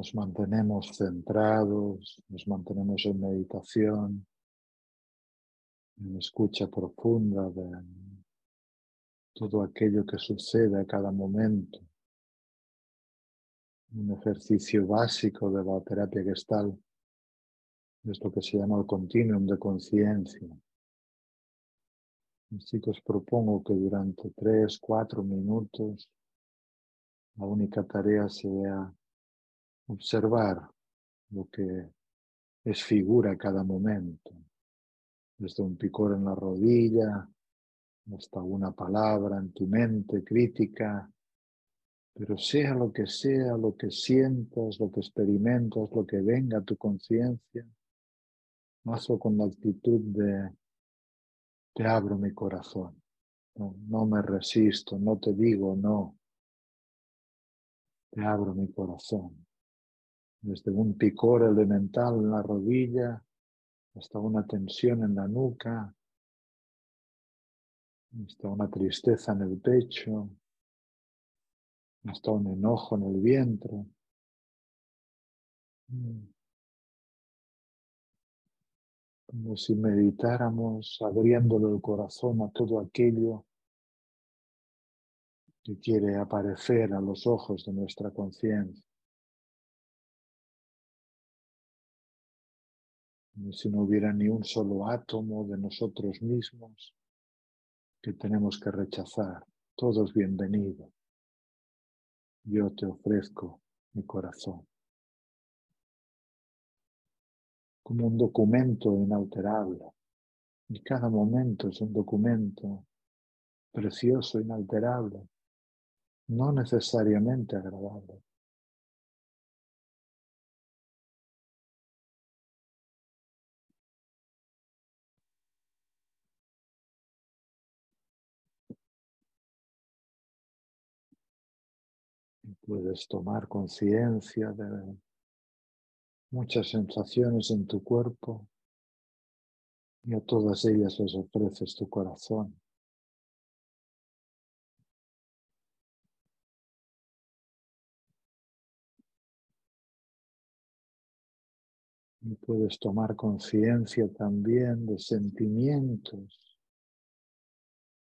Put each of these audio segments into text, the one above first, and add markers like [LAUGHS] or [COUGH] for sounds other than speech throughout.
Nos mantenemos centrados, nos mantenemos en meditación, en escucha profunda de todo aquello que sucede a cada momento. Un ejercicio básico de la terapia gestal es lo que se llama el continuum de conciencia. Así que os propongo que durante tres, cuatro minutos la única tarea sea observar lo que es figura cada momento, desde un picor en la rodilla hasta una palabra en tu mente crítica, pero sea lo que sea, lo que sientas, lo que experimentas, lo que venga a tu conciencia, hazlo con la actitud de te abro mi corazón. No, me resisto, no te digo no. Te abro mi corazón. Desde un picor elemental en la rodilla hasta una tensión en la nuca, hasta una tristeza en el pecho, hasta un enojo en el vientre. Como si meditáramos abriéndole el corazón a todo aquello que quiere aparecer a los ojos de nuestra conciencia. Si no hubiera ni un solo átomo de nosotros mismos que tenemos que rechazar. Todos bienvenidos. Yo te ofrezco mi corazón. como un documento inalterable. Y cada momento es un documento precioso, inalterable, no necesariamente agradable. Puedes tomar conciencia de muchas sensaciones en tu cuerpo y a todas ellas les ofreces tu corazón. Y puedes tomar conciencia también de sentimientos,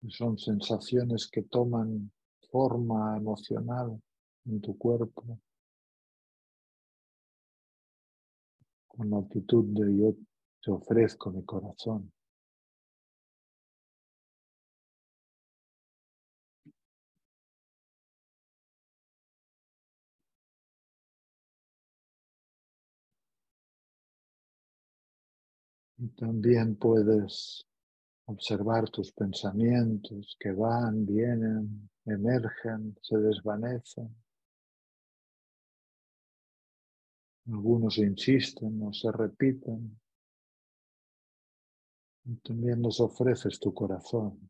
que son sensaciones que toman forma emocional en tu cuerpo. con la actitud de yo te ofrezco mi corazón. Y también puedes observar tus pensamientos que van, vienen, emergen, se desvanecen. Algunos insisten o se repiten. También nos ofreces tu corazón.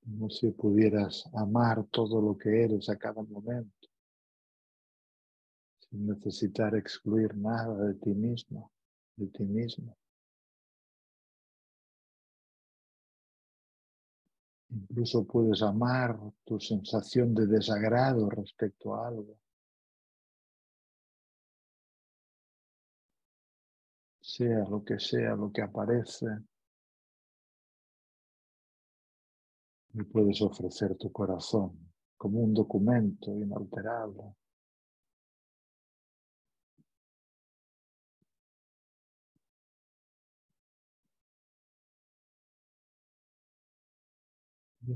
Como si pudieras amar todo lo que eres a cada momento, sin necesitar excluir nada de ti mismo, de ti mismo. Incluso puedes amar tu sensación de desagrado respecto a algo. Sea lo que sea lo que aparece, y puedes ofrecer tu corazón como un documento inalterable.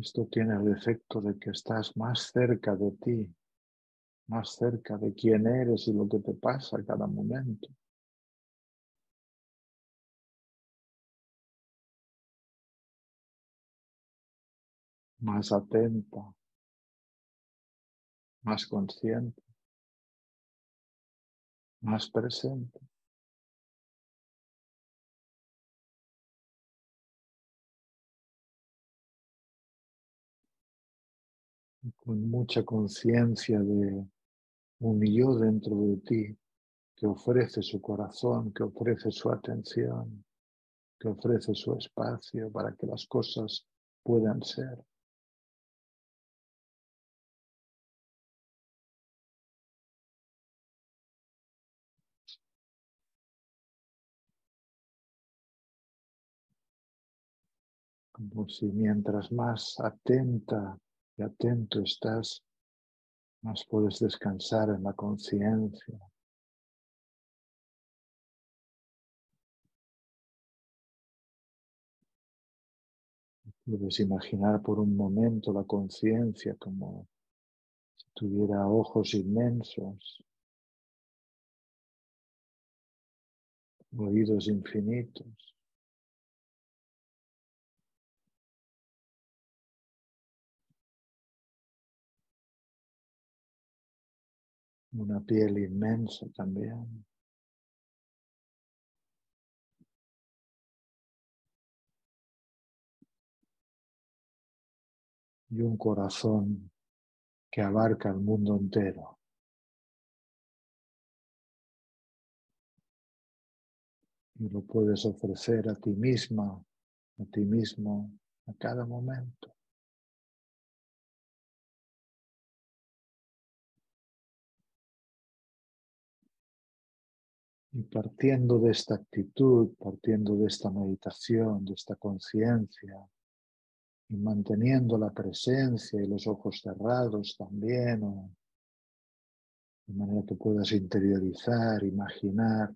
Esto tiene el efecto de que estás más cerca de ti, más cerca de quién eres y lo que te pasa cada momento. Más atenta, más consciente, más presente. con mucha conciencia de un yo dentro de ti que ofrece su corazón, que ofrece su atención, que ofrece su espacio para que las cosas puedan ser. como si mientras más atenta y atento estás, más puedes descansar en la conciencia. Puedes imaginar por un momento la conciencia como si tuviera ojos inmensos, oídos infinitos. Una piel inmensa también. y un corazón que abarca el mundo entero. Y lo puedes ofrecer a ti misma, a ti mismo, a cada momento. Y partiendo de esta actitud, partiendo de esta meditación, de esta conciencia, y manteniendo la presencia y los ojos cerrados también, de manera que puedas interiorizar, imaginar.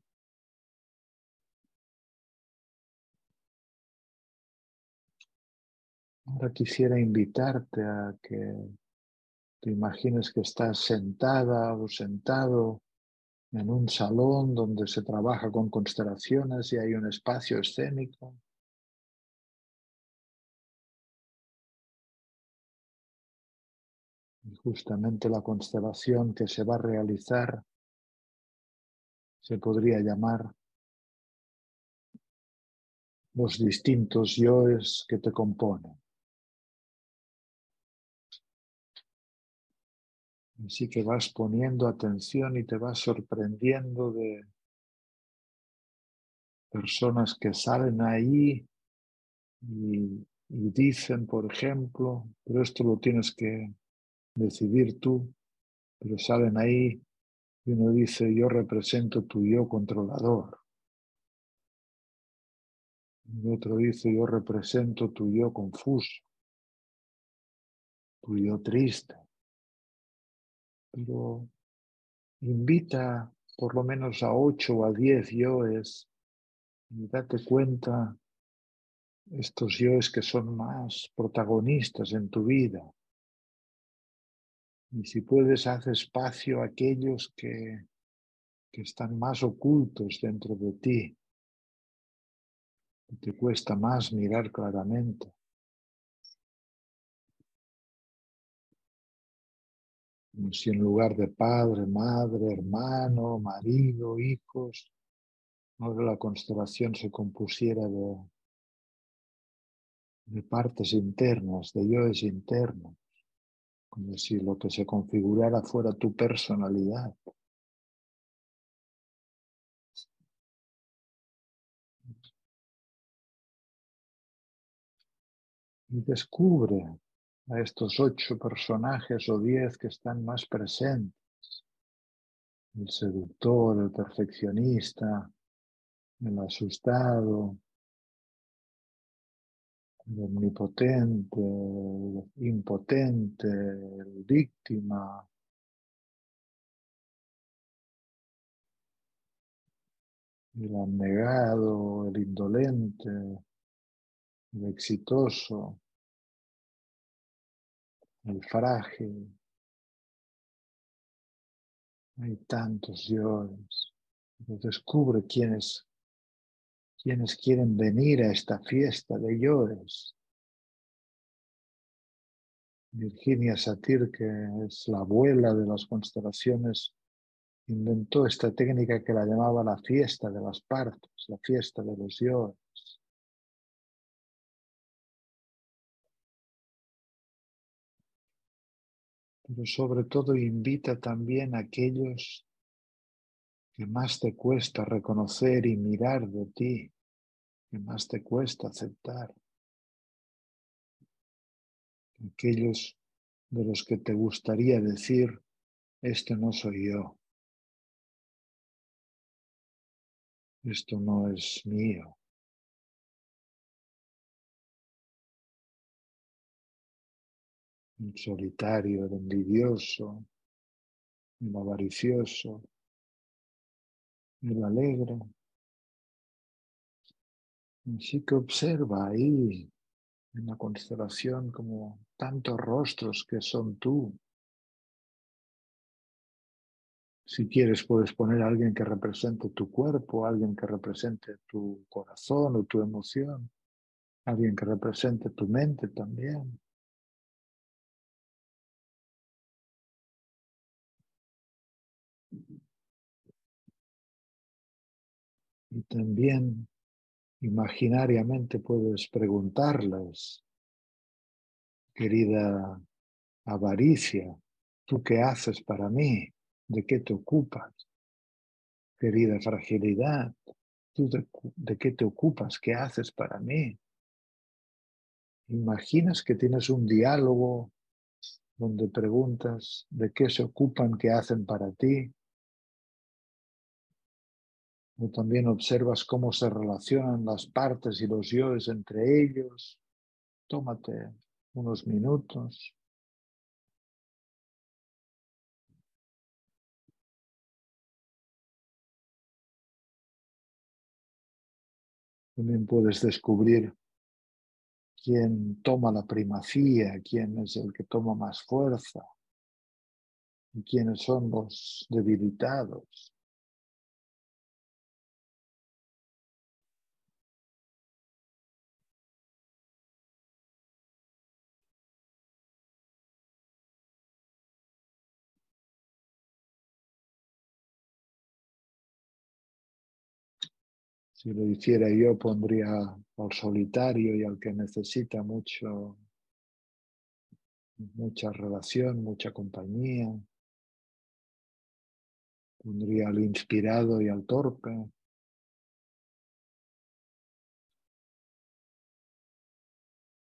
Ahora quisiera invitarte a que te imagines que estás sentada o sentado en un salón donde se trabaja con constelaciones y hay un espacio escénico. Y justamente la constelación que se va a realizar se podría llamar los distintos yoes que te componen. Así que vas poniendo atención y te vas sorprendiendo de personas que salen ahí y, dicen, por ejemplo, pero esto lo tienes que decidir tú, pero salen ahí y uno dice, yo represento tu yo controlador. Y otro dice, yo represento tu yo confuso, tu yo triste. Pero invita por lo menos a ocho o a diez yoes y date cuenta estos yoes que son más protagonistas en tu vida, y si puedes, haz espacio a aquellos que, que están más ocultos dentro de ti. Te cuesta más mirar claramente. Si en lugar de padre, madre, hermano, marido, hijos, la constelación se compusiera de, de partes internas, de yoes internos como si lo que se configurara fuera tu personalidad. Y descubre a estos ocho personajes o diez que están más presentes. El seductor, el perfeccionista, el asustado, el omnipotente, el impotente, el víctima. El abnegado, el indolente, el exitoso, el frágil. Hay tantos dioses. Descubre quién es quienes quieren venir a esta fiesta de yoes. Virginia Satir, que es la abuela de las constelaciones, inventó esta técnica que la llamaba la fiesta de las partes, la fiesta de los yoes. Pero sobre todo invita también a aquellos que más te cuesta reconocer y mirar de ti, que más te cuesta aceptar. Aquellos de los que te gustaría decir, este no soy yo. Esto no es mío. El solitario, el envidioso, el avaricioso, el alegre. Así que observa ahí en la constelación como tantos rostros que son tú. Si quieres puedes poner a alguien que represente tu cuerpo, alguien que represente tu corazón o tu emoción, alguien que represente tu mente también. Y también imaginariamente puedes preguntarles, querida avaricia, ¿tú qué haces para mí? ¿De qué te ocupas? Querida fragilidad, ¿tú de, de qué te ocupas? ¿Qué haces para mí? Imaginas que tienes un diálogo donde preguntas de qué se ocupan, qué hacen para ti, también observas cómo se relacionan las partes y los yoes entre ellos. Tómate unos minutos. También puedes descubrir quién toma la primacía, quién es el que toma más fuerza y quiénes son los debilitados. Si lo hiciera yo, pondría al solitario y al que necesita mucho, mucha relación, mucha compañía. Pondría al inspirado y al torpe.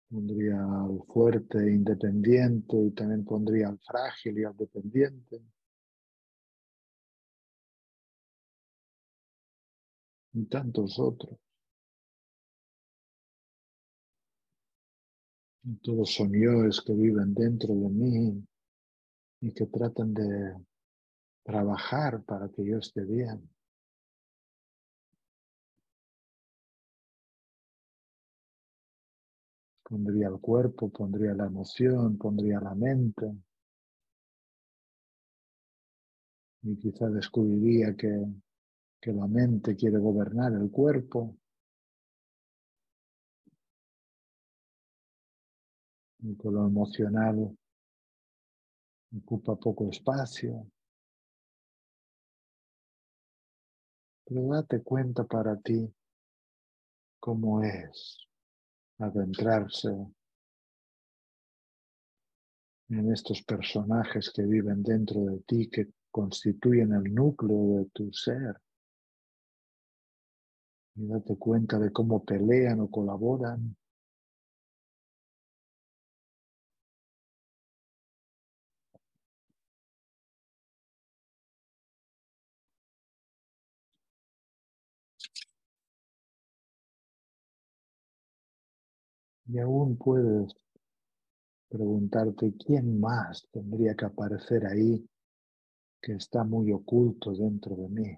Pondría al fuerte e independiente y también pondría al frágil y al dependiente. Y tantos otros. Todos son yoes que viven dentro de mí y que tratan de trabajar para que yo esté bien. Pondría el cuerpo, pondría la emoción, pondría la mente. Y quizá descubriría que que la mente quiere gobernar el cuerpo. Y que lo emocional ocupa poco espacio. Pero date cuenta para ti cómo es adentrarse en estos personajes que viven dentro de ti, que constituyen el núcleo de tu ser. Y date cuenta de cómo pelean o colaboran. Y aún puedes preguntarte quién más tendría que aparecer ahí que está muy oculto dentro de mí.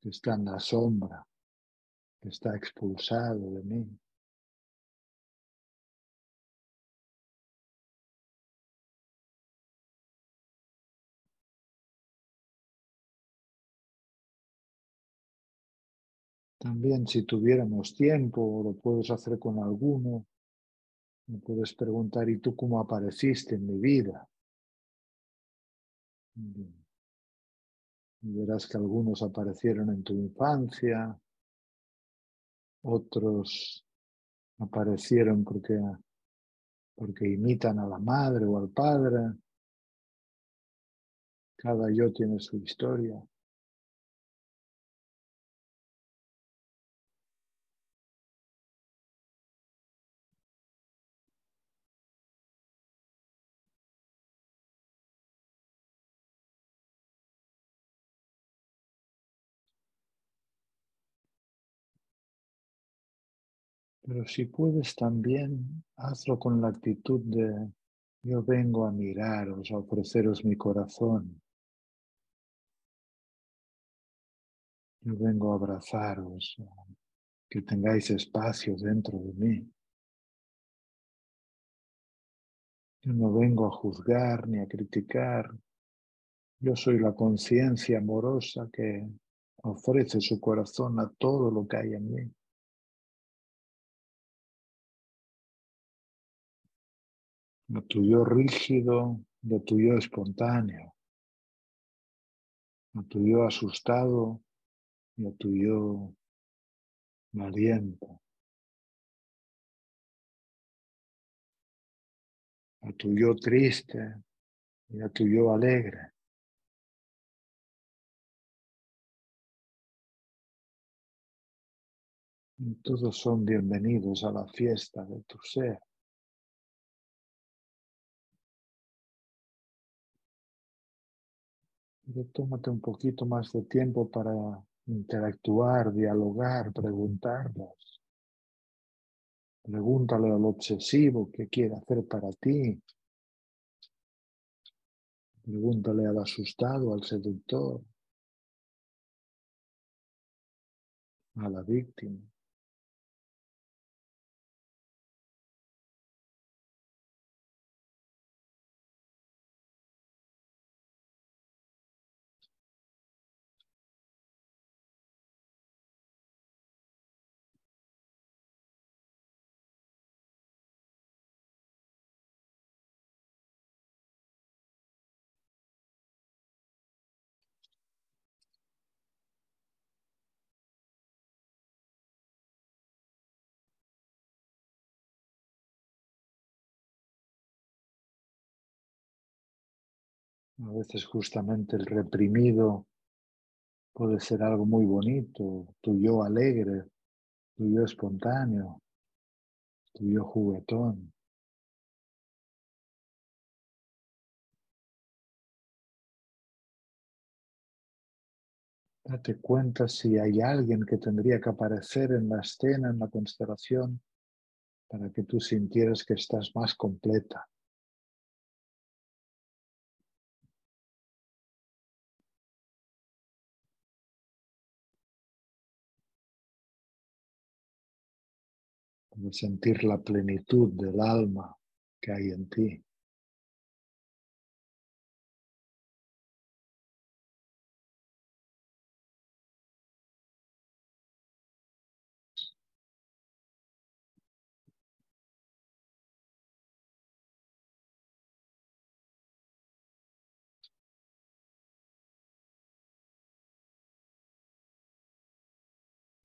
Que está en la sombra, que está expulsado de mí. También si tuviéramos tiempo, lo puedes hacer con alguno, me puedes preguntar, ¿y tú cómo apareciste en mi vida? Y verás que algunos aparecieron en tu infancia, otros aparecieron porque, porque imitan a la madre o al padre. Cada yo tiene su historia. Pero si puedes también, hazlo con la actitud de yo vengo a miraros, a ofreceros mi corazón. Yo vengo a abrazaros, que tengáis espacio dentro de mí. Yo no vengo a juzgar ni a criticar. Yo soy la conciencia amorosa que ofrece su corazón a todo lo que hay en mí. A tu yo rígido y a tu yo espontáneo. A tu yo asustado y a tu yo valiente. A tu yo triste y a tu yo alegre. Todos son bienvenidos a la fiesta de tu ser. Pero tómate un poquito más de tiempo para interactuar, dialogar, preguntarlos. Pregúntale al obsesivo qué quiere hacer para ti. Pregúntale al asustado, al seductor, a la víctima. A veces justamente el reprimido puede ser algo muy bonito, tu yo alegre, tu yo espontáneo, tu yo juguetón. Date cuenta si hay alguien que tendría que aparecer en la escena, en la constelación, para que tú sintieras que estás más completa. Sentir la plenitud del alma que hay en ti.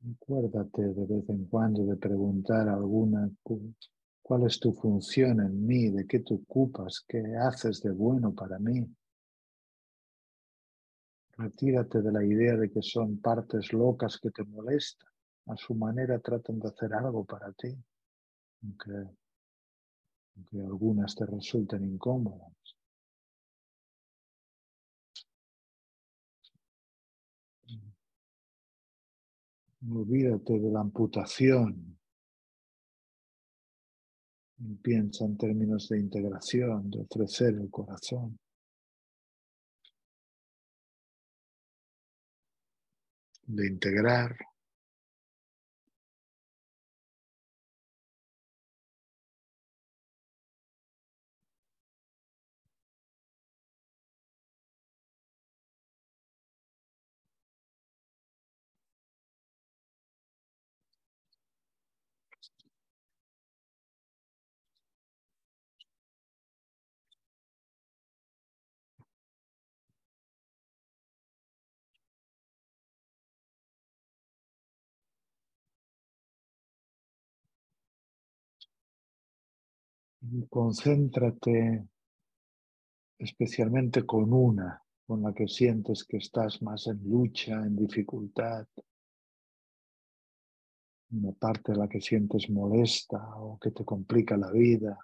Acuérdate de vez en cuando de preguntar alguna cuál es tu función en mí, de qué te ocupas, qué haces de bueno para mí. Retírate de la idea de que son partes locas que te molestan. A su manera tratan de hacer algo para ti, aunque, aunque algunas te resulten incómodas. Olvídate de la amputación. Y piensa en términos de integración, de ofrecer el corazón. De integrar. Concéntrate especialmente con una, con la que sientes que estás más en lucha, en dificultad, una parte de la que sientes molesta o que te complica la vida.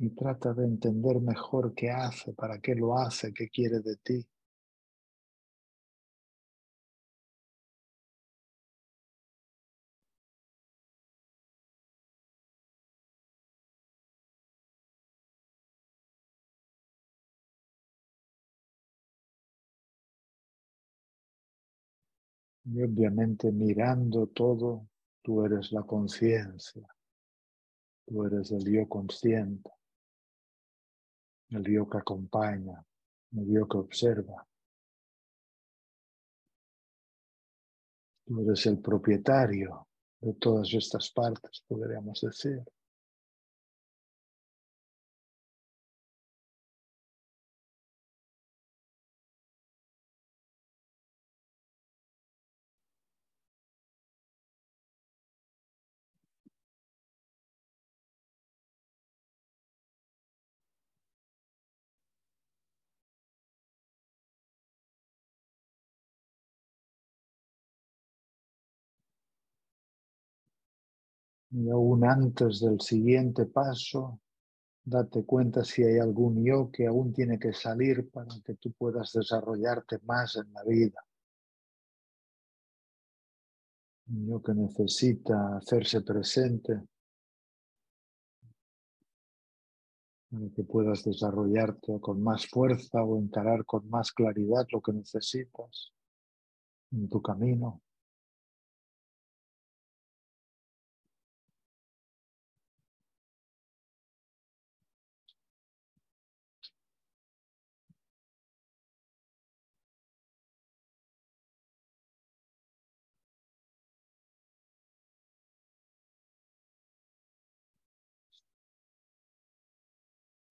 Y trata de entender mejor qué hace, para qué lo hace, qué quiere de ti. Y obviamente mirando todo, tú eres la conciencia, tú eres el yo consciente, el yo que acompaña, el yo que observa. Tú eres el propietario de todas estas partes, podríamos decir. Y aún antes del siguiente paso, date cuenta si hay algún yo que aún tiene que salir para que tú puedas desarrollarte más en la vida. Un yo que necesita hacerse presente para que puedas desarrollarte con más fuerza o encarar con más claridad lo que necesitas en tu camino.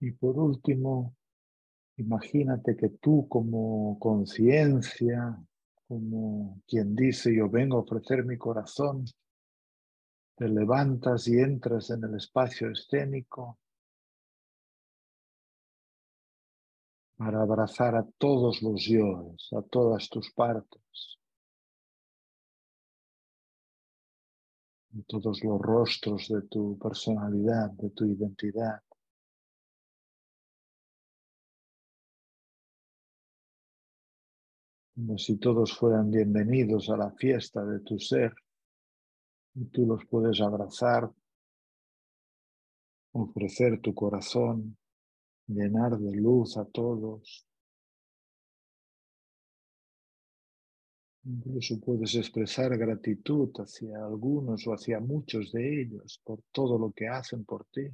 Y por último, imagínate que tú como conciencia, como quien dice yo vengo a ofrecer mi corazón, te levantas y entras en el espacio escénico para abrazar a todos los yoes, a todas tus partes, a todos los rostros de tu personalidad, de tu identidad. Como si todos fueran bienvenidos a la fiesta de tu ser y tú los puedes abrazar, ofrecer tu corazón, llenar de luz a todos. Incluso puedes expresar gratitud hacia algunos o hacia muchos de ellos por todo lo que hacen por ti.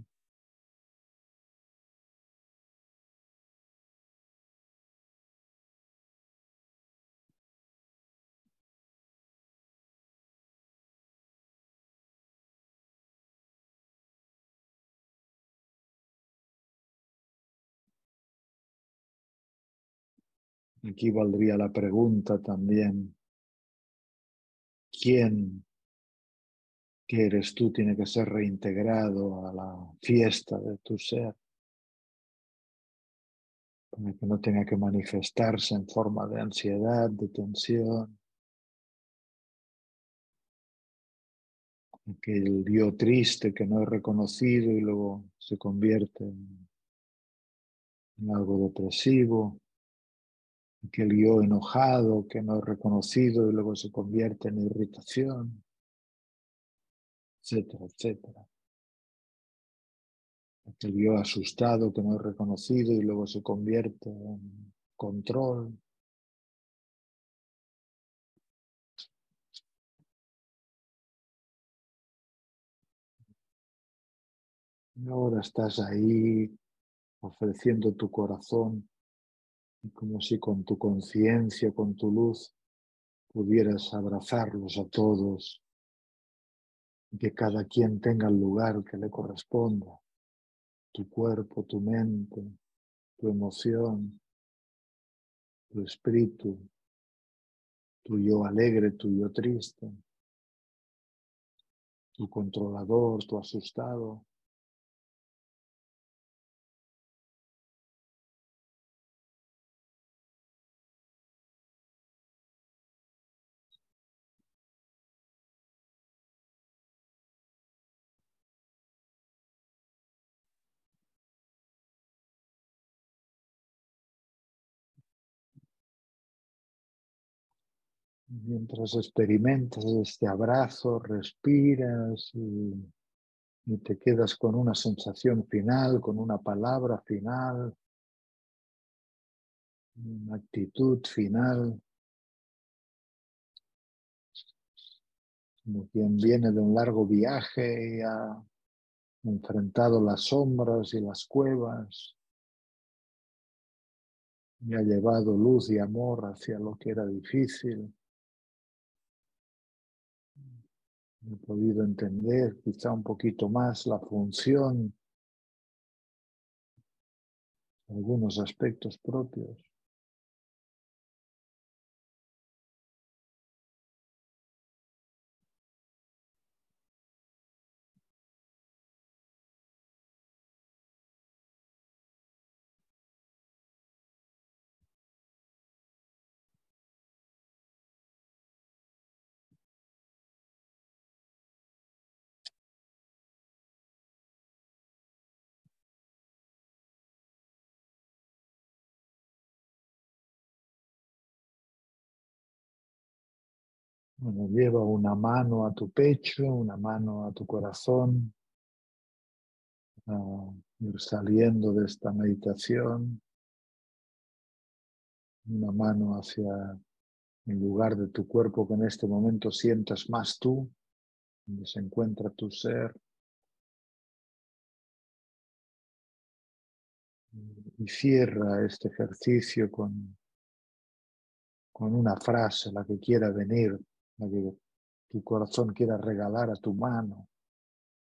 Aquí valdría la pregunta también, ¿quién que eres tú tiene que ser reintegrado a la fiesta de tu ser? Para que no tenga que manifestarse en forma de ansiedad, de tensión. Aquel yo triste que no he reconocido y luego se convierte en algo depresivo aquel yo enojado que no he reconocido y luego se convierte en irritación, etcétera, etcétera. Aquel yo asustado que no he reconocido y luego se convierte en control. Y ahora estás ahí ofreciendo tu corazón como si con tu conciencia, con tu luz, pudieras abrazarlos a todos que cada quien tenga el lugar que le corresponda, tu cuerpo, tu mente, tu emoción, tu espíritu, tu yo alegre, tu yo triste, tu controlador, tu asustado, Mientras experimentas este abrazo, respiras y, te quedas con una sensación final, con una palabra final, una actitud final. como quien viene de un largo viaje y ha enfrentado las sombras y las cuevas y ha llevado luz y amor hacia lo que era difícil. He podido entender quizá un poquito más la función, algunos aspectos propios. Bueno, lleva una mano a tu pecho, una mano a tu corazón, ir saliendo de esta meditación, una mano hacia el lugar de tu cuerpo que en este momento sientas más tú, donde se encuentra tu ser. Y cierra este ejercicio con, con una frase, la que quiera venir que tu corazón quiera regalar a tu mano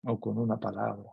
o con una palabra.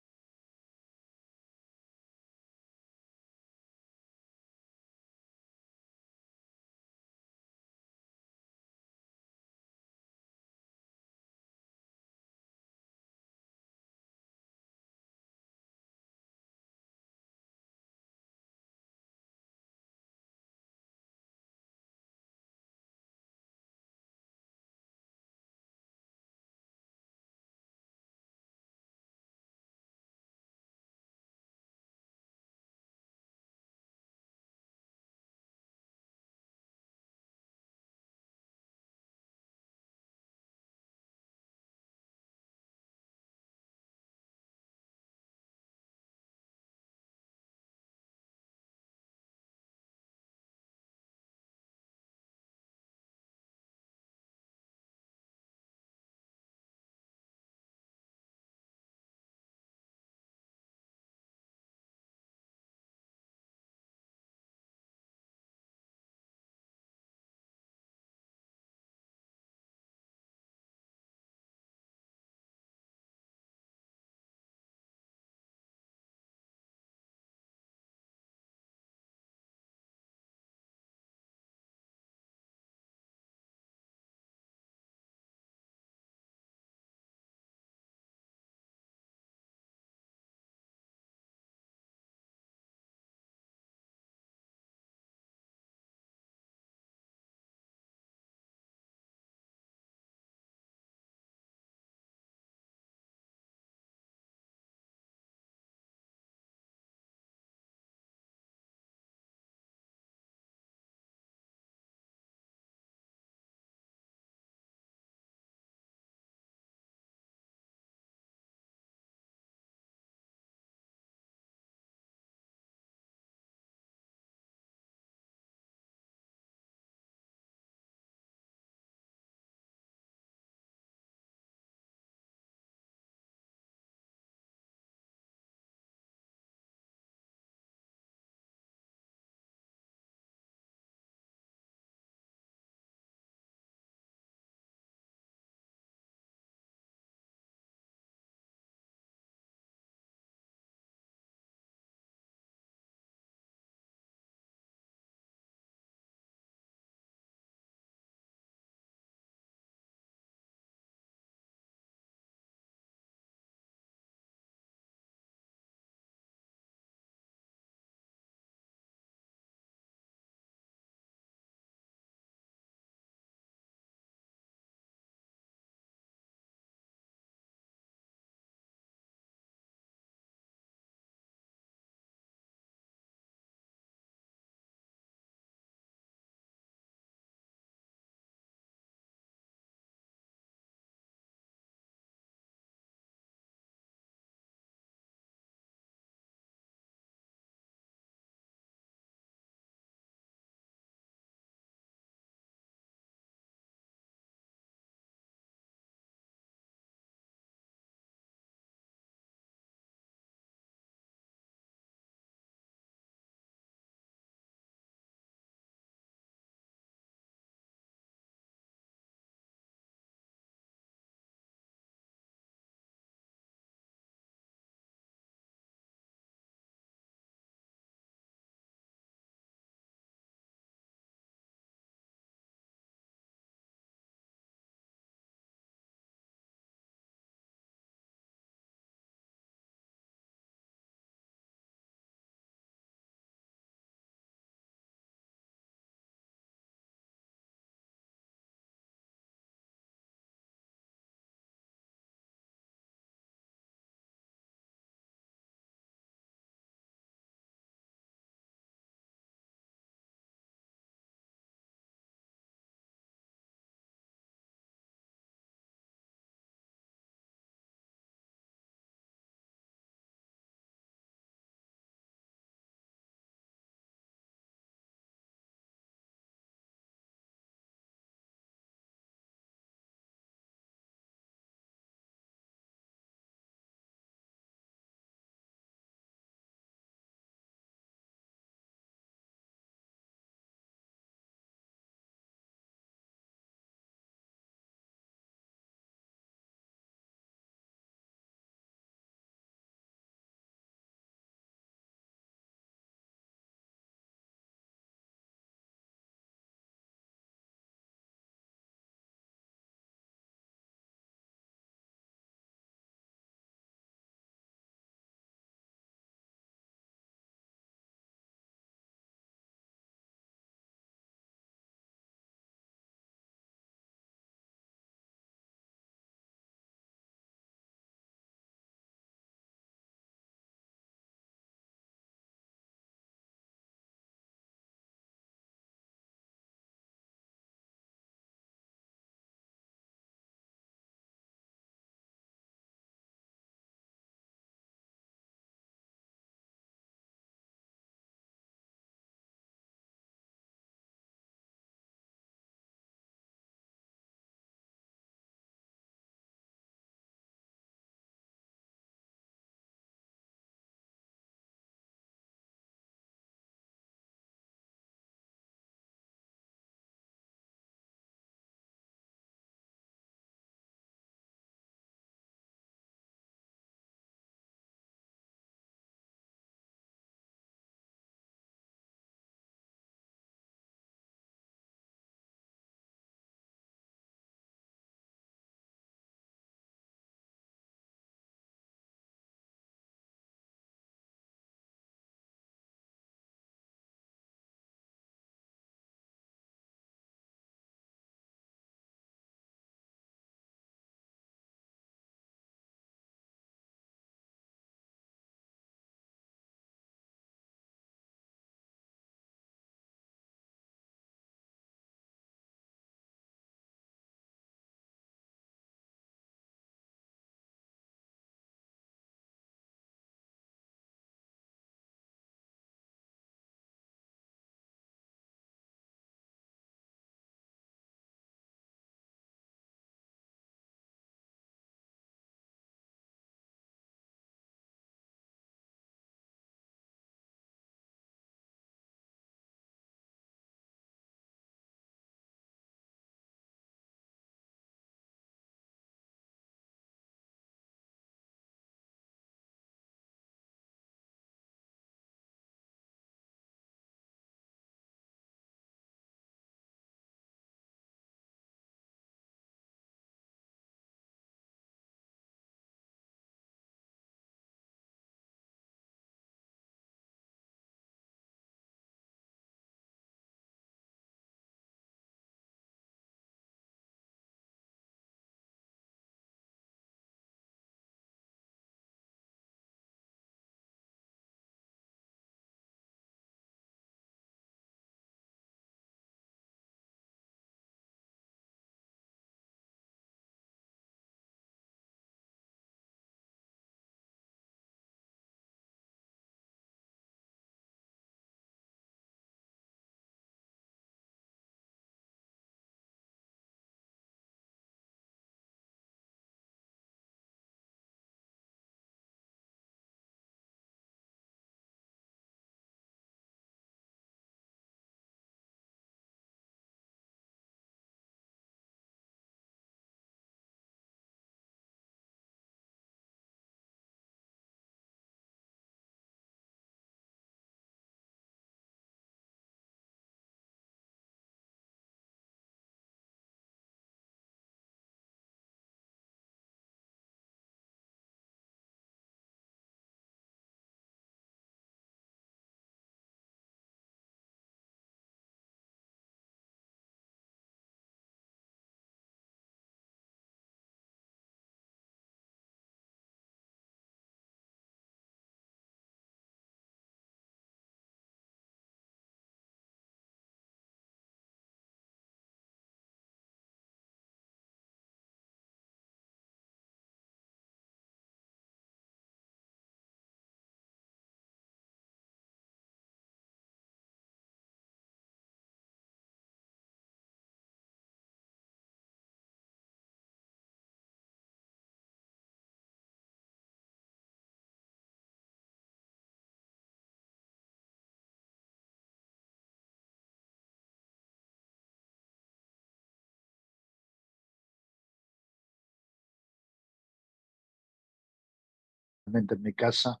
En mi casa.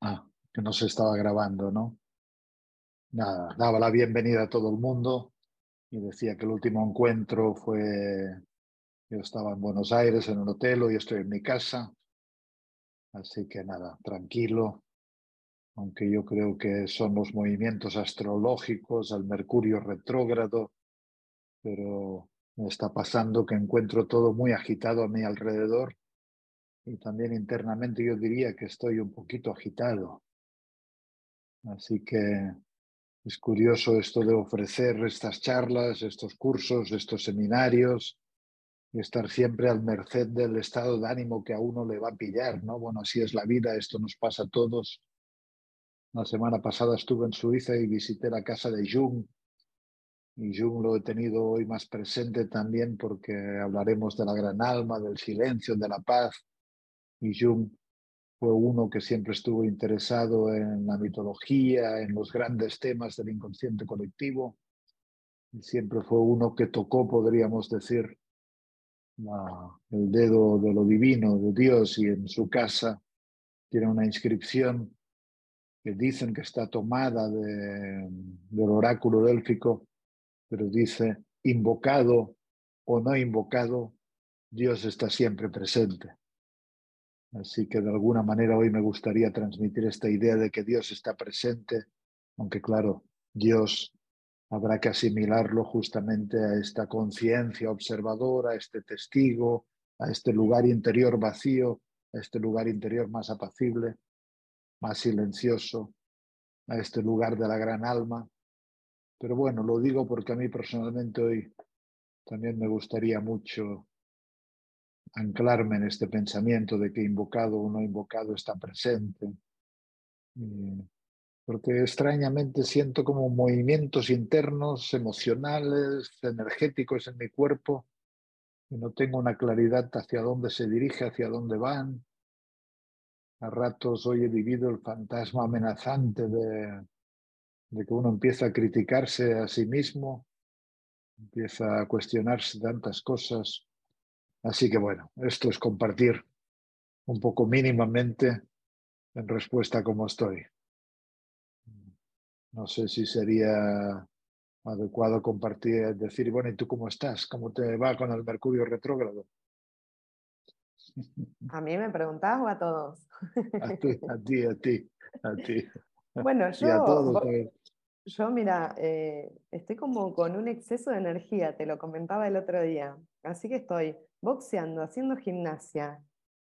Ah, que no se estaba grabando, ¿no? Nada, daba la bienvenida a todo el mundo y decía que el último encuentro fue, yo estaba en Buenos Aires en un hotel, y estoy en mi casa, así que nada, tranquilo, aunque yo creo que son los movimientos astrológicos, al Mercurio retrógrado, pero está pasando que encuentro todo muy agitado a mi alrededor y también internamente yo diría que estoy un poquito agitado. Así que es curioso esto de ofrecer estas charlas, estos cursos, estos seminarios y estar siempre al merced del estado de ánimo que a uno le va a pillar, ¿no? Bueno, así es la vida, esto nos pasa a todos. La semana pasada estuve en Suiza y visité la casa de Jung, y Jung lo he tenido hoy más presente también porque hablaremos de la gran alma, del silencio, de la paz. Y Jung fue uno que siempre estuvo interesado en la mitología, en los grandes temas del inconsciente colectivo. Y siempre fue uno que tocó, podríamos decir, el dedo de lo divino, de Dios, y en su casa tiene una inscripción que dicen que está tomada de, del oráculo délfico pero dice, invocado o no invocado, Dios está siempre presente. Así que de alguna manera hoy me gustaría transmitir esta idea de que Dios está presente, aunque claro, Dios habrá que asimilarlo justamente a esta conciencia observadora, a este testigo, a este lugar interior vacío, a este lugar interior más apacible, más silencioso, a este lugar de la gran alma, pero bueno, lo digo porque a mí personalmente hoy también me gustaría mucho anclarme en este pensamiento de que invocado o no invocado está presente. Porque extrañamente siento como movimientos internos, emocionales, energéticos en mi cuerpo y no tengo una claridad hacia dónde se dirige, hacia dónde van. A ratos hoy he vivido el fantasma amenazante de, de que uno empieza a criticarse a sí mismo, empieza a cuestionarse tantas cosas. Así que bueno, esto es compartir un poco mínimamente en respuesta a cómo estoy. No sé si sería adecuado compartir, decir, bueno, ¿y tú cómo estás? ¿Cómo te va con el Mercurio retrógrado? ¿A mí me preguntás o a todos? A ti, a ti, a ti, a ti. Bueno, yo, a todos, yo, mira, eh, estoy como con un exceso de energía, te lo comentaba el otro día. Así que estoy boxeando, haciendo gimnasia,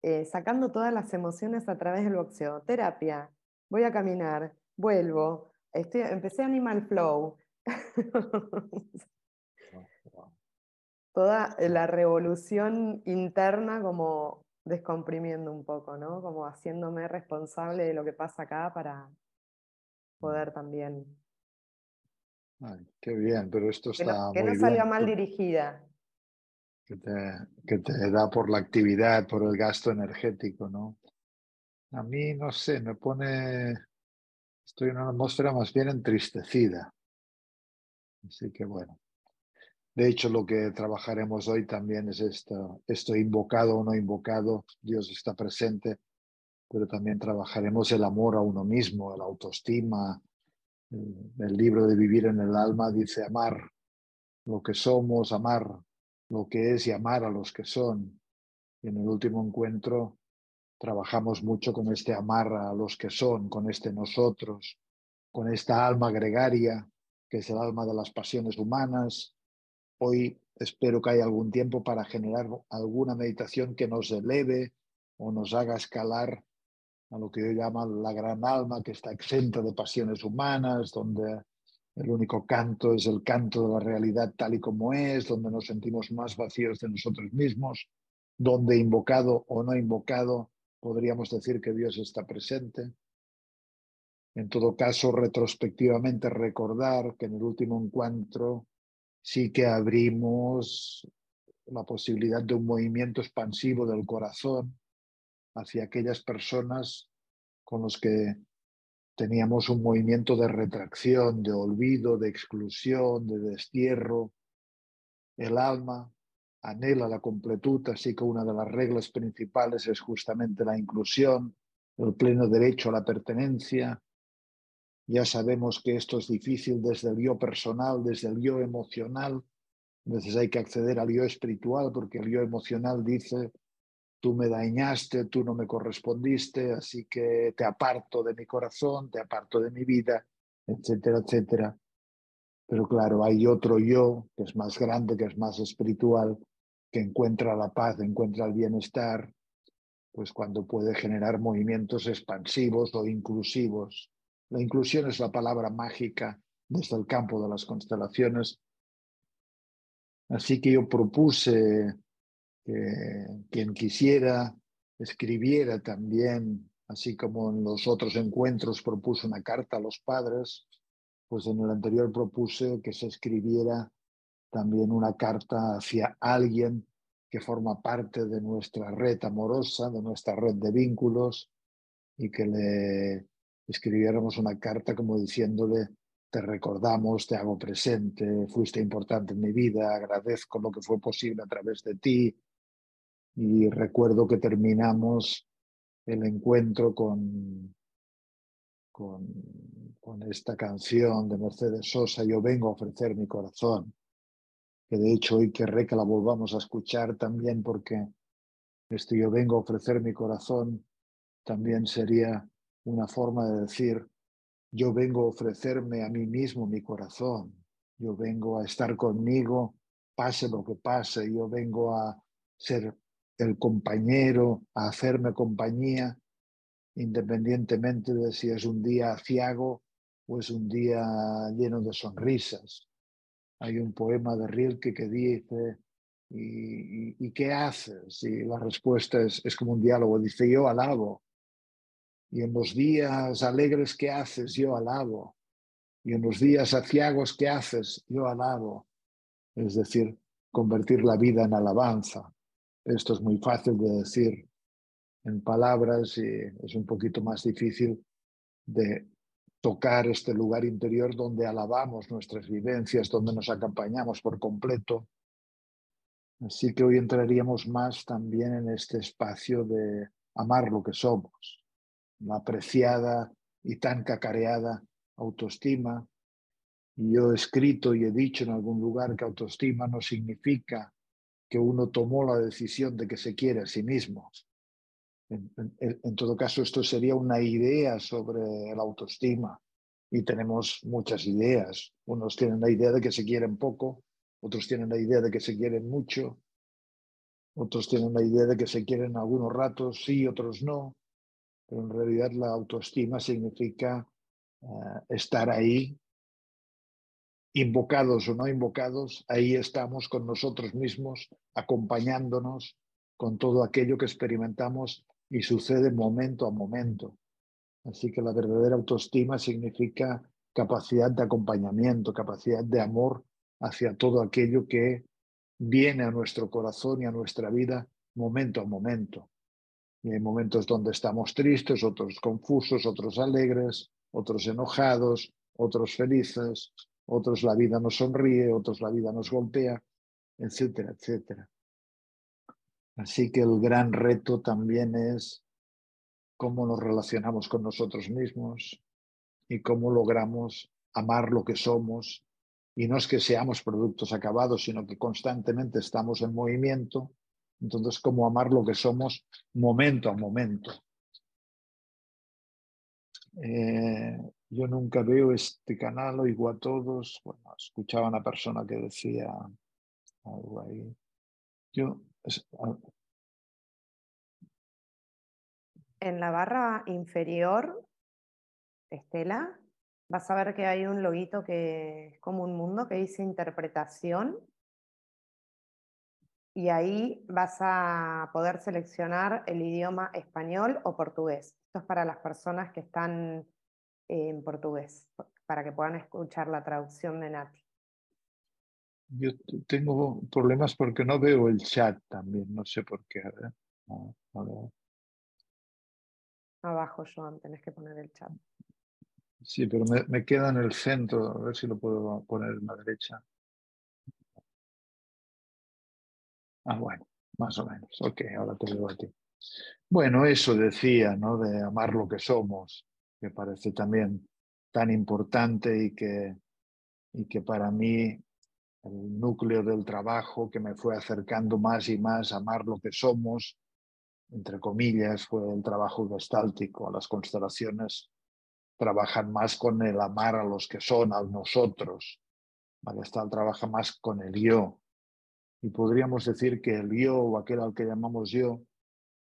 eh, sacando todas las emociones a través del boxeo, terapia, voy a caminar, vuelvo, estoy, empecé Animal Flow. [LAUGHS] Toda la revolución interna como descomprimiendo un poco, ¿no? Como haciéndome responsable de lo que pasa acá para poder también qué bien, pero esto está que no, que no salga mal dirigida. Que te, que te da por la actividad, por el gasto energético, ¿no? A mí, no sé, me pone, estoy en una atmósfera más bien entristecida. Así que bueno. De hecho, lo que trabajaremos hoy también es esto, esto invocado o no invocado, Dios está presente, pero también trabajaremos el amor a uno mismo, la autoestima, el libro de Vivir en el Alma dice amar lo que somos, amar lo que es y amar a los que son. En el último encuentro trabajamos mucho con este amar a los que son, con este nosotros, con esta alma gregaria, que es el alma de las pasiones humanas. Hoy espero que haya algún tiempo para generar alguna meditación que nos eleve o nos haga escalar a lo que yo llamo la gran alma, que está exenta de pasiones humanas, donde el único canto es el canto de la realidad tal y como es, donde nos sentimos más vacíos de nosotros mismos, donde invocado o no invocado podríamos decir que Dios está presente. En todo caso, retrospectivamente recordar que en el último encuentro sí que abrimos la posibilidad de un movimiento expansivo del corazón hacia aquellas personas con los que teníamos un movimiento de retracción, de olvido, de exclusión, de destierro. El alma anhela la completud, así que una de las reglas principales es justamente la inclusión, el pleno derecho a la pertenencia. Ya sabemos que esto es difícil desde el yo personal, desde el yo emocional. A veces hay que acceder al yo espiritual porque el yo emocional dice, tú me dañaste, tú no me correspondiste, así que te aparto de mi corazón, te aparto de mi vida, etcétera, etcétera. Pero claro, hay otro yo que es más grande, que es más espiritual, que encuentra la paz, encuentra el bienestar, pues cuando puede generar movimientos expansivos o inclusivos. La inclusión es la palabra mágica desde el campo de las constelaciones. Así que yo propuse que quien quisiera escribiera también, así como en los otros encuentros propuso una carta a los padres, pues en el anterior propuse que se escribiera también una carta hacia alguien que forma parte de nuestra red amorosa, de nuestra red de vínculos, y que le escribiéramos una carta como diciéndole, te recordamos, te hago presente, fuiste importante en mi vida, agradezco lo que fue posible a través de ti. Y recuerdo que terminamos el encuentro con, con, esta canción de Mercedes Sosa, Yo vengo a ofrecer mi corazón que de hecho hoy querré que la volvamos a escuchar también porque esto yo vengo a ofrecer mi corazón también sería una forma de decir yo vengo a ofrecerme a mí mismo mi corazón, yo vengo a estar conmigo, pase lo que pase, yo vengo a ser el compañero, a hacerme compañía, independientemente de si es un día aciago o es un día lleno de sonrisas. Hay un poema de Rilke que dice, ¿y, qué haces? Y la respuesta es, es como un diálogo, dice, yo alabo. Y en los días alegres que haces, yo alabo. Y en los días aciagos que haces, yo alabo. Es decir, convertir la vida en alabanza. Esto es muy fácil de decir en palabras y es un poquito más difícil de tocar este lugar interior donde alabamos nuestras vivencias, donde nos acompañamos por completo. Así que hoy entraríamos más también en este espacio de amar lo que somos, la apreciada y tan cacareada autoestima. Y yo he escrito y he dicho en algún lugar que autoestima no significa que uno tomó la decisión de que se quiere a sí mismo, en, todo caso, esto sería una idea sobre la autoestima y tenemos muchas ideas. Unos tienen la idea de que se quieren poco, otros tienen la idea de que se quieren mucho, otros tienen la idea de que se quieren algunos ratos, sí, otros no. Pero en realidad la autoestima significa eh, estar ahí, invocados o no invocados, ahí estamos con nosotros mismos, acompañándonos con todo aquello que experimentamos y sucede momento a momento. Así que la verdadera autoestima significa capacidad de acompañamiento, capacidad de amor hacia todo aquello que viene a nuestro corazón y a nuestra vida momento a momento. Y hay momentos donde estamos tristes, otros confusos, otros alegres, otros enojados, otros felices, otros la vida nos sonríe, otros la vida nos golpea, etcétera, etcétera. Así que el gran reto también es cómo nos relacionamos con nosotros mismos y cómo logramos amar lo que somos. Y no es que seamos productos acabados, sino que constantemente estamos en movimiento. Entonces, cómo amar lo que somos momento a momento. Eh, yo nunca veo este canal, oigo a todos. Bueno, escuchaba a una persona que decía algo ahí. Yo en la barra inferior, Estela, vas a ver que hay un loguito que es como un mundo que dice interpretación. Y ahí vas a poder seleccionar el idioma español o portugués. Esto es para las personas que están en portugués, para que puedan escuchar la traducción de Nati. Yo tengo problemas porque no veo el chat también, no sé por qué. Abajo, Joan, tenés que poner el chat. Sí, pero me, queda en el centro, a ver si lo puedo poner en la derecha. Ah, bueno, más o menos. Ok, ahora te veo a ti. Bueno, eso decía, ¿no? De amar lo que somos, que parece también tan importante y que, y que para mí el núcleo del trabajo que me fue acercando más y más a amar lo que somos, entre comillas, fue el trabajo gestáltico. Las constelaciones trabajan más con el amar a los que son, a nosotros. Trabaja más con el yo. Y podríamos decir que el yo, o aquel al que llamamos yo,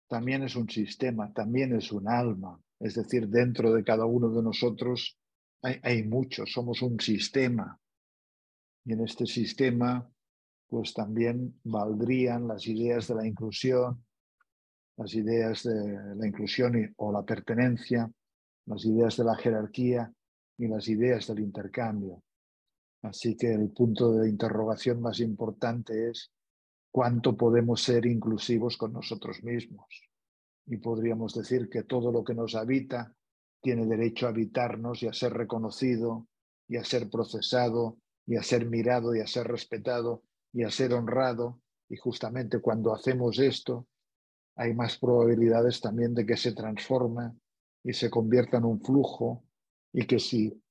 también es un sistema, también es un alma. Es decir, dentro de cada uno de nosotros hay, muchos, somos un sistema. Y en este sistema, pues también valdrían las ideas de la inclusión, las ideas de la inclusión o la pertenencia, las ideas de la jerarquía y las ideas del intercambio. Así que el punto de interrogación más importante es cuánto podemos ser inclusivos con nosotros mismos. Y podríamos decir que todo lo que nos habita tiene derecho a habitarnos y a ser reconocido y a ser procesado y a ser mirado y a ser respetado y a ser honrado. Y justamente cuando hacemos esto, hay más probabilidades también de que se transforme y se convierta en un flujo y que si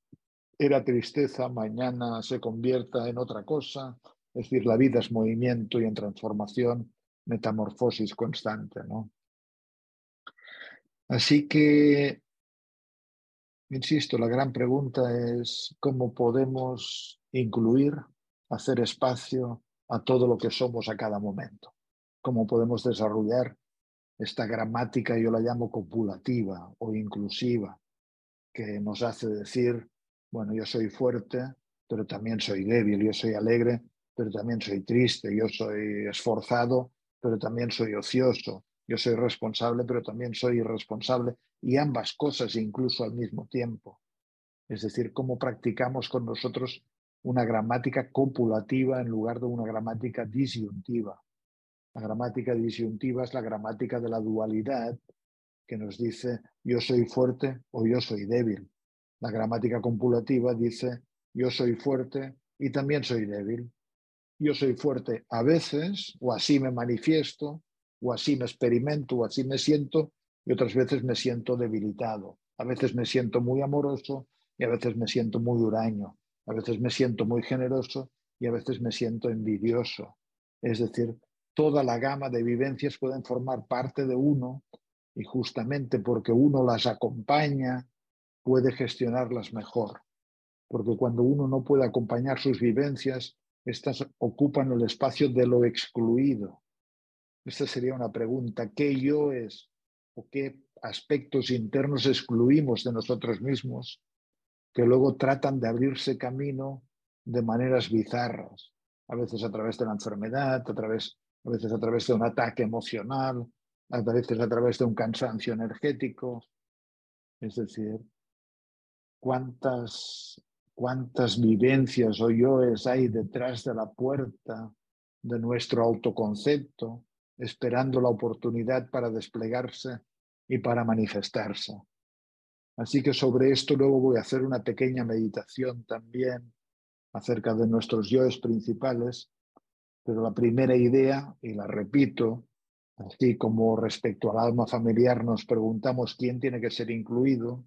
era tristeza, mañana se convierta en otra cosa. Es decir, la vida es movimiento y en transformación, metamorfosis constante. ¿no? Así que, insisto, la gran pregunta es cómo podemos incluir, hacer espacio a todo lo que somos a cada momento. Cómo podemos desarrollar esta gramática, yo la llamo copulativa o inclusiva, que nos hace decir, bueno, yo soy fuerte, pero también soy débil, yo soy alegre, pero también soy triste, yo soy esforzado, pero también soy ocioso, yo soy responsable, pero también soy irresponsable, y ambas cosas incluso al mismo tiempo. Es decir, cómo practicamos con nosotros una gramática copulativa en lugar de una gramática disyuntiva. La gramática disyuntiva es la gramática de la dualidad que nos dice yo soy fuerte o yo soy débil. La gramática copulativa dice yo soy fuerte y también soy débil. Yo soy fuerte a veces, o así me manifiesto, o así me experimento, o así me siento, y otras veces me siento debilitado. A veces me siento muy amoroso y a veces me siento muy huraño. A veces me siento muy generoso y a veces me siento envidioso. Es decir, toda la gama de vivencias pueden formar parte de uno y justamente porque uno las acompaña, puede gestionarlas mejor. Porque cuando uno no puede acompañar sus vivencias, estas ocupan el espacio de lo excluido. Esta sería una pregunta. ¿Qué yo es o qué aspectos internos excluimos de nosotros mismos que luego tratan de abrirse camino de maneras bizarras? A veces a través de la enfermedad, a través a veces a través de un ataque emocional, a veces a través de un cansancio energético. Es decir, cuántas, cuántas vivencias o yoes hay detrás de la puerta de nuestro autoconcepto, esperando la oportunidad para desplegarse y para manifestarse. Así que sobre esto luego voy a hacer una pequeña meditación también acerca de nuestros yoes principales pero la primera idea, y la repito, así como respecto al alma familiar nos preguntamos quién tiene que ser incluido,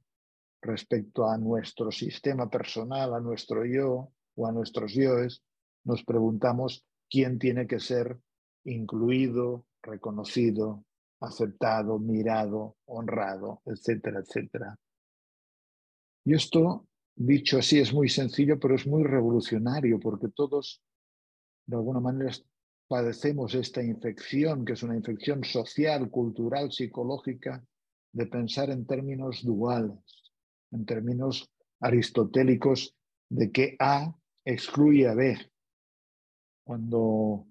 respecto a nuestro sistema personal, a nuestro yo o a nuestros yoes, nos preguntamos quién tiene que ser incluido, reconocido, aceptado, mirado, honrado, etcétera, etcétera. Y esto, dicho así, es muy sencillo, pero es muy revolucionario porque todos de alguna manera padecemos esta infección, que es una infección social, cultural, psicológica, de pensar en términos duales, en términos aristotélicos de que A excluye a B, cuando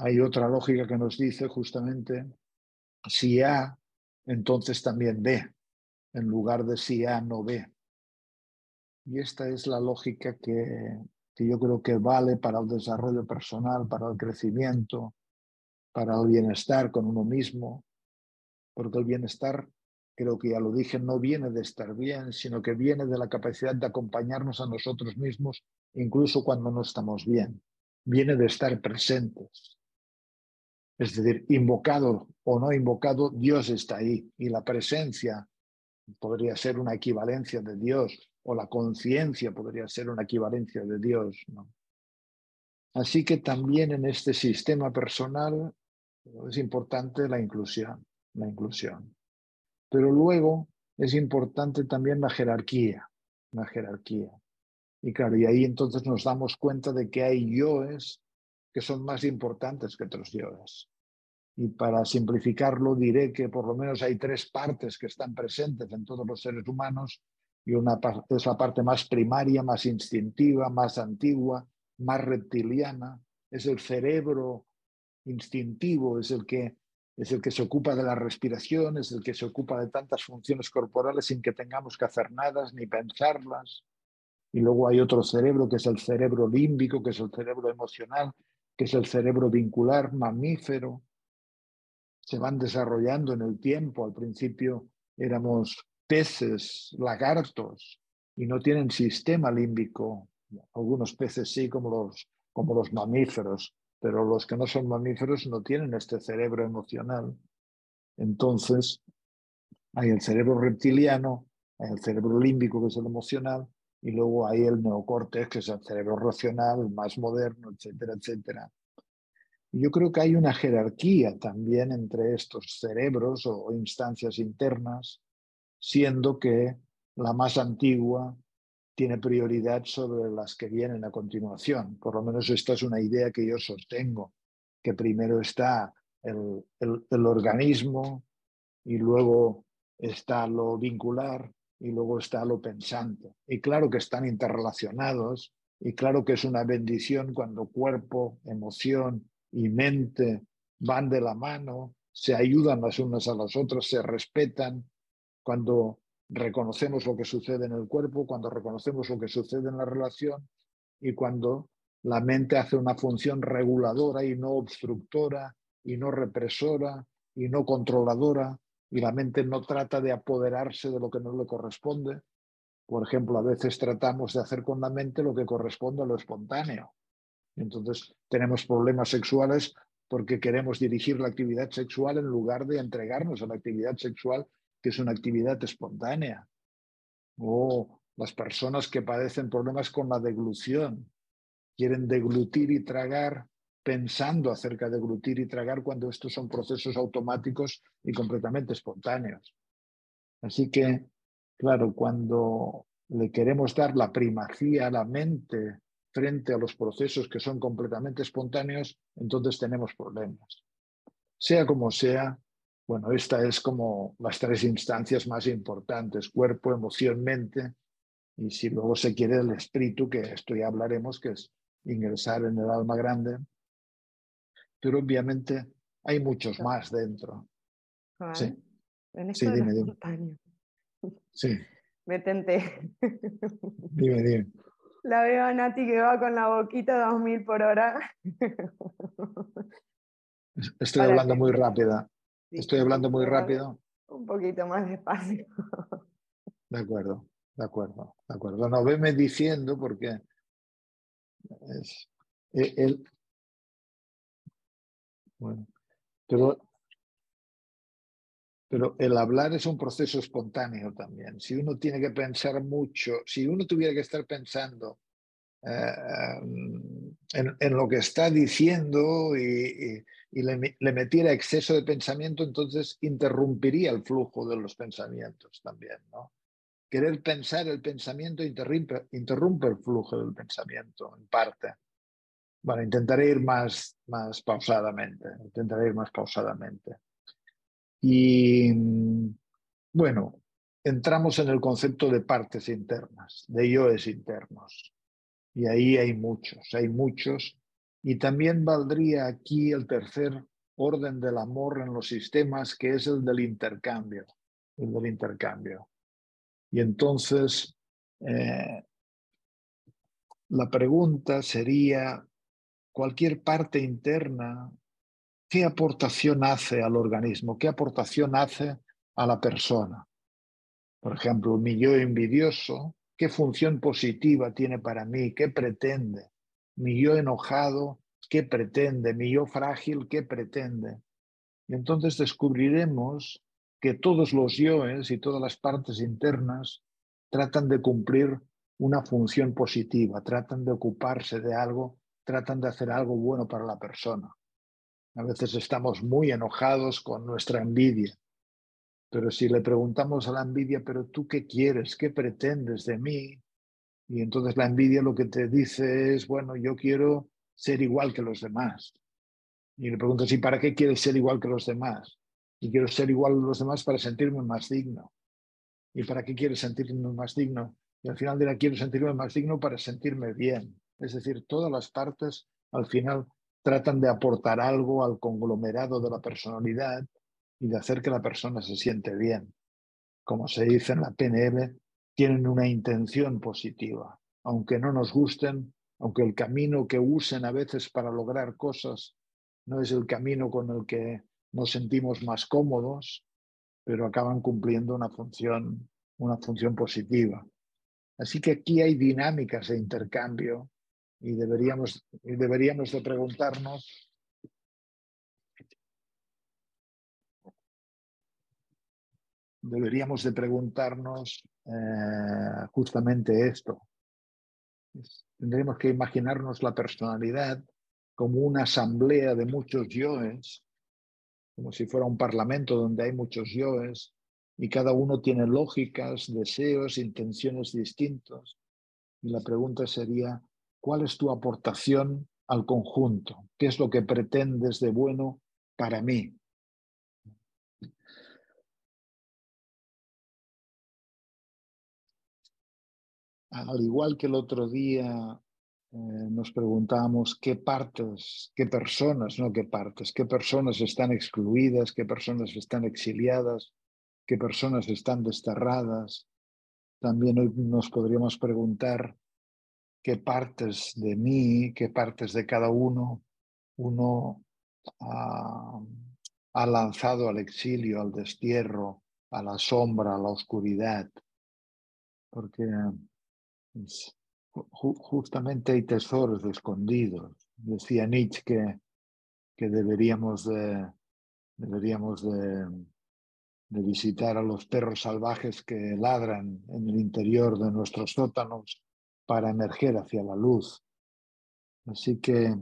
hay otra lógica que nos dice justamente si A, entonces también B, en lugar de si A no B. Y esta es la lógica que que yo creo que vale para el desarrollo personal, para el crecimiento, para el bienestar con uno mismo, porque el bienestar, creo que ya lo dije, no viene de estar bien, sino que viene de la capacidad de acompañarnos a nosotros mismos, incluso cuando no estamos bien. Viene de estar presentes. Es decir, invocado o no invocado, Dios está ahí y la presencia podría ser una equivalencia de Dios o la conciencia podría ser una equivalencia de Dios. Así que también en este sistema personal es importante la inclusión, la inclusión. Pero luego es importante también la jerarquía, la jerarquía. Y claro, y ahí entonces nos damos cuenta de que hay yoes que son más importantes que otros yoes. Y para simplificarlo diré que por lo menos hay tres partes que están presentes en todos los seres humanos y una es la parte más primaria, más instintiva, más antigua, más reptiliana, es el cerebro instintivo, es el que es el que se ocupa de la respiración, es el que se ocupa de tantas funciones corporales sin que tengamos que hacer nada ni pensarlas. Y luego hay otro cerebro que es el cerebro límbico, que es el cerebro emocional, que es el cerebro vincular, mamífero. Se van desarrollando en el tiempo. Al principio éramos peces, lagartos, y no tienen sistema límbico. Algunos peces sí, como los, como los mamíferos, pero los que no son mamíferos no tienen este cerebro emocional. Entonces, hay el cerebro reptiliano, hay el cerebro límbico, que es el emocional, y luego hay el neocórtex, que es el cerebro racional, más moderno, etcétera, etcétera. Yo creo que hay una jerarquía también entre estos cerebros o instancias internas, siendo que la más antigua tiene prioridad sobre las que vienen a continuación. Por lo menos esta es una idea que yo sostengo, que primero está el, el, organismo y luego está lo vincular y luego está lo pensante. Y claro que están interrelacionados y claro que es una bendición cuando cuerpo, emoción y mente van de la mano, se ayudan las unas a las otras, se respetan, cuando reconocemos lo que sucede en el cuerpo, cuando reconocemos lo que sucede en la relación y cuando la mente hace una función reguladora y no obstructora y no represora y no controladora y la mente no trata de apoderarse de lo que no le corresponde. Por ejemplo, a veces tratamos de hacer con la mente lo que corresponde a lo espontáneo. Entonces tenemos problemas sexuales porque queremos dirigir la actividad sexual en lugar de entregarnos a la actividad sexual que es una actividad espontánea. O las personas que padecen problemas con la deglución, quieren deglutir y tragar pensando acerca de deglutir y tragar cuando estos son procesos automáticos y completamente espontáneos. Así que, claro, cuando le queremos dar la primacía a la mente frente a los procesos que son completamente espontáneos, entonces tenemos problemas. Sea como sea, bueno, esta es como las tres instancias más importantes, cuerpo, emoción, mente, y si luego se quiere el espíritu, que esto ya hablaremos, que es ingresar en el alma grande, pero obviamente hay muchos más dentro. Sí. En esto sí, dime, dime. Sí. Me tenté. Dime, dime. La veo a Nati que va con la boquita a 2000 por hora. Estoy hablando muy rápida. Estoy hablando muy rápido. Un poquito más despacio. De acuerdo, de acuerdo, de acuerdo. No, veme diciendo porque es, e, el, bueno, pero, pero el hablar es un proceso espontáneo también. Si uno tiene que pensar mucho, si uno tuviera que estar pensando eh, en, en, lo que está diciendo y, y le, metiera exceso de pensamiento, entonces interrumpiría el flujo de los pensamientos también. ¿no? Querer pensar el pensamiento interrumpe, interrumpe el flujo del pensamiento, en parte. Bueno, intentaré ir más, más pausadamente, intentaré ir más pausadamente. Y bueno, entramos en el concepto de partes internas, de yoes internos. Y ahí hay muchos, hay muchos y también valdría aquí el tercer orden del amor en los sistemas, que es el del intercambio, el del intercambio. Y entonces, eh, la pregunta sería, cualquier parte interna, ¿qué aportación hace al organismo? ¿Qué aportación hace a la persona? Por ejemplo, mi yo envidioso, ¿qué función positiva tiene para mí? ¿Qué pretende? mi yo enojado, ¿qué pretende? Mi yo frágil, ¿qué pretende? Y entonces descubriremos que todos los yoes y todas las partes internas tratan de cumplir una función positiva, tratan de ocuparse de algo, tratan de hacer algo bueno para la persona. A veces estamos muy enojados con nuestra envidia, pero si le preguntamos a la envidia, pero tú qué quieres, qué pretendes de mí, y entonces la envidia lo que te dice es, bueno, yo quiero ser igual que los demás. Y le preguntas, ¿y para qué quieres ser igual que los demás? Y quiero ser igual que los demás para sentirme más digno. ¿Y para qué quieres sentirme más digno? Y al final dirá, quiero sentirme más digno para sentirme bien. Es decir, todas las partes al final tratan de aportar algo al conglomerado de la personalidad y de hacer que la persona se siente bien. Como se dice en la PNL, tienen una intención positiva. Aunque no nos gusten, aunque el camino que usen a veces para lograr cosas no es el camino con el que nos sentimos más cómodos, pero acaban cumpliendo una función, una función positiva. Así que aquí hay dinámicas de intercambio y deberíamos, deberíamos de preguntarnos deberíamos de preguntarnos eh, justamente esto. Tendremos que imaginarnos la personalidad como una asamblea de muchos yoes, como si fuera un parlamento donde hay muchos yoes, y cada uno tiene lógicas, deseos, intenciones distintos. Y la pregunta sería, ¿cuál es tu aportación al conjunto? ¿Qué es lo que pretendes de bueno para mí? al igual que el otro día eh, nos preguntábamos qué partes, qué personas, no qué partes, qué personas están excluidas, qué personas están exiliadas, qué personas están desterradas. También hoy nos podríamos preguntar qué partes de mí, qué partes de cada uno uno ha, ha lanzado al exilio, al destierro, a la sombra, a la oscuridad. Porque justamente hay tesoros escondidos. Decía Nietzsche que, deberíamos, de, deberíamos de, de, visitar a los perros salvajes que ladran en el interior de nuestros sótanos para emerger hacia la luz. Así que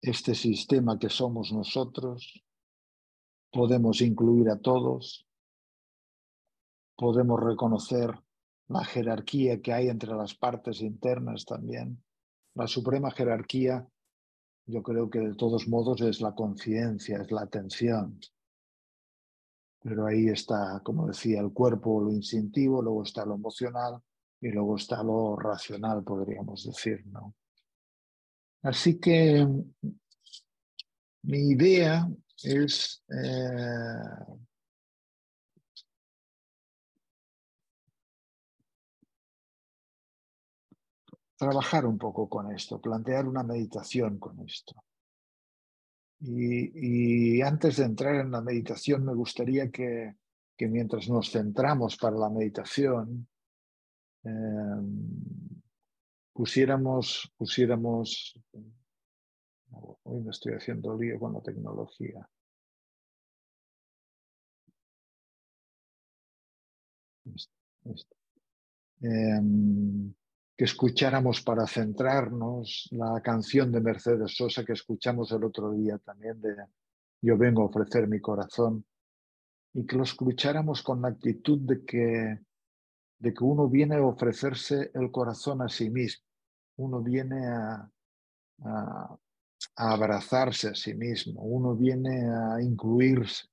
este sistema que somos nosotros podemos incluir a todos, podemos reconocer la jerarquía que hay entre las partes internas también. La suprema jerarquía, yo creo que de todos modos es la conciencia, es la atención. Pero ahí está, como decía, el cuerpo, lo instintivo, luego está lo emocional y luego está lo racional, podríamos decir, ¿no? Así que mi idea es eh, trabajar un poco con esto, plantear una meditación con esto. Y, antes de entrar en la meditación, me gustaría que, mientras nos centramos para la meditación, em, pusiéramos, pusiéramos, hoy me estoy haciendo lío con la tecnología. Em, que escucháramos para centrarnos la canción de Mercedes Sosa que escuchamos el otro día también de Yo vengo a ofrecer mi corazón y que lo escucháramos con la actitud de que, de que uno viene a ofrecerse el corazón a sí mismo, uno viene a, abrazarse a sí mismo, uno viene a incluirse,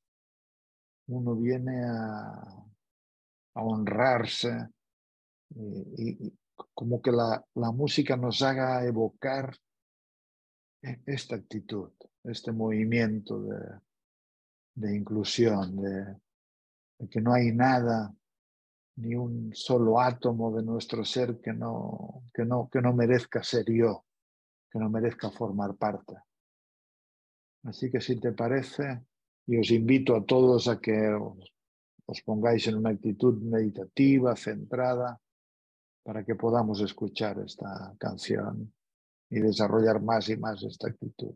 uno viene a, honrarse. Y, como que la, música nos haga evocar e, esta actitud, este movimiento de inclusión, de, que no hay nada, ni un solo átomo de nuestro ser que no, que no, que no merezca ser yo, que no merezca formar parte. Así que si te parece, y os invito a todos a que os pongáis en una actitud meditativa, centrada, para que podamos escuchar esta canción y desarrollar más y más esta actitud.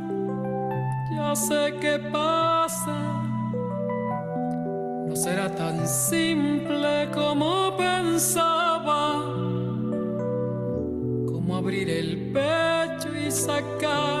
ya sé qué pasa. No será tan simple como pensaba, como abrir el pecho y sacar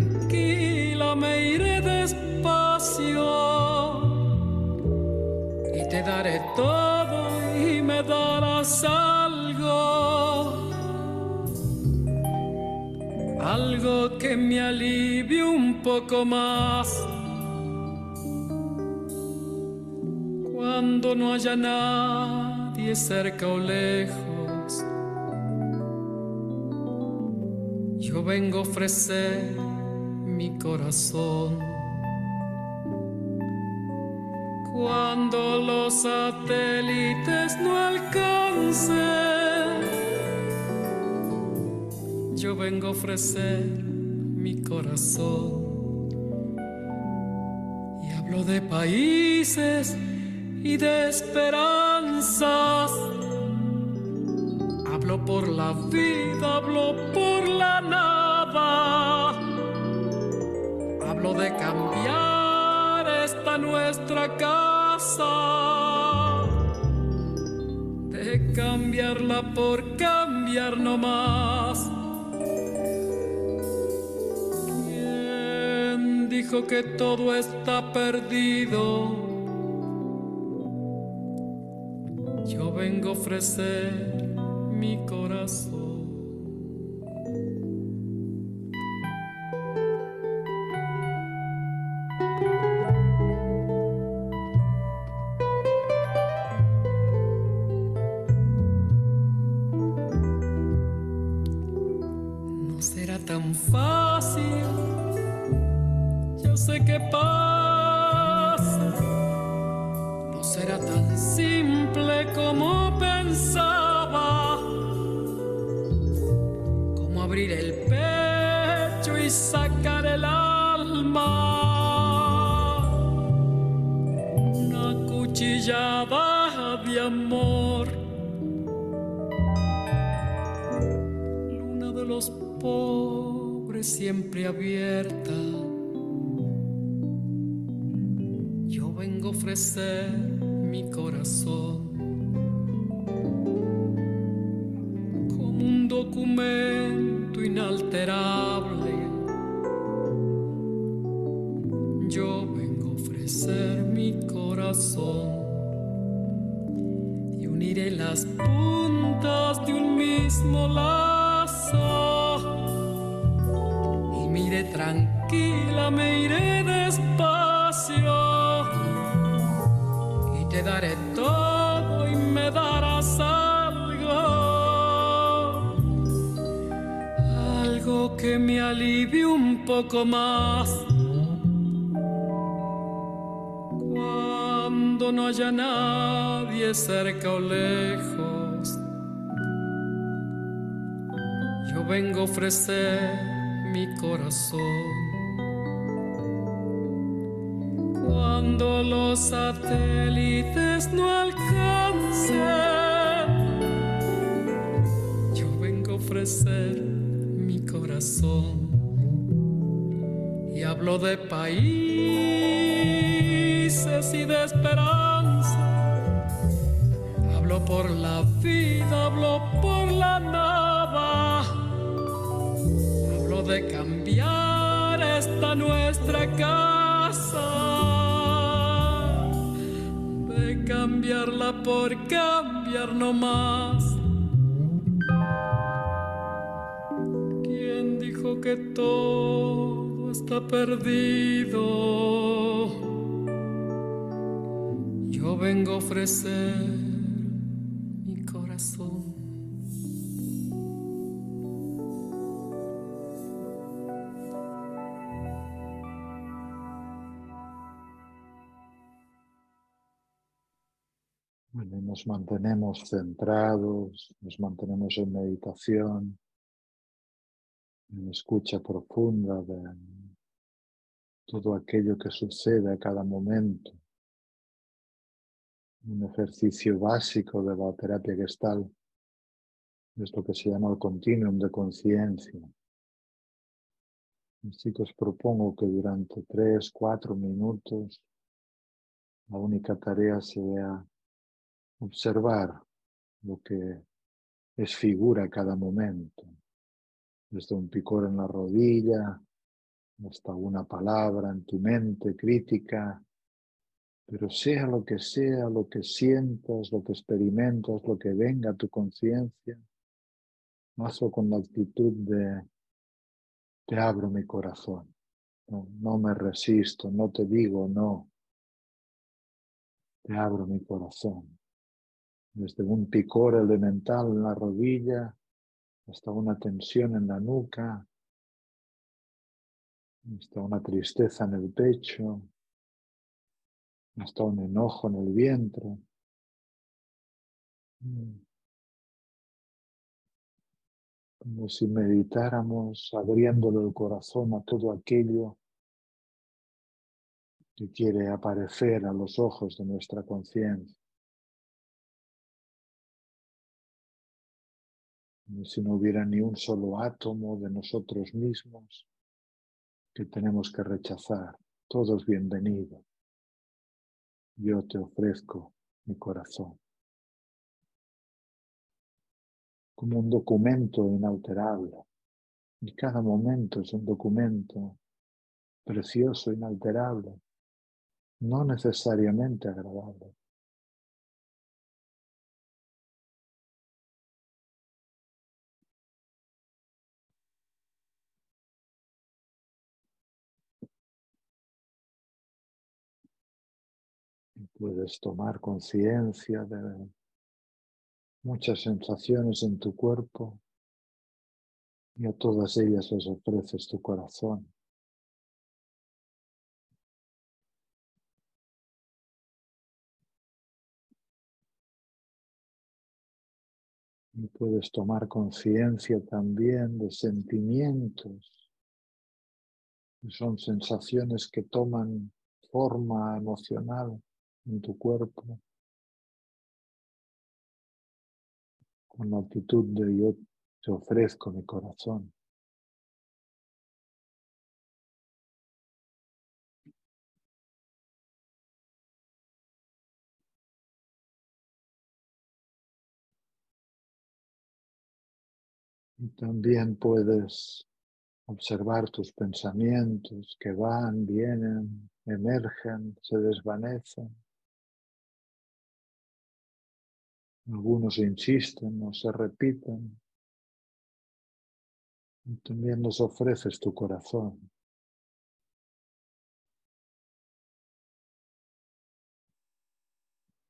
me alivie un poco más cuando no haya nadie cerca o lejos. Yo vengo a ofrecer mi corazón. Cuando los satélites no alcancen, yo vengo a ofrecer mi corazón. Y hablo de países y de esperanzas. Hablo por la vida, hablo por la nada. Hablo de cambiar esta nuestra casa. De cambiarla por cambiar no más. Dijo que todo está perdido? vengo a ofrecer mi corazón. Por cambiar no más. ¿Quién dijo que todo está perdido? Yo vengo a ofrecer nos mantenemos centrados, nos mantenemos en meditación, en escucha profunda de todo aquello que sucede a cada momento. Un ejercicio básico de la terapia gestal es lo que se llama el continuum de conciencia. Así que os propongo que durante tres, cuatro minutos la única tarea sea observar lo que es figura cada momento, desde un picor en la rodilla hasta una palabra en tu mente crítica, pero sea lo que sea, lo que sientas, lo que experimentas, lo que venga a tu conciencia, hazlo con la actitud de te abro mi corazón, no, no me resisto, no te digo no, te abro mi corazón desde un picor elemental en la rodilla hasta una tensión en la nuca, hasta una tristeza en el pecho, hasta un enojo en el vientre. Como si meditáramos abriéndole el corazón a todo aquello que quiere aparecer a los ojos de nuestra conciencia. Si no hubiera ni un solo átomo de nosotros mismos que tenemos que rechazar. Todos bienvenidos. Yo te ofrezco mi corazón. Como un documento inalterable. Y cada momento es un documento precioso, inalterable, no necesariamente agradable. Puedes tomar conciencia de muchas sensaciones en tu cuerpo y a todas ellas les ofreces tu corazón. Y puedes tomar conciencia también de sentimientos, que son sensaciones que toman forma emocional en tu cuerpo, con la actitud de yo te ofrezco mi corazón. Y también puedes observar tus pensamientos que van, vienen, emergen, se desvanecen. Algunos insisten o se repiten. Y también nos ofreces tu corazón.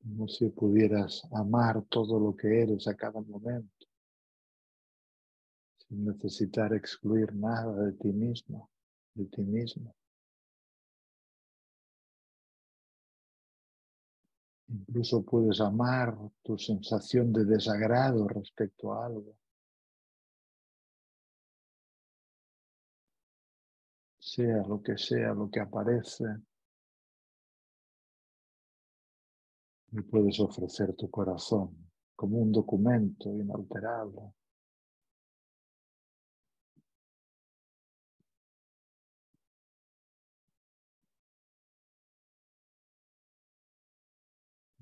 Como si pudieras amar todo lo que eres a cada momento, sin necesitar excluir nada de ti mismo, de ti mismo. Incluso puedes amar tu sensación de desagrado respecto a algo. Sea lo que sea, lo que aparece. Y puedes ofrecer tu corazón como un documento inalterable.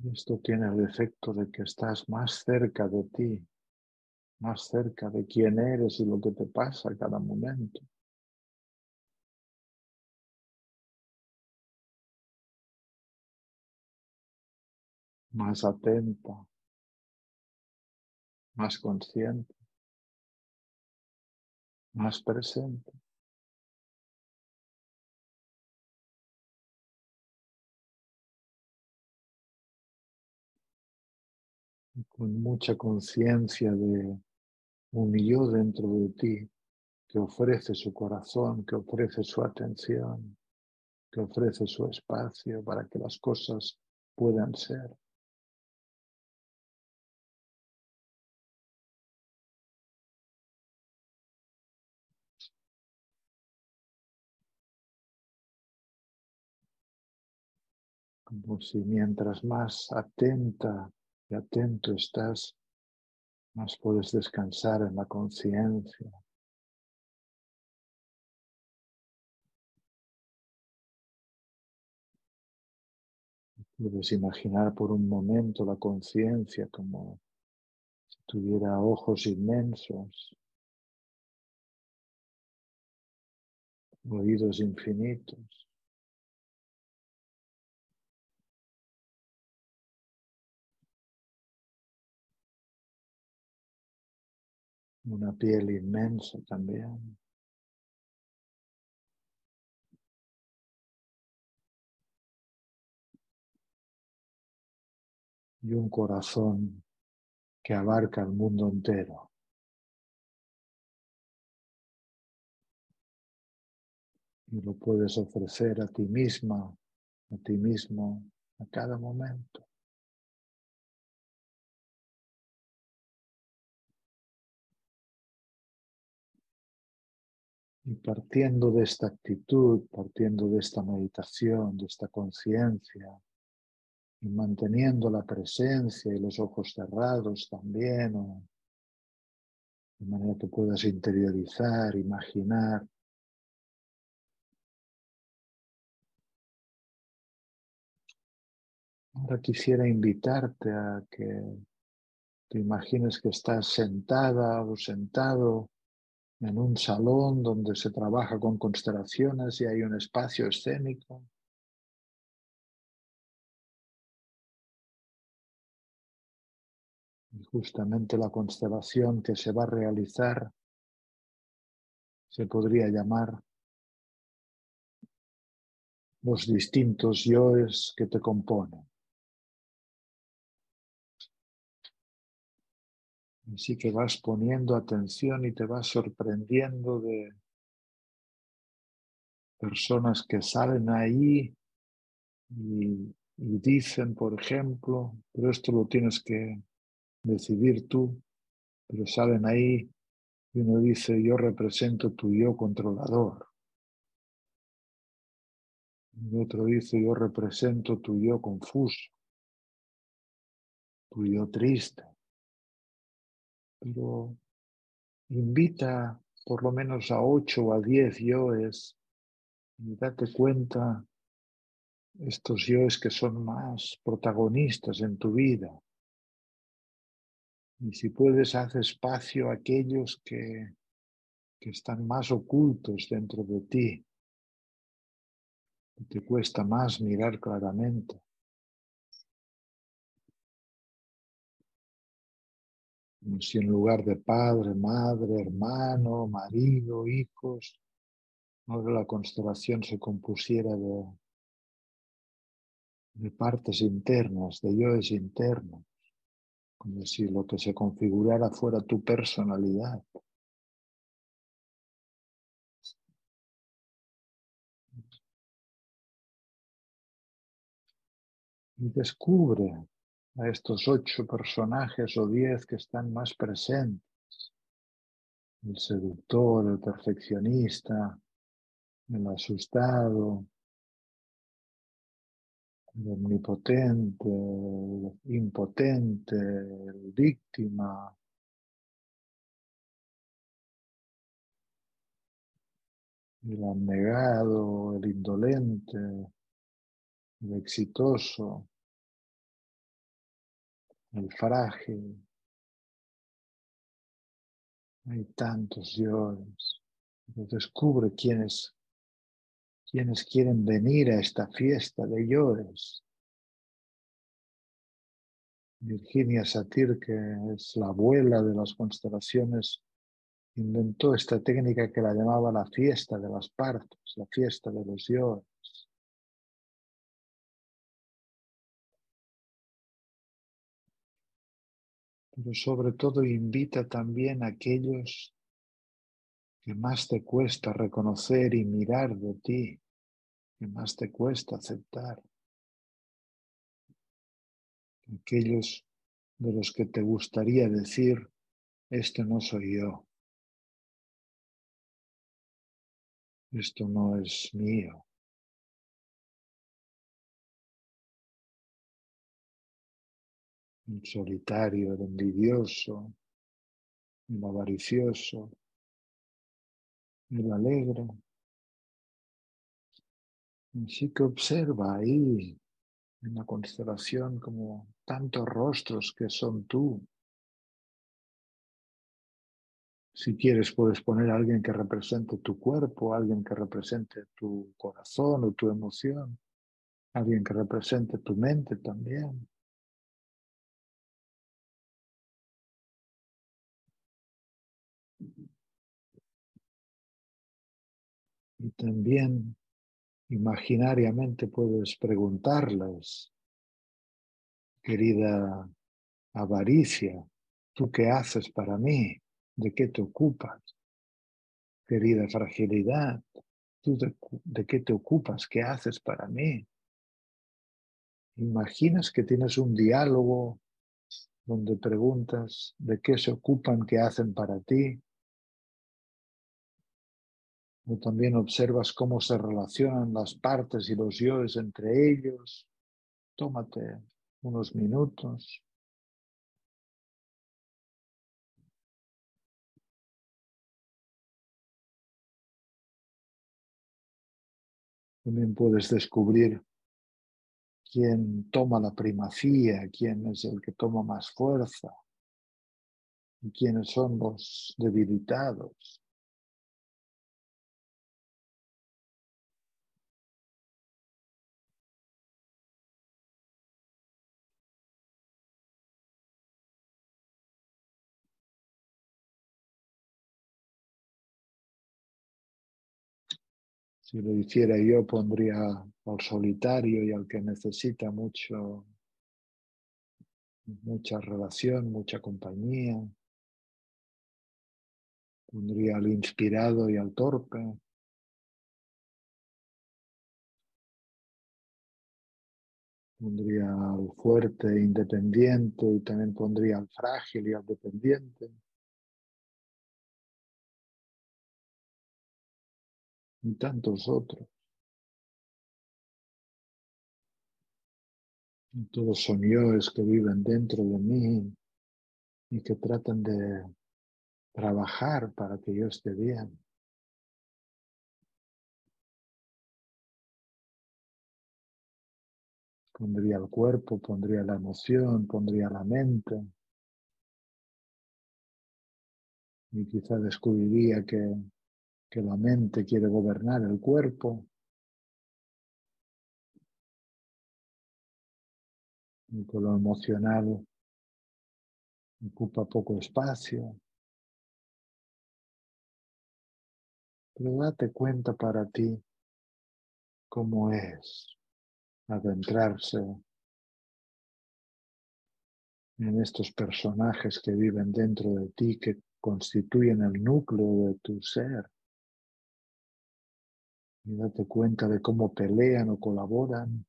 Esto tiene el efecto de que estás más cerca de ti, más cerca de quién eres y lo que te pasa cada momento. Más atenta, más consciente, más presente. Con mucha conciencia de un yo dentro de ti que ofrece su corazón, que ofrece su atención, que ofrece su espacio para que las cosas puedan ser. Como si mientras más atenta y atento estás, más puedes descansar en la conciencia. Puedes imaginar por un momento la conciencia como si tuviera ojos inmensos, oídos infinitos. Una piel inmensa también. Y un corazón que abarca el mundo entero. Y lo puedes ofrecer a ti misma, a ti mismo, a cada momento. Y partiendo de esta actitud, partiendo de esta meditación, de esta conciencia, y manteniendo la presencia y los ojos cerrados también, de manera que puedas interiorizar, imaginar. Ahora quisiera invitarte a que te imagines que estás sentada o sentado en un salón donde se trabaja con constelaciones y hay un espacio escénico. Y justamente la constelación que se va a realizar se podría llamar los distintos yoes que te componen. Así que vas poniendo atención y te vas sorprendiendo de personas que salen ahí y, dicen, por ejemplo, pero esto lo tienes que decidir tú, pero salen ahí y uno dice, yo represento tu yo controlador. Y otro dice, yo represento tu yo confuso, tu yo triste pero invita por lo menos a ocho o a diez yoes y date cuenta estos yoes que son más protagonistas en tu vida. Y si puedes, haz espacio a aquellos que, que están más ocultos dentro de ti. Te cuesta más mirar claramente. Si en lugar de padre, madre, hermano, marido, hijos, la constelación se compusiera de, de partes internas, de yoes internos, como si lo que se configurara fuera tu personalidad. Y descubre a estos ocho personajes o diez que están más presentes. El seductor, el perfeccionista, el asustado, el omnipotente, el impotente, el víctima. El abnegado, el indolente, el exitoso, el frágil. Hay tantos yoes. Descubre quiénes quienes quieren venir a esta fiesta de yoes. Virginia Satir, que es la abuela de las constelaciones, inventó esta técnica que la llamaba la fiesta de las partes, la fiesta de los yoes. Pero sobre todo invita también a aquellos que más te cuesta reconocer y mirar de ti, que más te cuesta aceptar. Aquellos de los que te gustaría decir, esto no soy yo, esto no es mío. El solitario, el envidioso, el avaricioso, el alegre. Así que observa ahí en la constelación como tantos rostros que son tú. Si quieres, puedes poner a alguien que represente tu cuerpo, alguien que represente tu corazón o tu emoción, alguien que represente tu mente también. Y también imaginariamente puedes preguntarles, querida avaricia, ¿tú qué haces para mí? ¿De qué te ocupas? Querida fragilidad, ¿tú de, de qué te ocupas? ¿Qué haces para mí? Imaginas que tienes un diálogo donde preguntas de qué se ocupan, qué hacen para ti, también observas cómo se relacionan las partes y los yoes entre ellos. Tómate unos minutos. También puedes descubrir quién toma la primacía, quién es el que toma más fuerza y quiénes son los debilitados. Si lo hiciera yo, pondría al solitario y al que necesita mucho, mucha relación, mucha compañía. Pondría al inspirado y al torpe. Pondría al fuerte e independiente y también pondría al frágil y al dependiente. Y tantos otros. todos son yoes que viven dentro de mí y que tratan de trabajar para que yo esté bien. Pondría el cuerpo, pondría la emoción, pondría la mente. Y quizá descubriría que que la mente quiere gobernar el cuerpo. Y que lo emocional ocupa poco espacio. Pero date cuenta para ti cómo es adentrarse en estos personajes que viven dentro de ti, que constituyen el núcleo de tu ser y date cuenta de cómo pelean o colaboran.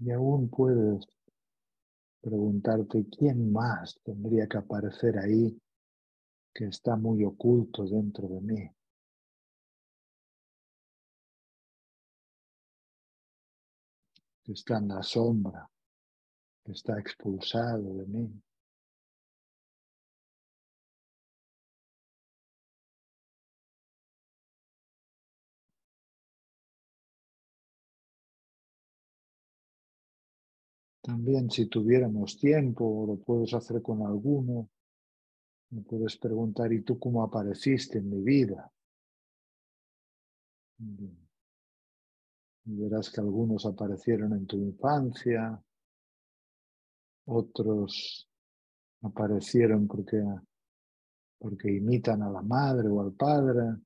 Y aún puedes preguntarte quién más tendría que aparecer ahí que está muy oculto dentro de mí. Que está en la sombra, que está expulsado de mí. También si tuviéramos tiempo, lo puedes hacer con alguno, me puedes preguntar, ¿y tú cómo apareciste en mi vida? Y verás que algunos aparecieron en tu infancia, otros aparecieron porque, porque imitan a la madre o al padre.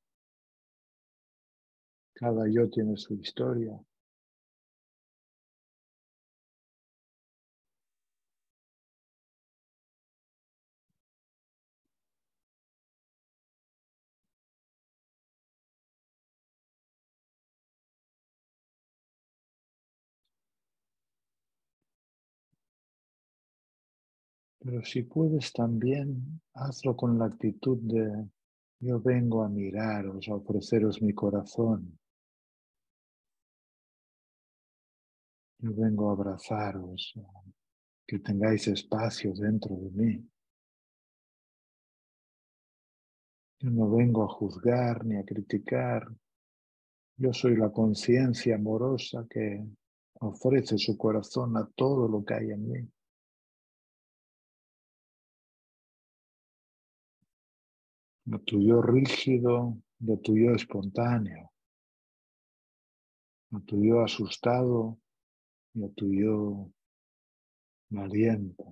Cada yo tiene su historia. Pero si puedes también, hazlo con la actitud de yo vengo a miraros, a ofreceros mi corazón. Yo vengo a abrazaros, que tengáis espacio dentro de mí. Yo no vengo a juzgar ni a criticar. Yo soy la conciencia amorosa que ofrece su corazón a todo lo que hay en mí. Lo tuyo rígido, lo tuyo espontáneo, lo tuyo asustado, lo tuyo valiente,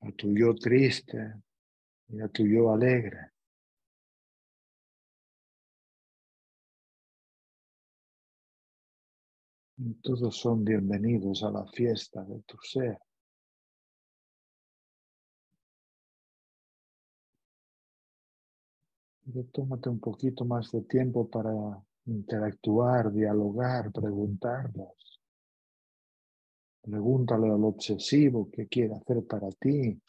lo tuyo triste y lo tuyo alegre. todos son bienvenidos a la fiesta de tu ser. Tómate un poquito más de tiempo para interactuar, dialogar, preguntarlos. Pregúntale al obsesivo qué quiere hacer para ti.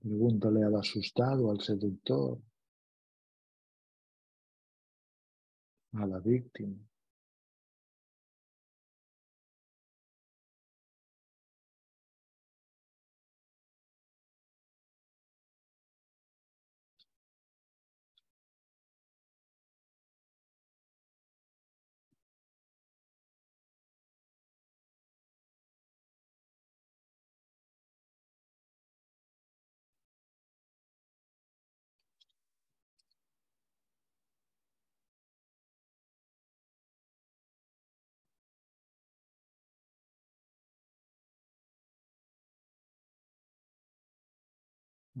Pregúntale al asustado, al seductor, a la víctima.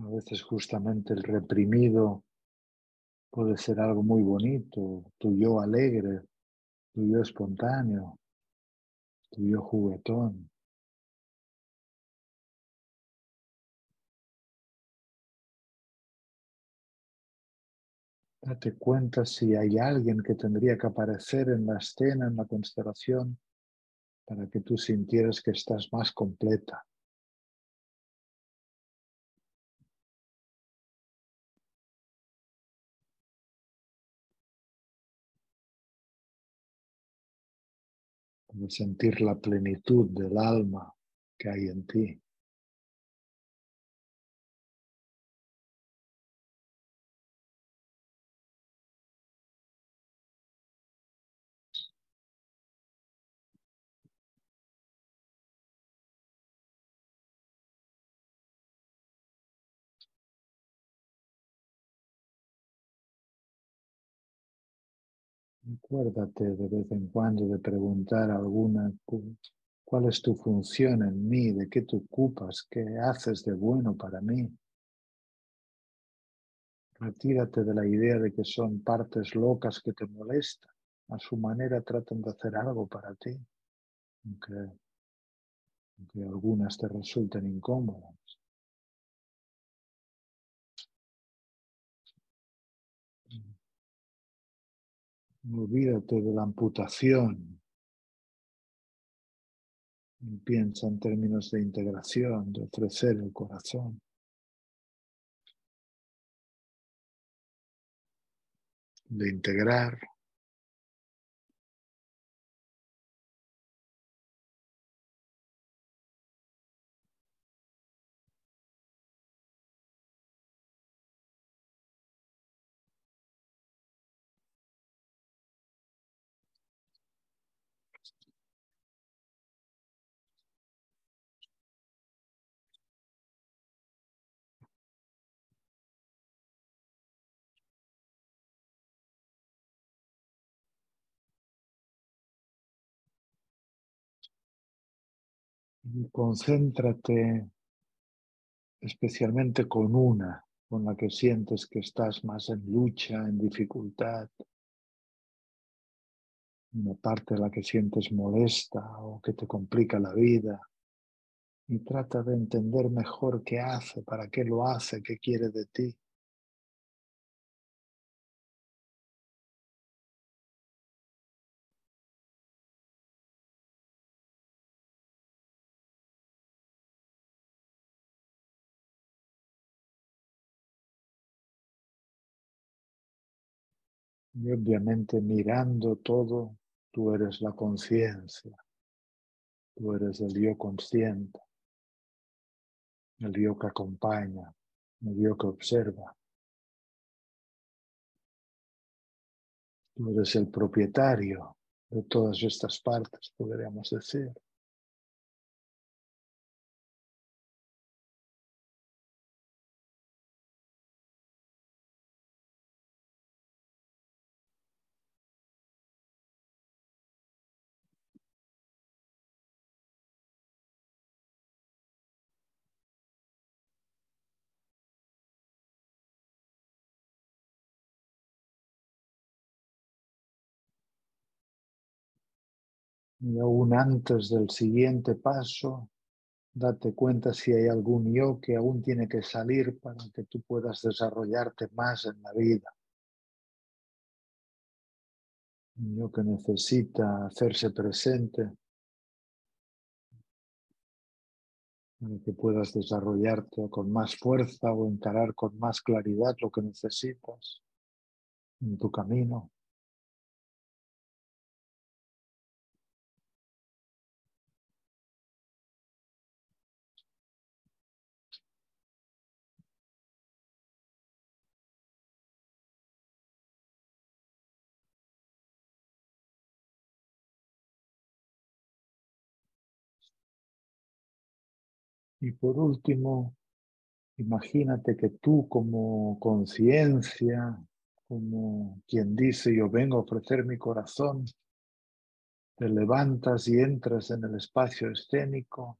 A veces justamente el reprimido puede ser algo muy bonito, tu yo alegre, tu yo espontáneo, tu yo juguetón. Date cuenta si hay alguien que tendría que aparecer en la escena, en la constelación, para que tú sintieras que estás más completa. Sentir la plenitud del alma que hay en ti. Acuérdate de vez en cuando de preguntar alguna cuál es tu función en mí, de qué te ocupas, qué haces de bueno para mí. Retírate de la idea de que son partes locas que te molestan. A su manera tratan de hacer algo para ti, aunque, aunque algunas te resulten incómodas. Olvídate de la amputación. Y piensa en términos de integración, de ofrecer el corazón. De integrar. Concéntrate especialmente con una, con la que sientes que estás más en lucha, en dificultad, una parte de la que sientes molesta o que te complica la vida. Y trata de entender mejor qué hace, para qué lo hace, qué quiere de ti. Y obviamente mirando todo, tú eres la conciencia, tú eres el yo consciente, el yo que acompaña, el yo que observa. Tú eres el propietario de todas estas partes, podríamos decir. Y aún antes del siguiente paso, date cuenta si hay algún yo que aún tiene que salir para que tú puedas desarrollarte más en la vida. Un yo que necesita hacerse presente para que puedas desarrollarte con más fuerza o encarar con más claridad lo que necesitas en tu camino. Y por último, imagínate que tú como conciencia, como quien dice yo vengo a ofrecer mi corazón, te levantas y entras en el espacio escénico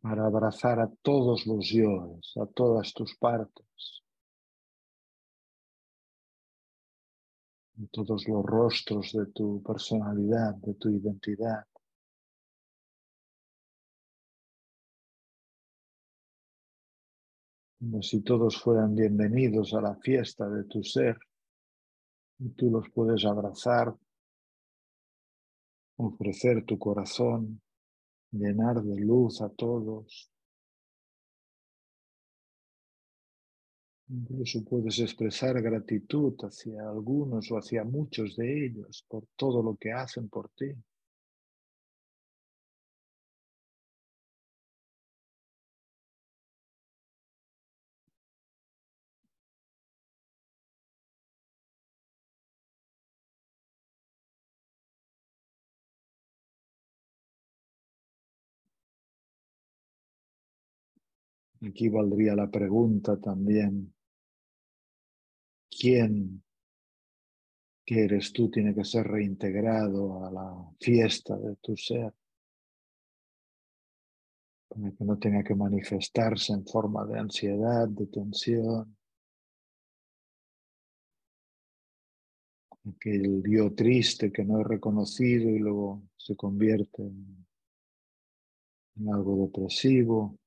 para abrazar a todos los yoes, a todas tus partes, a todos los rostros de tu personalidad, de tu identidad. Como si todos fueran bienvenidos a la fiesta de tu ser y tú los puedes abrazar, ofrecer tu corazón, llenar de luz a todos. Incluso puedes expresar gratitud hacia algunos o hacia muchos de ellos por todo lo que hacen por ti. Aquí valdría la pregunta también, ¿quién que eres tú tiene que ser reintegrado a la fiesta de tu ser? Para que no tenga que manifestarse en forma de ansiedad, de tensión. Aquel yo triste que no he reconocido y luego se convierte en algo depresivo.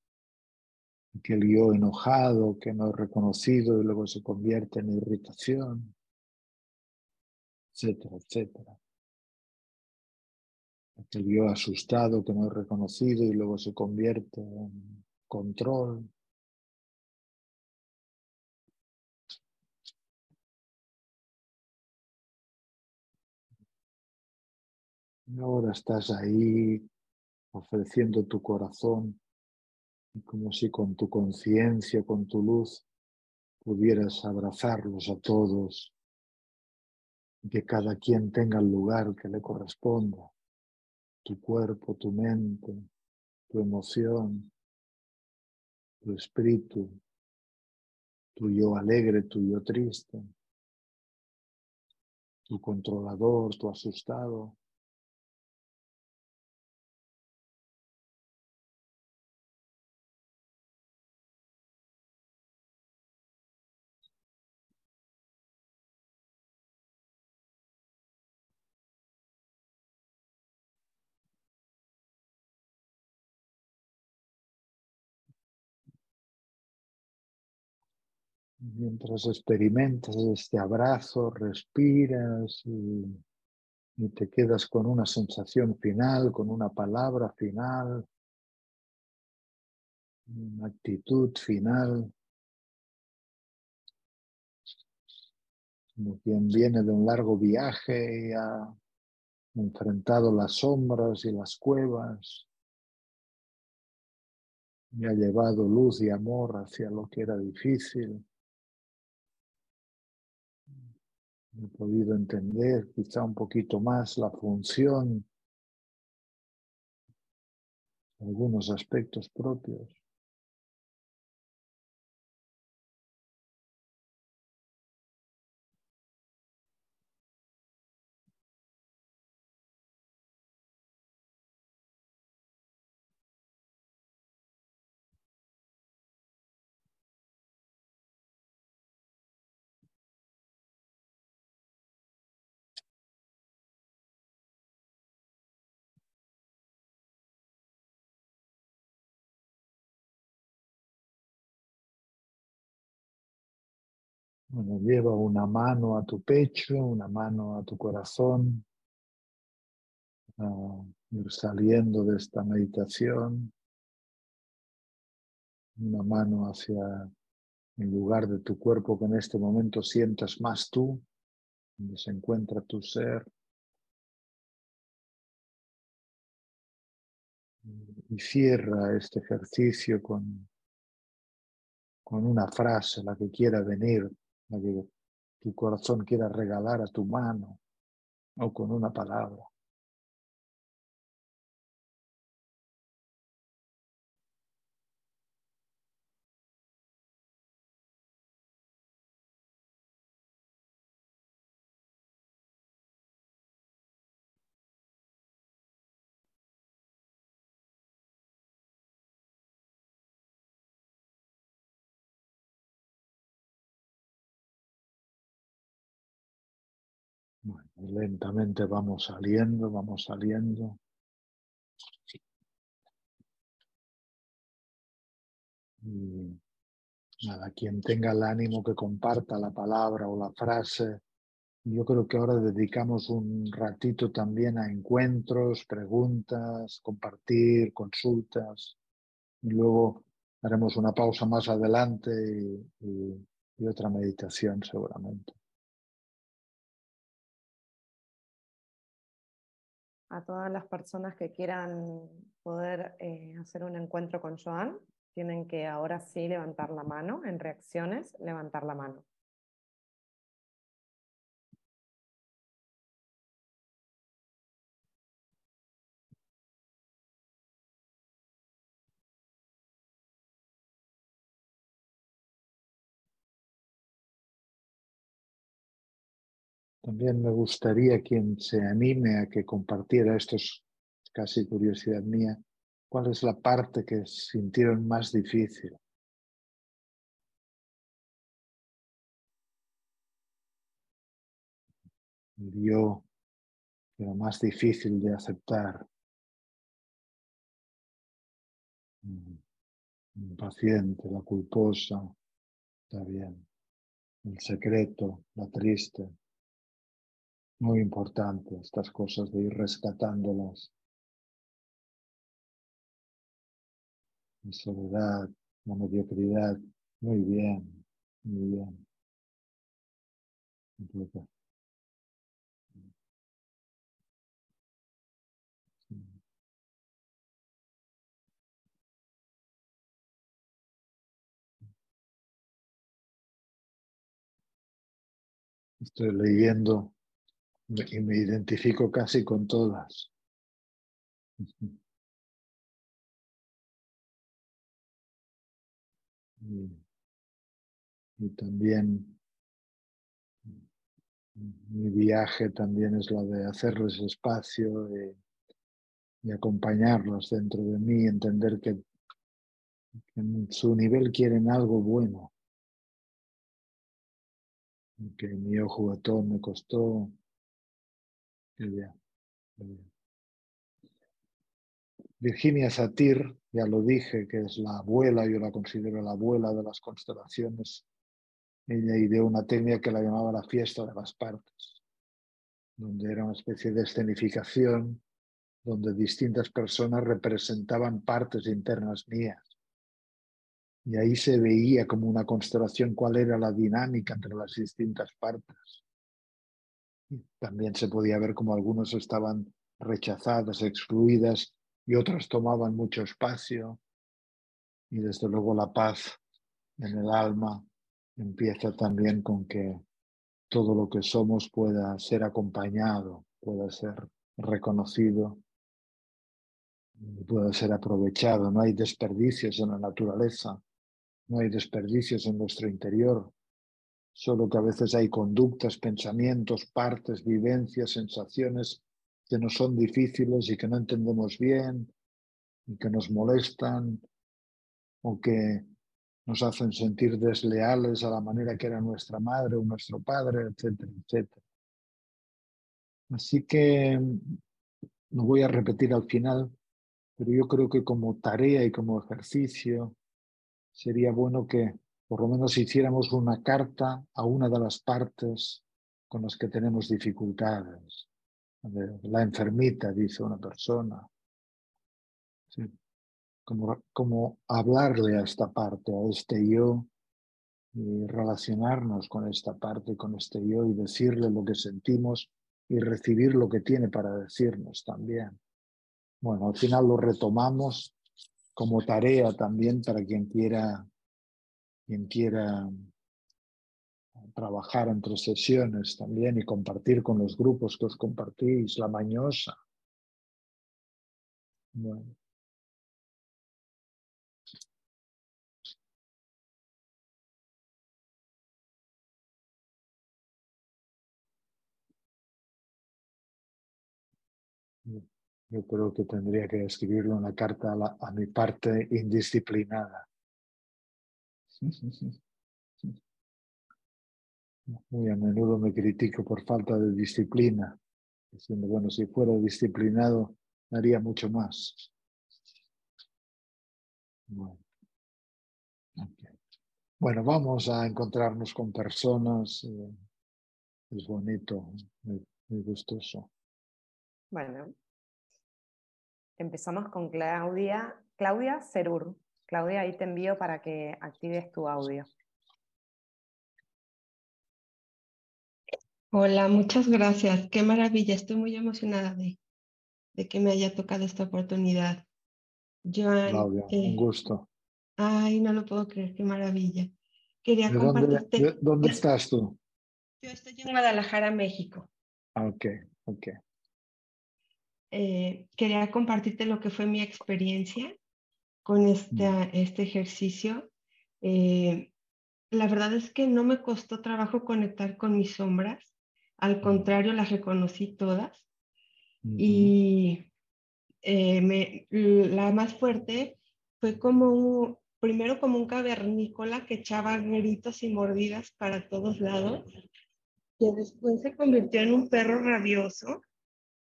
Aquel yo enojado que no he reconocido y luego se convierte en irritación, etcétera, etcétera. Aquel yo asustado que no he reconocido y luego se convierte en control. Y ahora estás ahí ofreciendo tu corazón como si con tu conciencia, con tu luz, pudieras abrazarlos a todos que cada quien tenga el lugar que le corresponda, tu cuerpo, tu mente, tu emoción, tu espíritu, tu yo alegre, tu yo triste, tu controlador, tu asustado. Mientras experimentas este abrazo, respiras y, te quedas con una sensación final, con una palabra final, una actitud final. Como quien viene de un largo viaje y ha enfrentado las sombras y las cuevas y ha llevado luz y amor hacia lo que era difícil. He podido entender quizá un poquito más la función, algunos aspectos propios. Bueno, lleva una mano a tu pecho, una mano a tu corazón, ir saliendo de esta meditación, una mano hacia el lugar de tu cuerpo que en este momento sientas más tú, donde se encuentra tu ser. Y cierra este ejercicio con, con una frase, la que quiera venir que tu corazón quiera regalar a tu mano o con una palabra. Lentamente vamos saliendo, vamos saliendo. Y nada, quien tenga el ánimo que comparta la palabra o la frase. Yo creo que ahora dedicamos un ratito también a encuentros, preguntas, compartir, consultas. Y luego haremos una pausa más adelante y otra meditación seguramente. A todas las personas que quieran poder eh, hacer un encuentro con Joan, tienen que ahora sí levantar la mano, en reacciones, levantar la mano. También me gustaría quien se anime a que compartiera, esto es casi curiosidad mía, cuál es la parte que sintieron más difícil. Yo, era más difícil de aceptar. Mm. impaciente, la culposa, está bien, el secreto, la triste. Muy importante estas cosas de ir rescatándolas. La soledad, la mediocridad, muy bien, muy bien. Estoy leyendo y me identifico casi con todas. Y, también mi viaje también es la de hacerles espacio y, acompañarlos dentro de mí, entender que en su nivel quieren algo bueno que mi ojo todo me costó. Virginia Satir, ya lo dije, que es la abuela, yo la considero la abuela de las constelaciones. Ella ideó una técnica que la llamaba la fiesta de las partes, donde era una especie de escenificación, donde distintas personas representaban partes internas mías y ahí se veía como una constelación cuál era la dinámica entre las distintas partes. También se podía ver como algunos estaban rechazadas, excluidas y otras tomaban mucho espacio. Y desde luego la paz en el alma empieza también con que todo lo que somos pueda ser acompañado, pueda ser reconocido pueda ser aprovechado. No hay desperdicios en la naturaleza. No hay desperdicios en nuestro interior, solo que a veces hay conductas, pensamientos, partes, vivencias, sensaciones que nos son difíciles y que no entendemos bien y que nos molestan o que nos hacen sentir desleales a la manera que era nuestra madre o nuestro padre, etcétera, etcétera. Así que no voy a repetir al final, pero yo creo que como tarea y como ejercicio sería bueno que por lo menos hiciéramos una carta a una de las partes con las que tenemos dificultades. La enfermita, dice una persona. Como, como hablarle a esta parte, a este yo, y relacionarnos con esta parte, con este yo, y decirle lo que sentimos y recibir lo que tiene para decirnos también. Bueno, al final lo retomamos como tarea también para quien quiera, quien quiera trabajar entre sesiones también y compartir con los grupos que os compartís, la mañosa. Bueno. Yo creo que tendría que escribirle una carta a, mi parte indisciplinada. Muy a menudo me critico por falta de disciplina, diciendo, bueno, si fuera disciplinado, haría mucho más. Bueno, vamos a encontrarnos con personas. Eh, es bonito, muy, muy gustoso. Bueno, Empezamos con Claudia, Claudia Cerur. Claudia, ahí te envío para que actives tu audio. Hola, muchas gracias. Qué maravilla. Estoy muy emocionada de, de que me haya tocado esta oportunidad. Claudia, un eh, gusto. Ay, no lo puedo creer, qué maravilla. Quería compartirte. Dónde, ¿Dónde estás tú? Yo estoy en Guadalajara, México. Ah, ok, ok. Eh, quería compartirte lo que fue mi experiencia con este, este ejercicio. Eh, la verdad es que no me costó trabajo conectar con mis sombras, al contrario, las reconocí todas. Y eh, me, la más fuerte fue como primero como un cavernícola que echaba gritos y mordidas para todos lados, que después se convirtió en un perro rabioso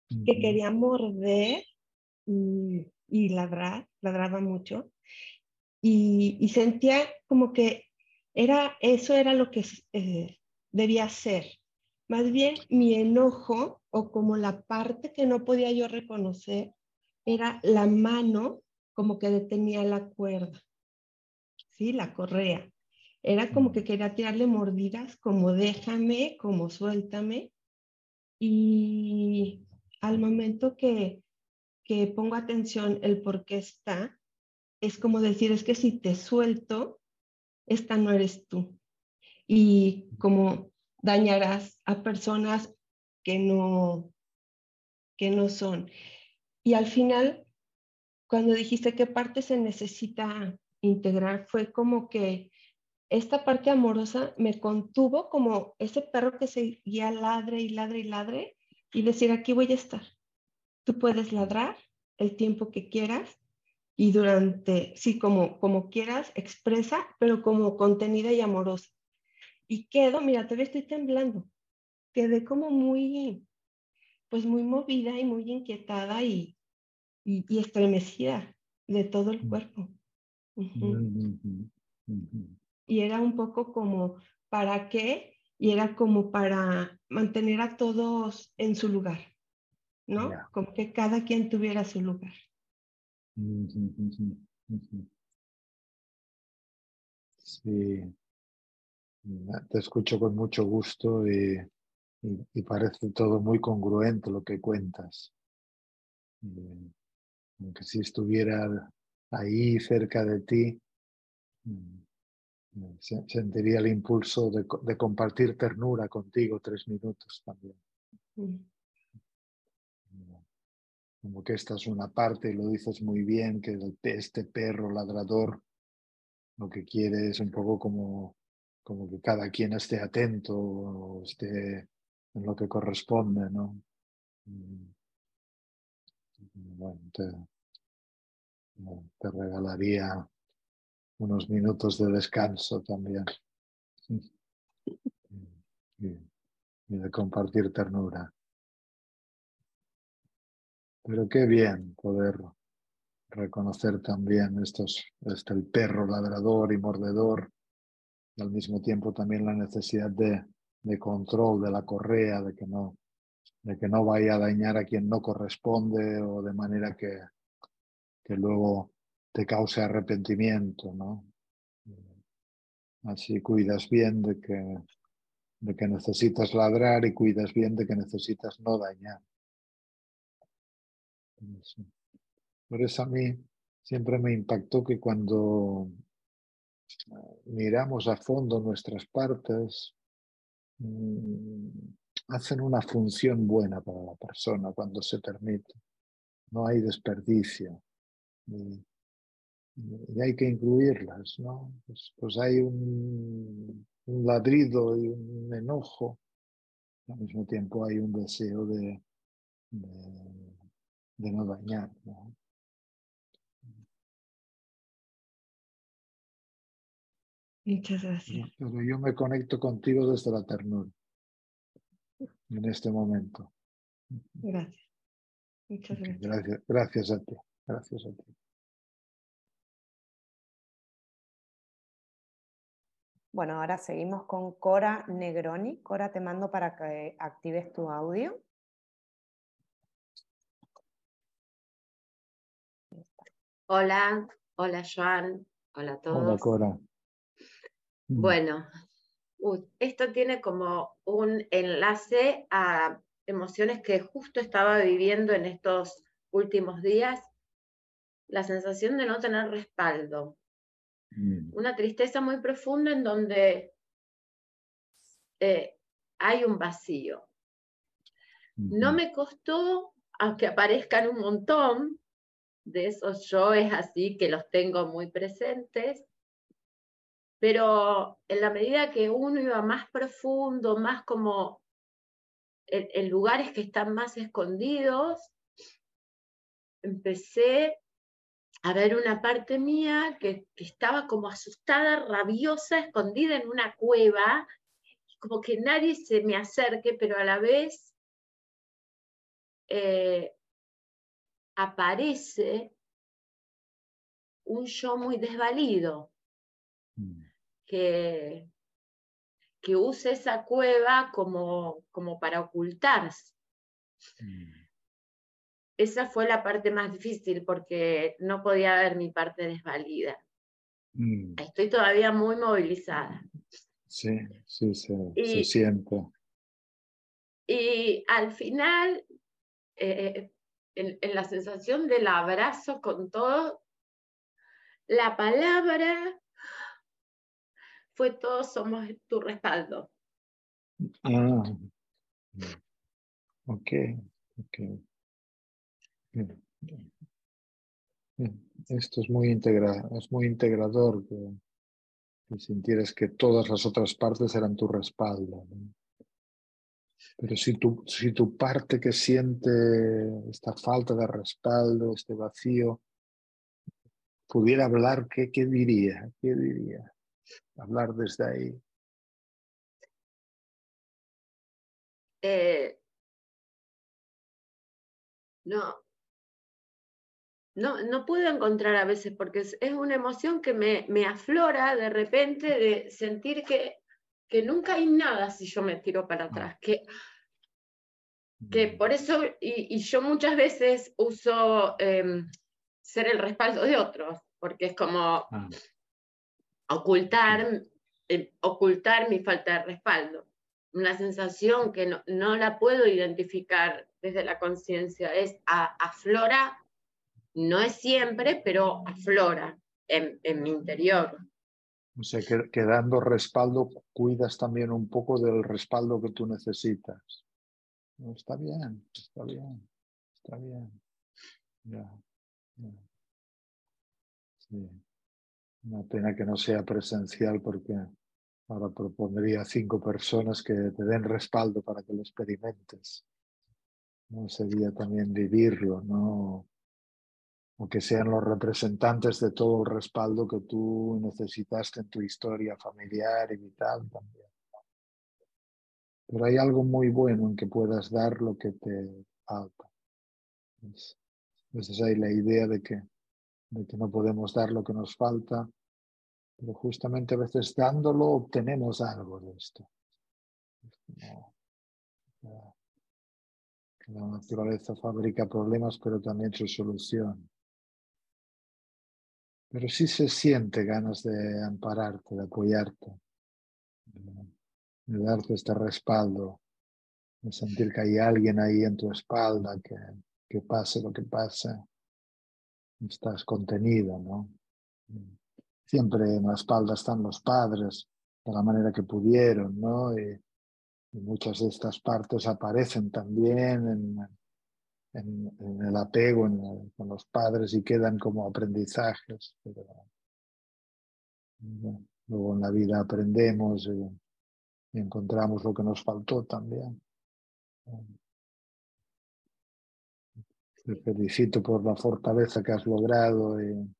que quería morder y, ladrar, ladraba mucho. y, sentía como que era, eso era lo que eh, debía ser. Más bien mi enojo o como la parte que no podía yo reconocer era la mano como que detenía la cuerda, ¿sí? La correa. Era como que quería tirarle mordidas, como déjame, como suéltame. Y al momento que, que pongo atención el por qué está, es como decir, es que si te suelto, esta no eres tú. Y como dañarás a personas que no, que no son. Y al final, cuando dijiste qué parte se necesita integrar, fue como que esta parte amorosa me contuvo como ese perro que seguía ladre y ladre y ladre y decir, aquí voy a estar. Tú puedes ladrar el tiempo que quieras y durante, sí, como, como quieras, expresa, pero como contenida y amorosa. Y quedo, mira, todavía estoy temblando. Quedé como muy, pues muy movida y muy inquietada y, y, estremecida de todo el mm. cuerpo. Y era un poco como, ¿para qué? Y era como para mantener a todos en su lugar, ¿no? Como que cada quien tuviera su lugar. Sí, te escucho con mucho gusto y, y, parece todo muy congruente lo que cuentas. Eh, aunque si estuviera ahí cerca de ti, mm, sentiría el impulso de, de, compartir ternura contigo tres minutos también. Mm. Como que esta es una parte, y lo dices muy bien, que este perro ladrador lo que quiere es un poco como, como que cada quien esté atento, esté en lo que corresponde, ¿no? Mm. Bueno, te regalaría unos minutos de descanso también. [LAUGHS] Y, de compartir ternura. Pero qué bien poder reconocer también estos, este, el perro ladrador y mordedor, y al mismo tiempo también la necesidad de, de control de la correa, de que, no, de que no vaya a dañar a quien no corresponde o de manera que, que luego te cause arrepentimiento, ¿no? Así cuidas bien de que, de que necesitas ladrar y cuidas bien de que necesitas no dañar. Por eso a mí siempre me impactó que cuando eh, miramos a fondo nuestras partes, mm, hacen una función buena para la persona cuando se permite. No hay desperdicio y hay que incluirlas, ¿no? Pues, pues hay un, ladrido y un enojo, al mismo tiempo hay un deseo de, de, no dañar, ¿no? Muchas gracias. Pero yo me conecto contigo desde la ternura en este momento. Gracias. Muchas gracias. Gracias, gracias a ti. Gracias a ti. Bueno, ahora seguimos con Cora Negroni. Cora, te mando para que actives tu audio. Hola, hola Joan, hola a todos. Hola Cora. Mm. Bueno, esto tiene como un enlace a emociones que justo estaba viviendo en estos últimos días. La sensación de no tener respaldo, Mm. Una tristeza muy profunda en donde eh, hay un vacío. No me costó, aunque aparezcan un montón de esos yoes así que los tengo muy presentes, pero en la medida que uno iba más profundo, más como en lugares que están más escondidos, empecé a ver una parte mía que, estaba como asustada, rabiosa, escondida en una cueva, como que nadie se me acerque, pero a la vez eh, aparece un yo muy desvalido, mm. que, que use esa cueva como, como para ocultarse. Mm. Esa fue la parte más difícil porque no podía ver mi parte desvalida. Mm. Estoy todavía muy movilizada. Sí, sí, se siente. Y al final, eh, en, la sensación del abrazo con todo, la palabra fue todos somos tu respaldo. Ah, ok, ok. Esto es muy, integra es muy integrador, que, que, sintieras que todas las otras partes eran tu respaldo. Pero si tu, si parte que siente esta falta de respaldo, este vacío, pudiera hablar, ¿qué, qué diría? ¿Qué diría? Hablar desde ahí. Eh, no, no, no puedo encontrar a veces porque es, una emoción que me, me, aflora de repente de sentir que, que, nunca hay nada si yo me tiro para ah. atrás, que, que mm. por eso, y, yo muchas veces uso em, ser el respaldo de otros, porque es como ah. ocultar, em, ocultar mi falta de respaldo. Una sensación que no, no la puedo identificar desde la conciencia, es aflora no es siempre, pero aflora en, mi interior. O sea, que, dando respaldo cuidas también un poco del respaldo que tú necesitas. está bien, está bien, está bien. Una pena que no sea presencial porque ahora propondría cinco personas que te den respaldo para que lo experimentes. No sería también vivirlo, no o que sean los representantes de todo el respaldo que tú necesitaste en tu historia familiar y vital también. Pero hay algo muy bueno en que puedas dar lo que te falta. Entonces hay la idea de que, de que no podemos dar lo que nos falta, pero justamente a veces dándolo obtenemos algo de esto. la naturaleza fabrica problemas, pero también su solución. Pero sí se siente ganas de ampararte, de apoyarte, de, darte este respaldo, de sentir que hay alguien ahí en tu espalda, que, que pase lo que pase, estás contenido, ¿no? Siempre en la espalda están los padres, de la manera que pudieron, ¿no? Y, y muchas de estas partes aparecen también en, en, el apego con los padres y quedan como aprendizajes. Pero, luego en la vida aprendemos y, encontramos lo que nos faltó también. Te felicito por la fortaleza que has logrado y,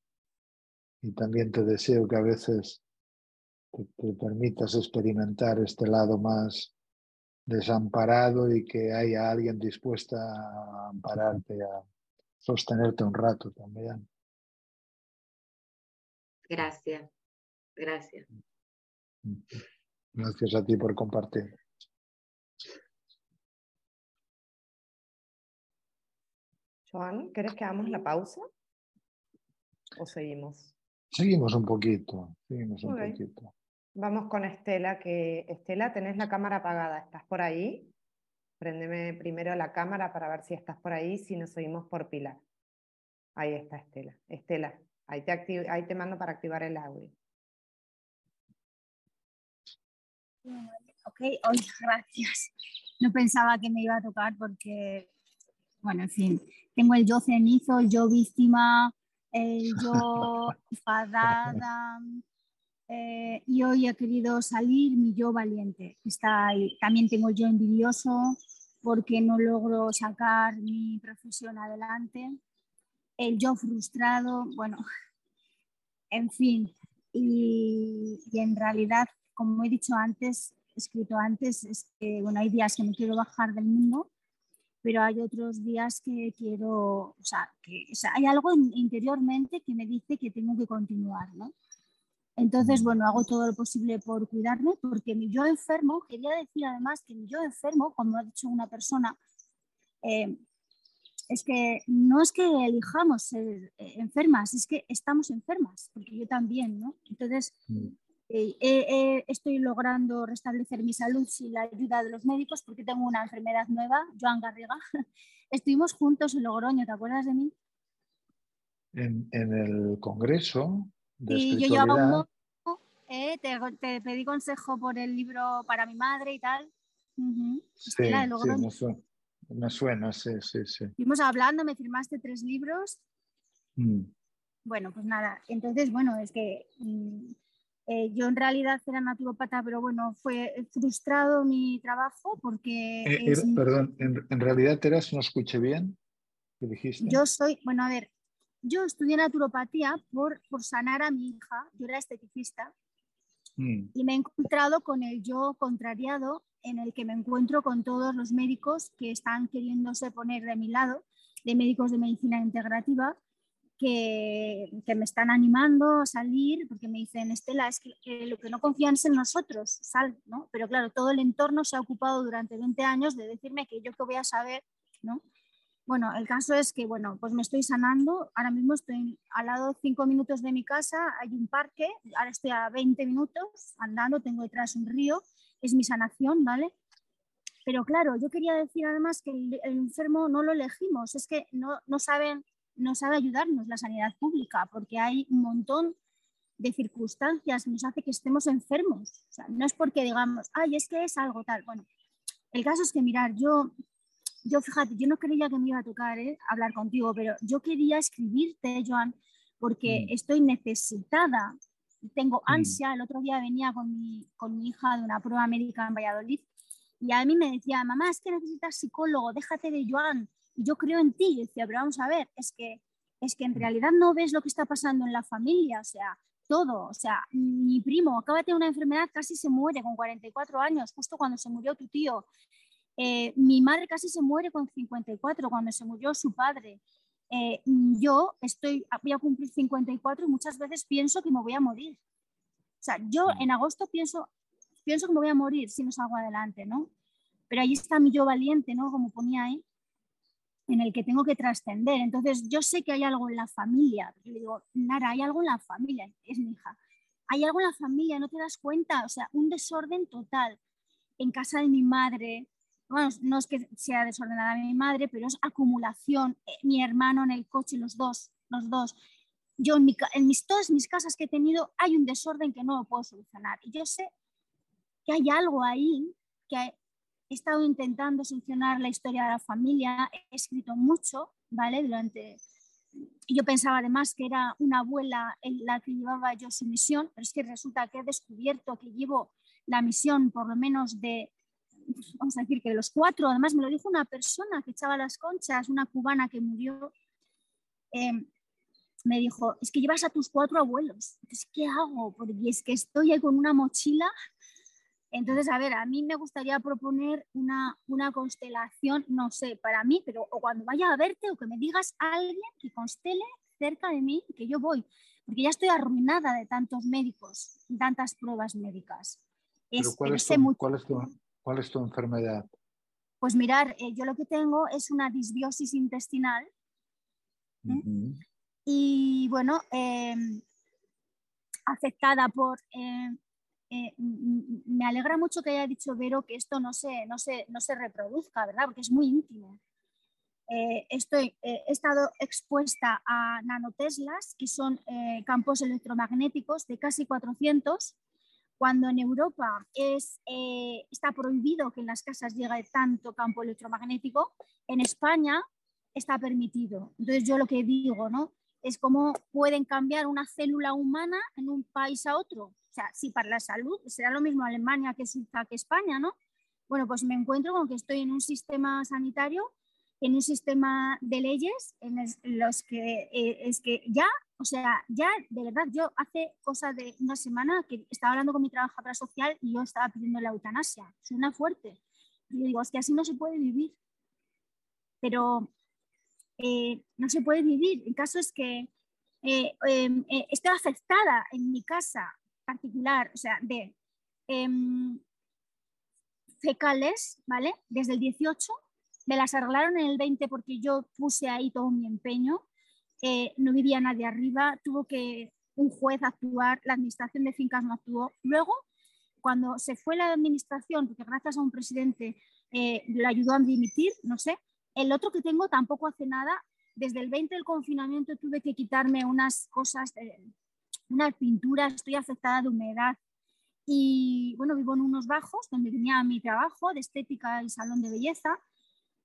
y también te deseo que a veces te permitas experimentar este lado más desamparado y que haya alguien dispuesta a ampararte, a sostenerte un rato también. Gracias, gracias. Gracias a ti por compartir. Joan, ¿quieres que hagamos la pausa? ¿O seguimos? Seguimos un poquito, seguimos un poquito. Vamos con Estela, que Estela, tenés la cámara apagada, ¿estás por ahí? Préndeme primero la cámara para ver si estás por ahí, si nos seguimos por Pilar. Ahí está Estela. Estela, ahí te, ahí te mando para activar el audio. Ok, hoy gracias. No pensaba que me iba a tocar porque, bueno, en fin, tengo el yo cenizo, el yo víctima, el yo enfadada, eh, y hoy he querido salir mi yo valiente. Está También tengo yo envidioso porque no logro sacar mi profesión adelante. El yo frustrado, bueno, en fin. Y, en realidad, como he dicho antes, escrito antes, es que bueno, hay días que me quiero bajar del mundo, pero hay otros días que quiero, o sea, que hay algo interiormente que me dice que tengo que continuar, ¿no? Entonces, bueno, hago todo lo posible por cuidarme, porque mi yo enfermo, quería decir además que mi yo enfermo, como ha dicho una persona, eh, es que no es que elijamos ser eh, enfermas, es que estamos enfermas, porque yo también, ¿no? Entonces, mm. eh, estoy logrando restablecer mi salud sin la ayuda de los médicos porque tengo una enfermedad nueva, Joan Garriga. [LAUGHS] Estuvimos juntos en Logroño, ¿te acuerdas de mí? En, en el Congreso y yo llevaba un modo, eh, te, te, pedí consejo por el libro para mi madre y tal. Sí, sí me, suena, me, suena, sí, sí, sí. Estuvimos hablando, me firmaste tres libros. Mm. Bueno, pues nada, entonces, bueno, es que mm, eh, yo en realidad era naturopata, pero bueno, fue frustrado mi trabajo porque... Eh, perdón, en, en, realidad eras, no escuché bien, ¿qué dijiste? Yo soy, bueno, a ver, yo estudié naturopatía por, por sanar a mi hija, yo era esteticista, mm. y me he encontrado con el yo contrariado en el que me encuentro con todos los médicos que están queriéndose poner de mi lado, de médicos de medicina integrativa, que, que, me están animando a salir porque me dicen, Estela, es que, lo que no confían es en nosotros, sal, ¿no? Pero claro, todo el entorno se ha ocupado durante 20 años de decirme que yo qué voy a saber, ¿no? Bueno, el caso es que, bueno, pues me estoy sanando. Ahora mismo estoy al lado cinco minutos de mi casa, hay un parque, ahora estoy a 20 minutos andando, tengo detrás un río, es mi sanación, ¿vale? Pero claro, yo quería decir además que el, enfermo no lo elegimos, es que no, no, saben, no sabe ayudarnos la sanidad pública, porque hay un montón de circunstancias que nos hace que estemos enfermos. O sea, no es porque digamos, ay, es que es algo tal. Bueno, el caso es que, mirar, yo yo fíjate, yo no creía que me iba a tocar ¿eh? hablar contigo, pero yo quería escribirte, Joan, porque mm. estoy necesitada, tengo mm. ansia. El otro día venía con mi, con mi hija de una prueba médica en Valladolid y a mí me decía, mamá, es que necesitas psicólogo, déjate de Joan, y yo creo en ti. Y decía, pero vamos a ver, es que, es que en mm. realidad no ves lo que está pasando en la familia, o sea, todo, o sea, mi primo acaba de tener una enfermedad, casi se muere con 44 años, justo cuando se murió tu tío. Eh, mi madre casi se muere con 54 cuando se murió su padre. Eh, yo estoy, voy a cumplir 54 y muchas veces pienso que me voy a morir. O sea, yo en agosto pienso, pienso que me voy a morir si no salgo adelante, ¿no? Pero ahí está mi yo valiente, ¿no? Como ponía ahí, en el que tengo que trascender. Entonces, yo sé que hay algo en la familia. Yo le digo, Nara, hay algo en la familia, es mi hija. Hay algo en la familia, no te das cuenta. O sea, un desorden total. En casa de mi madre, bueno, no es que sea desordenada mi madre, pero es acumulación. Eh, mi hermano en el coche, los dos, los dos. Yo en, mis, todas mis casas que he tenido hay un desorden que no lo puedo solucionar. Y yo sé que hay algo ahí que he estado intentando solucionar la historia de la familia, he escrito mucho, ¿vale? Durante... Yo pensaba además que era una abuela en la que llevaba yo su misión, pero es que resulta que he descubierto que llevo la misión por lo menos de vamos a decir que de los cuatro, además me lo dijo una persona que echaba las conchas, una cubana que murió, em, me dijo, es que llevas a tus cuatro abuelos, entonces, ¿qué hago? Porque es que estoy ahí con una mochila. Entonces, a ver, a mí me gustaría proponer una, una constelación, no sé, para mí, pero o cuando vaya a verte o que me digas a alguien que constele cerca de mí, que yo voy, porque ya estoy arruinada de tantos médicos, tantas pruebas médicas. Es, ¿cuál, es ¿cuál, es tu, ¿Cuál es tu enfermedad? Pues mirar, eh, yo lo que tengo es una disbiosis intestinal. ¿eh? Y bueno, em, afectada por... Em, eh, me alegra mucho que haya dicho Vero que esto no se, no se, no se reproduzca, ¿verdad? Porque es muy íntimo. estoy, he estado expuesta a nanoteslas, que son campos electromagnéticos de casi 400, cuando en Europa es, eh, está prohibido que en las casas llegue tanto campo electromagnético, en España está permitido. Entonces yo lo que digo, ¿no? Es cómo pueden cambiar una célula humana en un país a otro. O sea, si para la salud será lo mismo Alemania que Suiza que España, ¿no? Bueno, pues me encuentro con que estoy en un sistema sanitario en un sistema de leyes en los que eh, es que ya, o sea, ya de verdad, yo hace cosa de una semana que estaba hablando con mi trabajadora social y yo estaba pidiendo la eutanasia. Suena fuerte. Y yo digo, es que así no se puede vivir. pero eh, no se puede vivir. El caso es que eh, em, eh, estoy afectada en mi casa particular, o sea, de em, fecales, ¿vale? Desde el 18, me las arreglaron en el 20 porque yo puse ahí todo mi empeño, no vivía nadie arriba, tuvo que un juez actuar, la administración de fincas no actuó. Luego, cuando se fue la administración, porque gracias a un presidente eh, le ayudó a dimitir, no sé, el otro que tengo tampoco hace nada. Desde el 20 del confinamiento tuve que quitarme unas cosas, unas pinturas, estoy afectada de humedad. Y bueno, vivo en unos bajos donde venía mi trabajo de estética y salón de belleza.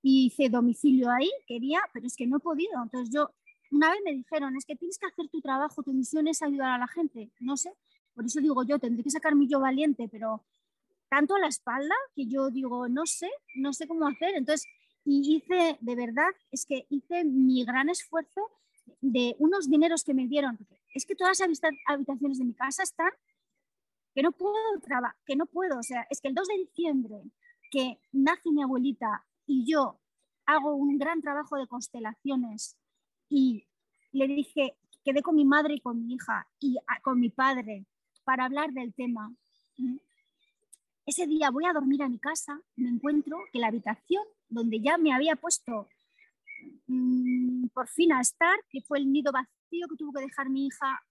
Y hice domicilio ahí, quería, pero es que no he podido. Entonces yo una vez me dijeron, es que tienes que hacer tu trabajo, tu misión es ayudar a la gente. No sé, por eso digo yo, tendré que sacar mi yo valiente, pero tanto a la espalda que yo digo, no sé, no sé cómo hacer. Entonces, y hice, de verdad, es que hice mi gran esfuerzo de unos dineros que me dieron. Es que todas las habitaciones de mi casa están que no puedo trabajar, que no puedo. O sea, es que el 2 de diciembre que nace mi abuelita y yo hago un gran trabajo de constelaciones y le dije, quedé con mi madre y con mi hija y con mi padre para hablar del tema. Ese día voy a dormir a mi casa, me encuentro que la habitación donde ya me había puesto mm, por fin a estar, que fue el nido vacío que tuvo que dejar mi hija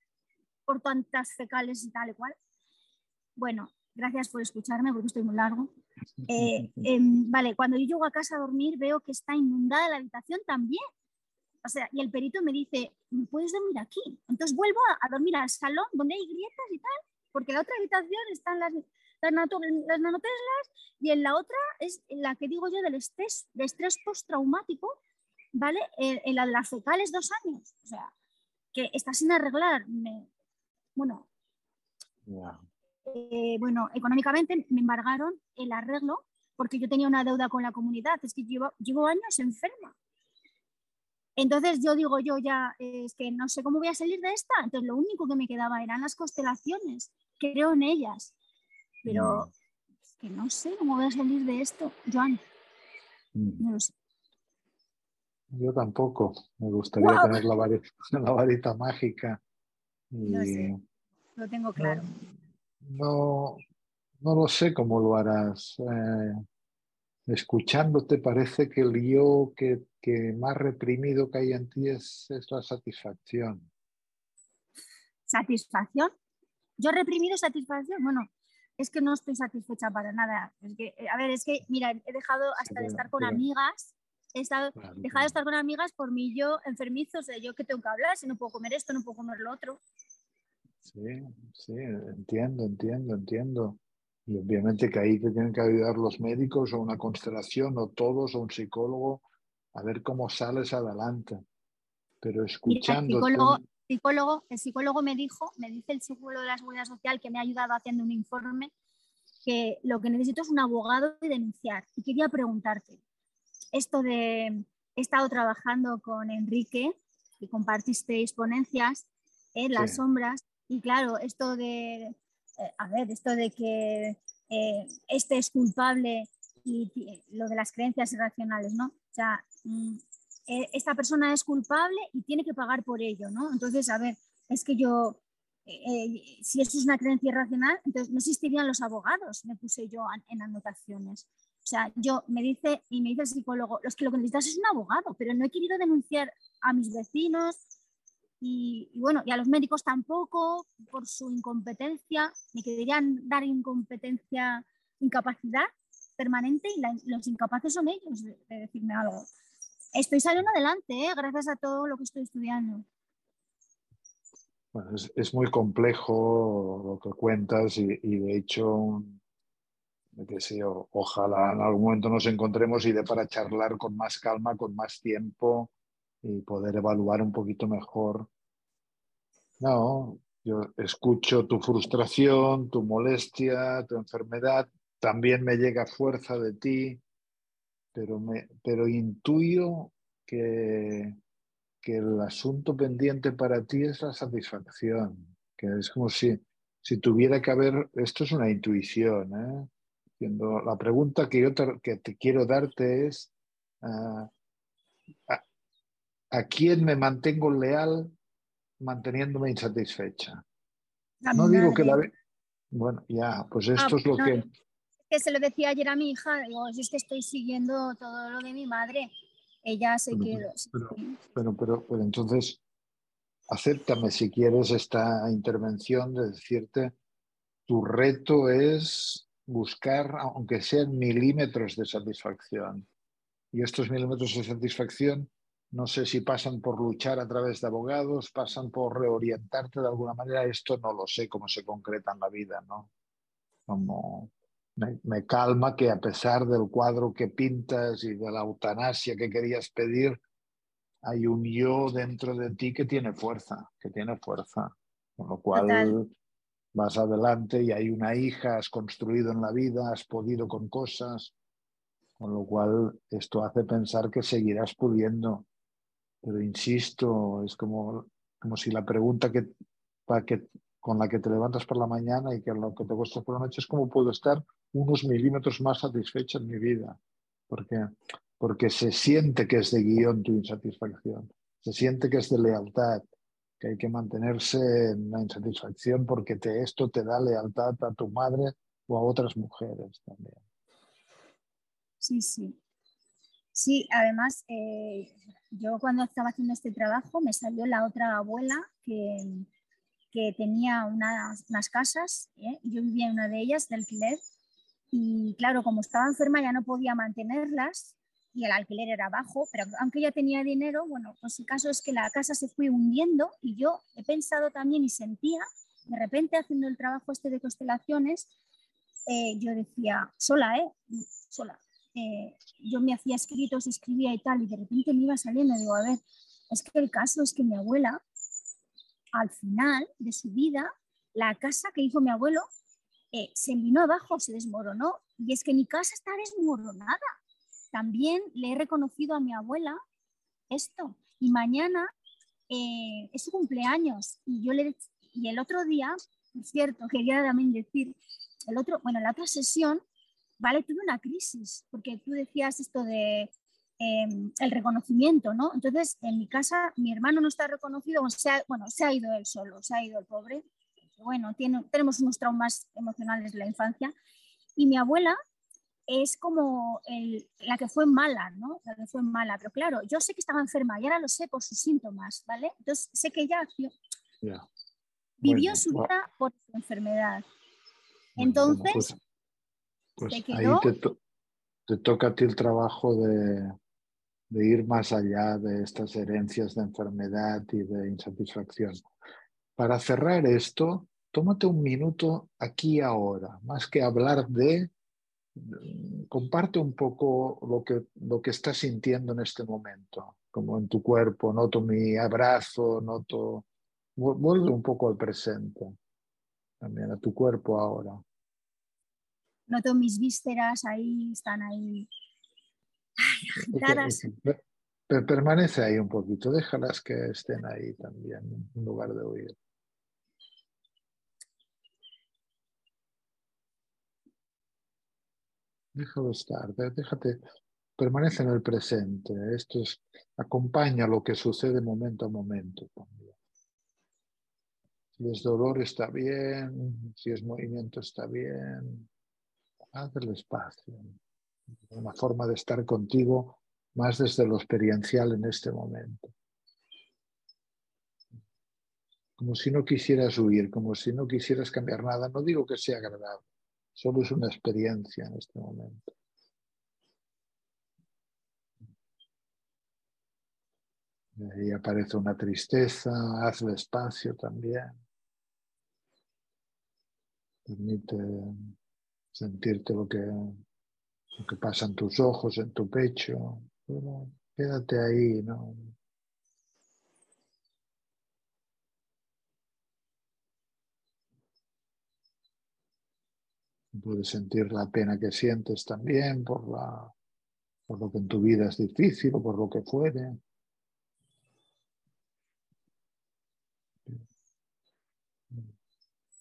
por tantas fecales y tal y cual. Bueno, gracias por escucharme porque estoy muy largo. Eh, em, vale, cuando yo llego a casa a dormir veo que está inundada la habitación también o sea, y el perito me dice, ¿me puedes dormir aquí? Entonces vuelvo a, dormir al salón donde hay grietas y tal, porque en la otra habitación están las, las, las nanoteslas y en la otra es la que digo yo del estrés, de estrés postraumático, ¿vale? En, la de las fecales dos años. O sea, que está sin arreglar. bueno, eh, bueno, económicamente me embargaron el arreglo porque yo tenía una deuda con la comunidad. Es que llevo, llevo años enferma. Entonces yo digo yo ya, es que no sé cómo voy a salir de esta. Entonces lo único que me quedaba eran las constelaciones. Creo en ellas. Pero mm. es que no sé cómo voy a salir de esto, Joan. Mm. No lo sé. Yo tampoco. Me gustaría tener la varita, [LAUGHS] la varita mágica. No sé. Lo tengo claro. No, no, lo sé cómo lo harás. Eh, escuchándote parece que el yo que, más reprimido que hay en ti es, la satisfacción. ¿Satisfacción? ¿Yo he reprimido satisfacción? Bueno, es que no estoy satisfecha para nada. que, eh, a ver, es que, mira, he dejado hasta de estar con amigas, he estado, dejado de estar con amigas por mí yo enfermizo, o sea, yo que tengo que hablar, si no puedo comer esto, no puedo comer lo otro. Sí, sí, entiendo, entiendo, entiendo. Y obviamente que ahí te tienen que ayudar los médicos o una constelación o todos o un psicólogo a ver cómo sales adelante. Pero escuchando... el, psicólogo, psicólogo, el psicólogo me dijo, me dice el psicólogo de la Seguridad Social que me ha ayudado haciendo un informe, que lo que necesito es un abogado y denunciar. Y quería preguntarte, esto de, he estado trabajando con Enrique, y compartisteis ponencias en las sombras, y claro, esto de a ver, esto de que eh, este es culpable y lo de las creencias irracionales, ¿no? O sea, mm, eh, esta persona es culpable y tiene que pagar por ello, ¿no? Entonces, a ver, es que yo, si eso es una creencia irracional, entonces no existirían los abogados, me puse yo en anotaciones. O sea, yo me dice, y me dice el psicólogo, los que lo que necesitas es un abogado, pero no he querido denunciar a mis vecinos, y, bueno, y a los médicos tampoco, por su incompetencia, me querían dar incompetencia, incapacidad permanente y los incapaces son ellos de, decirme algo. Estoy saliendo adelante, ¿eh? gracias a todo lo que estoy estudiando. Es, muy complejo lo que cuentas y, de hecho, que ojalá en algún momento nos encontremos y de para charlar con más calma, con más tiempo y poder evaluar un poquito mejor. No, yo escucho tu frustración, tu molestia, tu enfermedad, también me llega fuerza de ti, pero, me, pero intuyo que, que el asunto pendiente para ti es la satisfacción, que es como si, si tuviera que haber, esto es una intuición, ¿eh? la pregunta que yo te, que te quiero darte es, ah, a, quién me mantengo leal manteniéndome insatisfecha. no digo que la... Bueno, ya, pues ah, esto es lo que... que se lo decía ayer a mi hija, digo, es que estoy siguiendo todo lo de mi madre. Ella se quedó. Pero, pero, pero, entonces, acéptame si quieres esta intervención de decirte, tu reto es buscar, aunque sean milímetros de satisfacción. Y estos milímetros de satisfacción, no sé si pasan por luchar a través de abogados, pasan por reorientarte de alguna manera, esto no lo sé cómo se concreta en la vida, ¿no? Como me, calma que a pesar del cuadro que pintas y de la eutanasia que querías pedir, hay un yo dentro de ti que tiene fuerza, que tiene fuerza. Con lo cual vas adelante y hay una hija, has construido en la vida, has podido con cosas, con lo cual esto hace pensar que seguirás pudiendo. Pero insisto, es como, como si la pregunta que, para que, con la que te levantas por la mañana y que lo que te cuesta por la noche es cómo puedo estar unos milímetros más satisfecho en mi vida. Porque, porque se siente que es de guion tu insatisfacción, se siente que es de lealtad, que hay que mantenerse en la insatisfacción porque te, esto te da lealtad a tu madre o a otras mujeres también. Sí, sí. Sí, además, eh, yo cuando estaba haciendo este trabajo me salió la otra abuela que, que tenía unas, unas casas, ¿eh? yo vivía en una de ellas de alquiler, y claro, como estaba enferma ya no podía mantenerlas y el alquiler era bajo, pero aunque ella tenía dinero, bueno, pues el caso es que la casa se fue hundiendo y yo he pensado también y sentía, de repente haciendo el trabajo este de constelaciones, eh, yo decía, sola, ¿eh? Sola. Eh, yo me hacía escritos, escribía y tal, y de repente me iba saliendo, digo, a ver, es que el caso es que mi abuela, al final de su vida, la casa que hizo mi abuelo eh, se vino abajo, se desmoronó, y es que mi casa está desmoronada también le he reconocido a mi abuela esto. Y mañana eh, es su cumpleaños. Y yo le y el otro día, es cierto, quería también decir, el otro, bueno, la otra sesión, vale, tuve una crisis, porque tú decías esto de em, el reconocimiento, ¿no? Entonces, en mi casa, mi hermano no está reconocido, bueno, se ha ido él solo, se ha ido el pobre. Bueno, tiene, tenemos unos traumas emocionales de la infancia. Y mi abuela es como la que fue mala, ¿no? La que fue mala. Pero claro, yo sé que estaba enferma y ahora lo sé por sus síntomas, ¿vale? Entonces sé que ella vivió su vida por su enfermedad. Entonces, pues, ahí te, toca a ti el trabajo de, de ir más allá de estas herencias de enfermedad y de insatisfacción. Para cerrar esto, tómate un minuto aquí ahora, más que hablar de comparte un poco lo que, lo que estás sintiendo en este momento, como en tu cuerpo, noto mi abrazo, noto... Vuelve un poco al presente, también a tu cuerpo ahora. Noto mis vísceras ahí, están ahí agitadas. Permanece ahí un poquito, déjalas que estén ahí también, en lugar de huir. Déjalo estar, déjate, permanece en el presente. Esto es, acompaña lo que sucede momento a momento también. Si es dolor está bien, si es movimiento está bien. Haz el espacio. Una forma de estar contigo más desde lo experiencial en este momento. Como si no quisieras huir, como si no quisieras cambiar nada. No digo que sea agradable Solo es una experiencia en este momento. Y ahí aparece una tristeza, hazle espacio también. Permite sentirte lo que, lo que pasa en tus ojos, en tu pecho. quédate ahí, ¿no? Puedes sentir la pena que sientes también por, la, por lo que en tu vida es difícil o por lo que fuere.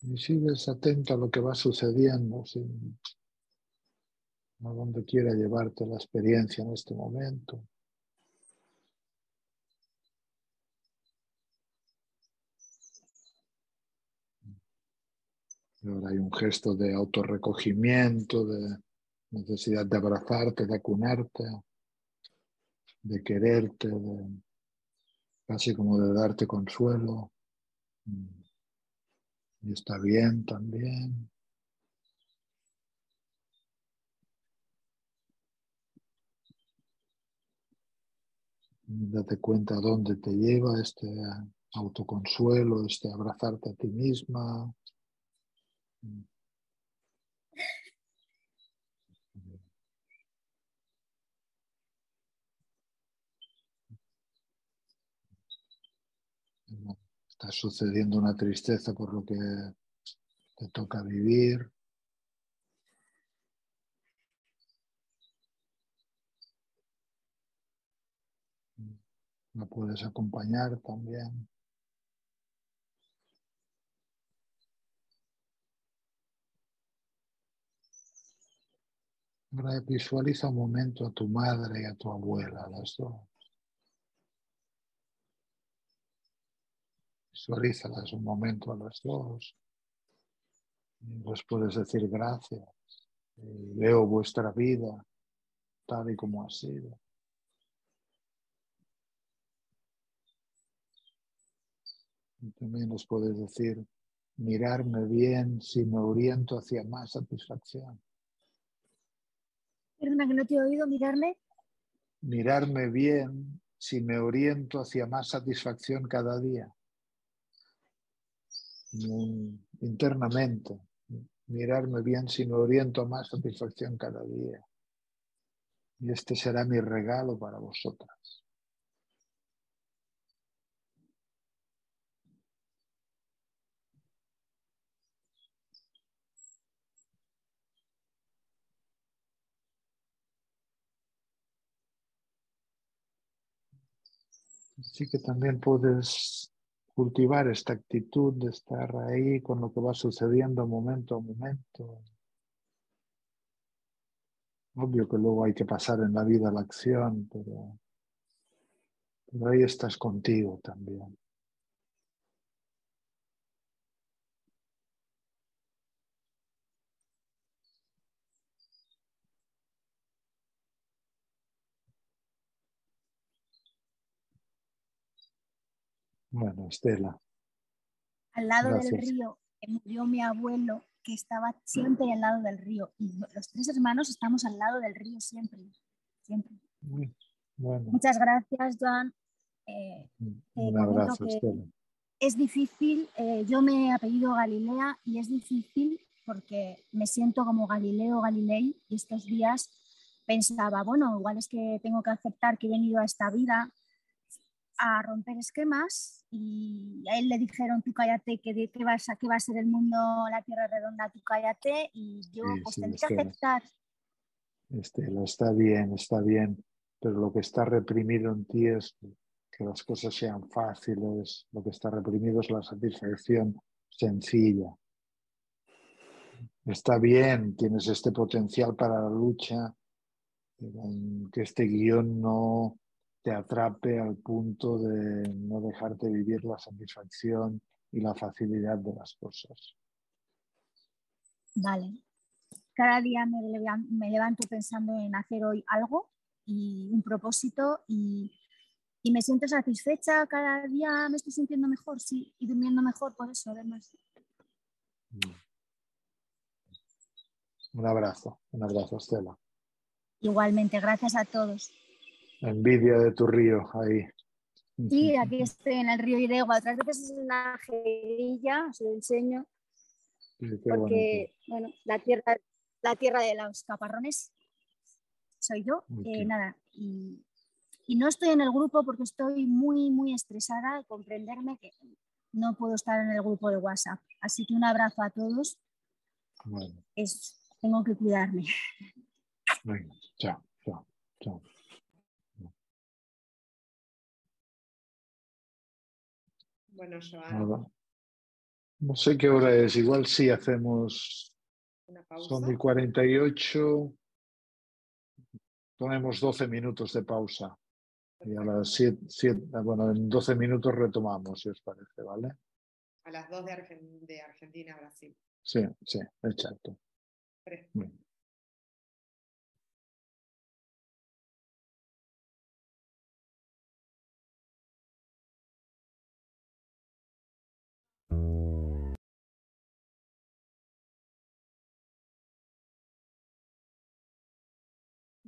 Y sigues atento a lo que va sucediendo, a donde quiera llevarte la experiencia en este momento. Ahora hay un gesto de autorrecogimiento, de necesidad de abrazarte, de acunarte, de quererte, de, casi como de darte consuelo. Mm. Y está bien también. Date cuenta dónde te lleva este autoconsuelo, este abrazarte a ti misma. Está sucediendo una tristeza por lo que te toca vivir. La puedes acompañar también. Ahora visualiza un momento a tu madre y a tu abuela, las dos. Visualízalas un momento a las dos. Les puedes decir gracias. veo vuestra vida tal y como ha sido. Y también les puedes decir, mirarme bien si me oriento hacia más satisfacción. Perdona que no te he oído, mirarme. Mirarme bien si me oriento hacia más satisfacción cada día. Internamente, mirarme bien si me oriento más satisfacción cada día. Y este será mi regalo para vosotras. Así que también puedes cultivar esta actitud de estar ahí con lo que va sucediendo momento a momento. Obvio que luego hay que pasar en la vida la acción, pero, ahí estás contigo también. Bueno, Estela. Al lado del río murió mi abuelo, que estaba siempre al lado del río. Y los tres hermanos estamos al lado del río siempre. siempre. Muchas gracias, Joan. Eh, Un abrazo, Estela. Es difícil, eh, yo me he apellido Galilea y es difícil porque me siento como Galileo Galilei y estos días pensaba, bueno, igual es que tengo que aceptar que he venido a esta vida a romper esquemas y a él le dijeron tú cállate que, de, qué vas a, qué va a ser el mundo, la tierra redonda, tú cállate y yo pues tendré que aceptar. Este, lo está bien, está bien, pero lo que está reprimido en ti es que las cosas sean fáciles, lo que está reprimido es la satisfacción sencilla. Está bien, tienes este potencial para la lucha, que este guion no, te atrape al punto de no dejarte vivir la satisfacción y la facilidad de las cosas. Vale. Cada día me levanto pensando en hacer hoy algo y un propósito y, me siento satisfecha. Cada día me estoy sintiendo mejor, sí, y durmiendo mejor por eso, además. Mm. Un abrazo, un abrazo, Estela. Igualmente, gracias a todos envidia de tu río ahí. Sí, aquí estoy en el río Iregua. Otras veces es una jerilla, os lo enseño. porque, bueno, la tierra, la tierra de los caparrones soy yo. Eh, nada, y, no estoy en el grupo porque estoy muy, muy estresada de comprenderme que no puedo estar en el grupo de WhatsApp. Así que un abrazo a todos. Es, tengo que cuidarme. Venga, chao, chao, chao. Bueno, Joan. No sé qué hora es, igual sí hacemos. Una pausa. Son y 48. Ponemos 12 minutos de pausa. Y a las 7, bueno, en 12 minutos retomamos, si os parece, ¿vale? A las 2 de, Argentina, Brasil. Sí, sí, exacto.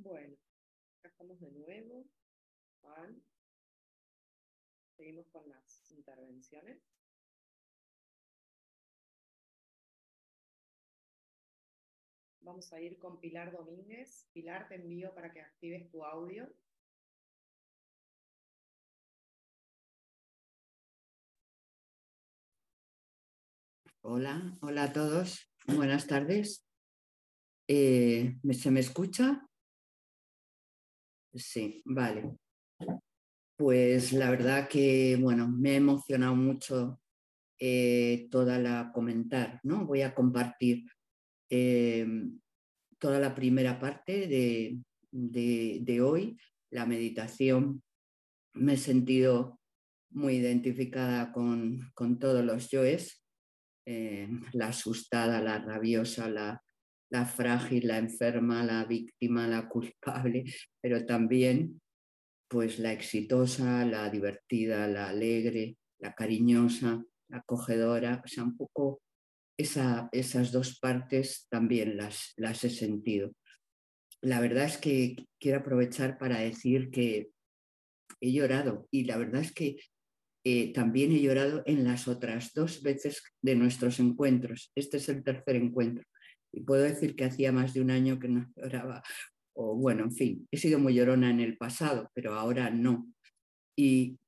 Bueno, acá estamos de nuevo. Seguimos con las intervenciones. Vamos a ir con Pilar Domínguez. Pilar, te envío para que actives tu audio. Hola, hola a todos. Buenas tardes. Eh, ¿Se me escucha? Sí, vale. Pues la verdad que, bueno, me ha emocionado mucho eh, toda la comentar, ¿no? Voy a compartir eh, toda la primera parte de, de, hoy, la meditación. Me he sentido muy identificada con, con todos los yoes, eh, la asustada, la rabiosa, la, la frágil, la enferma, la víctima, la culpable, pero también pues la exitosa, la divertida, la alegre, la cariñosa, la acogedora, o sea, un poco esa, esas dos partes también las, las he sentido. La verdad es que quiero aprovechar para decir que he llorado y la verdad es que eh, también he llorado en las otras dos veces de nuestros encuentros. Este es el tercer encuentro y puedo decir que hacía más de un año que no lloraba o bueno, en fin, he sido muy llorona en el pasado, pero ahora no. Y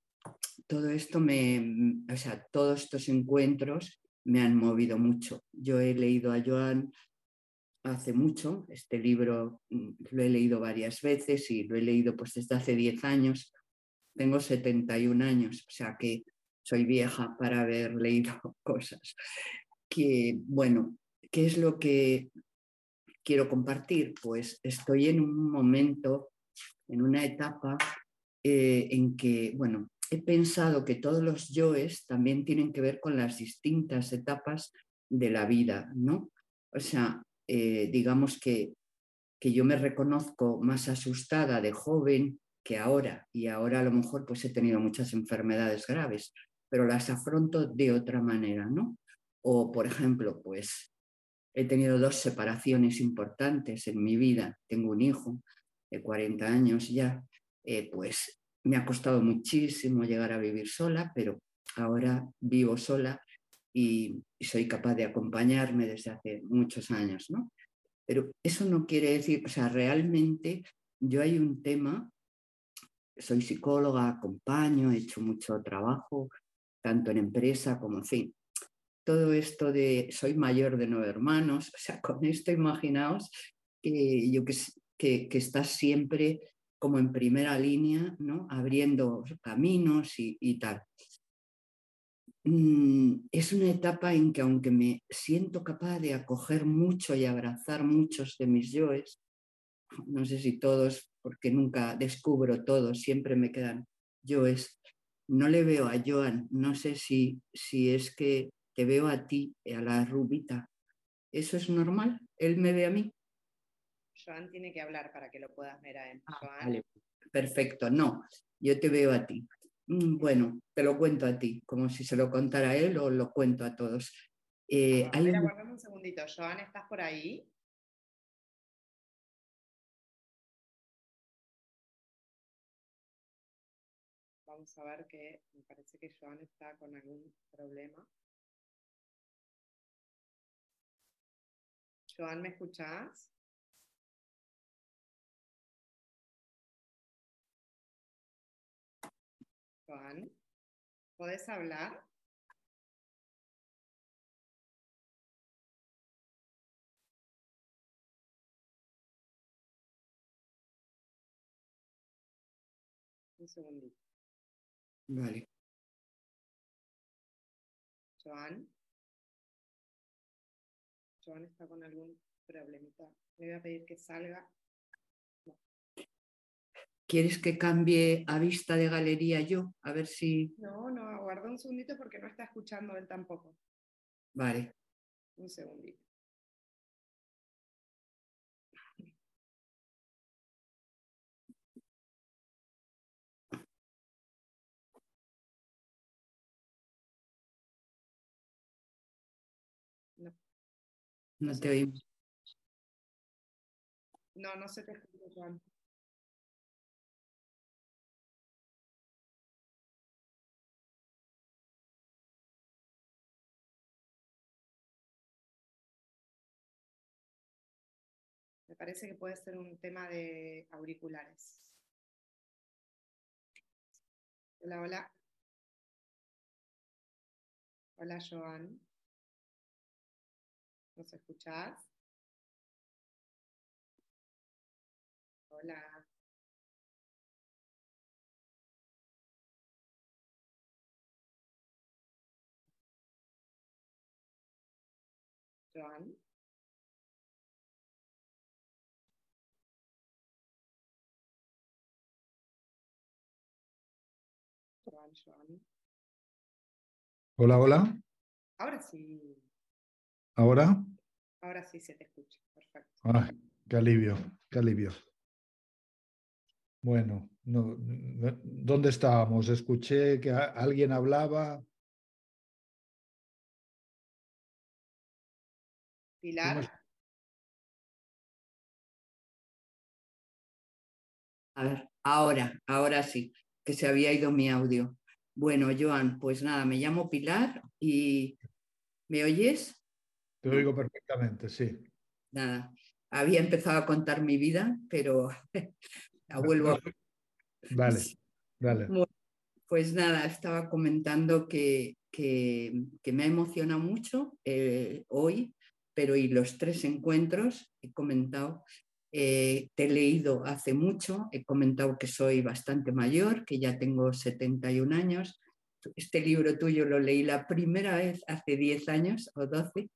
todo esto me, o sea, todos estos encuentros me han movido mucho. Yo he leído a Joan hace mucho, este libro mm, lo he leído varias veces y lo he leído pues desde hace 10 años. Tengo 71 años, o sea que soy vieja para haber leído [LAUGHS] cosas. Que bueno, ¿qué es lo que quiero compartir? Pues estoy en un momento, en una etapa eh, en que, bueno, he pensado que todos los yoes también tienen que ver con las distintas etapas de la vida, ¿no? O sea, eh, digamos que, que yo me reconozco más asustada de joven que ahora, y ahora a lo mejor pues he tenido muchas enfermedades graves, pero las afronto de otra manera, ¿no? O, por ejemplo, pues He tenido dos separaciones importantes en mi vida. Tengo un hijo de 40 años ya. Eh, pues me ha costado muchísimo llegar a vivir sola, pero ahora vivo sola y, soy capaz de acompañarme desde hace muchos años, ¿no? Pero eso no quiere decir, o sea, realmente yo hay un tema, soy psicóloga, acompaño, he hecho mucho trabajo, tanto en empresa como en fin, todo esto de soy mayor de nueve hermanos, o sea, [LAUGHS] con esto imaginaos que yo que, que, estás siempre como en primera línea, ¿no? abriendo caminos y, tal. Mm, es una etapa en que aunque me siento capaz de acoger mucho y abrazar muchos de mis yoes, no sé si todos, porque nunca descubro todos, siempre me quedan yoes, no le veo a Joan, no sé si, si es que te veo a ti, a la rubita. ¿Eso es normal? ¿Él me ve a mí? Joan tiene que hablar para que lo puedas ver a él. Ah, perfecto, no, yo te veo a ti. Mm, bueno, te lo cuento a ti, como si se lo contara a él o lo cuento a todos. Eh, a ver, un... un segundito. Joan, ¿estás por ahí? Vamos a ver que me parece que Joan está con algún problema. Joan, ¿me escuchás? Joan, ¿puedes hablar? Un segundito. Vale. Joan. Joan está con algún problemita. Le voy a pedir que salga. ¿Quieres que cambie a vista de galería yo? A ver si... No, no, aguarda un segundito porque no está escuchando él tampoco. Vale. Un segundito. No te oímos. No, no se te escucha, Juan. Me parece que puede ser un tema de auriculares. Hola, hola. Hola, Joan. ¿Nos escuchás? Hola. Joan. Joan, Joan. Hola, hola. Ahora sí. ¿Ahora? Ahora sí se te escucha. Perfecto. Ah, qué alivio, qué alivio. Bueno, no, ¿dónde estábamos? Escuché que alguien hablaba. Pilar. A ver, ahora, ahora sí, que se había ido mi audio. Bueno, Joan, pues nada, me llamo Pilar y ¿me oyes? Te oigo perfectamente, sí. Nada, había empezado a contar mi vida, pero [LAUGHS] la vuelvo a... Vale, vale. pues nada, estaba comentando que, que, me ha emocionado mucho eh, hoy, pero y los tres encuentros he comentado, eh, te he leído hace mucho, he comentado que soy bastante mayor, que ya tengo 71 años. Este libro tuyo lo leí la primera vez hace 10 años o 12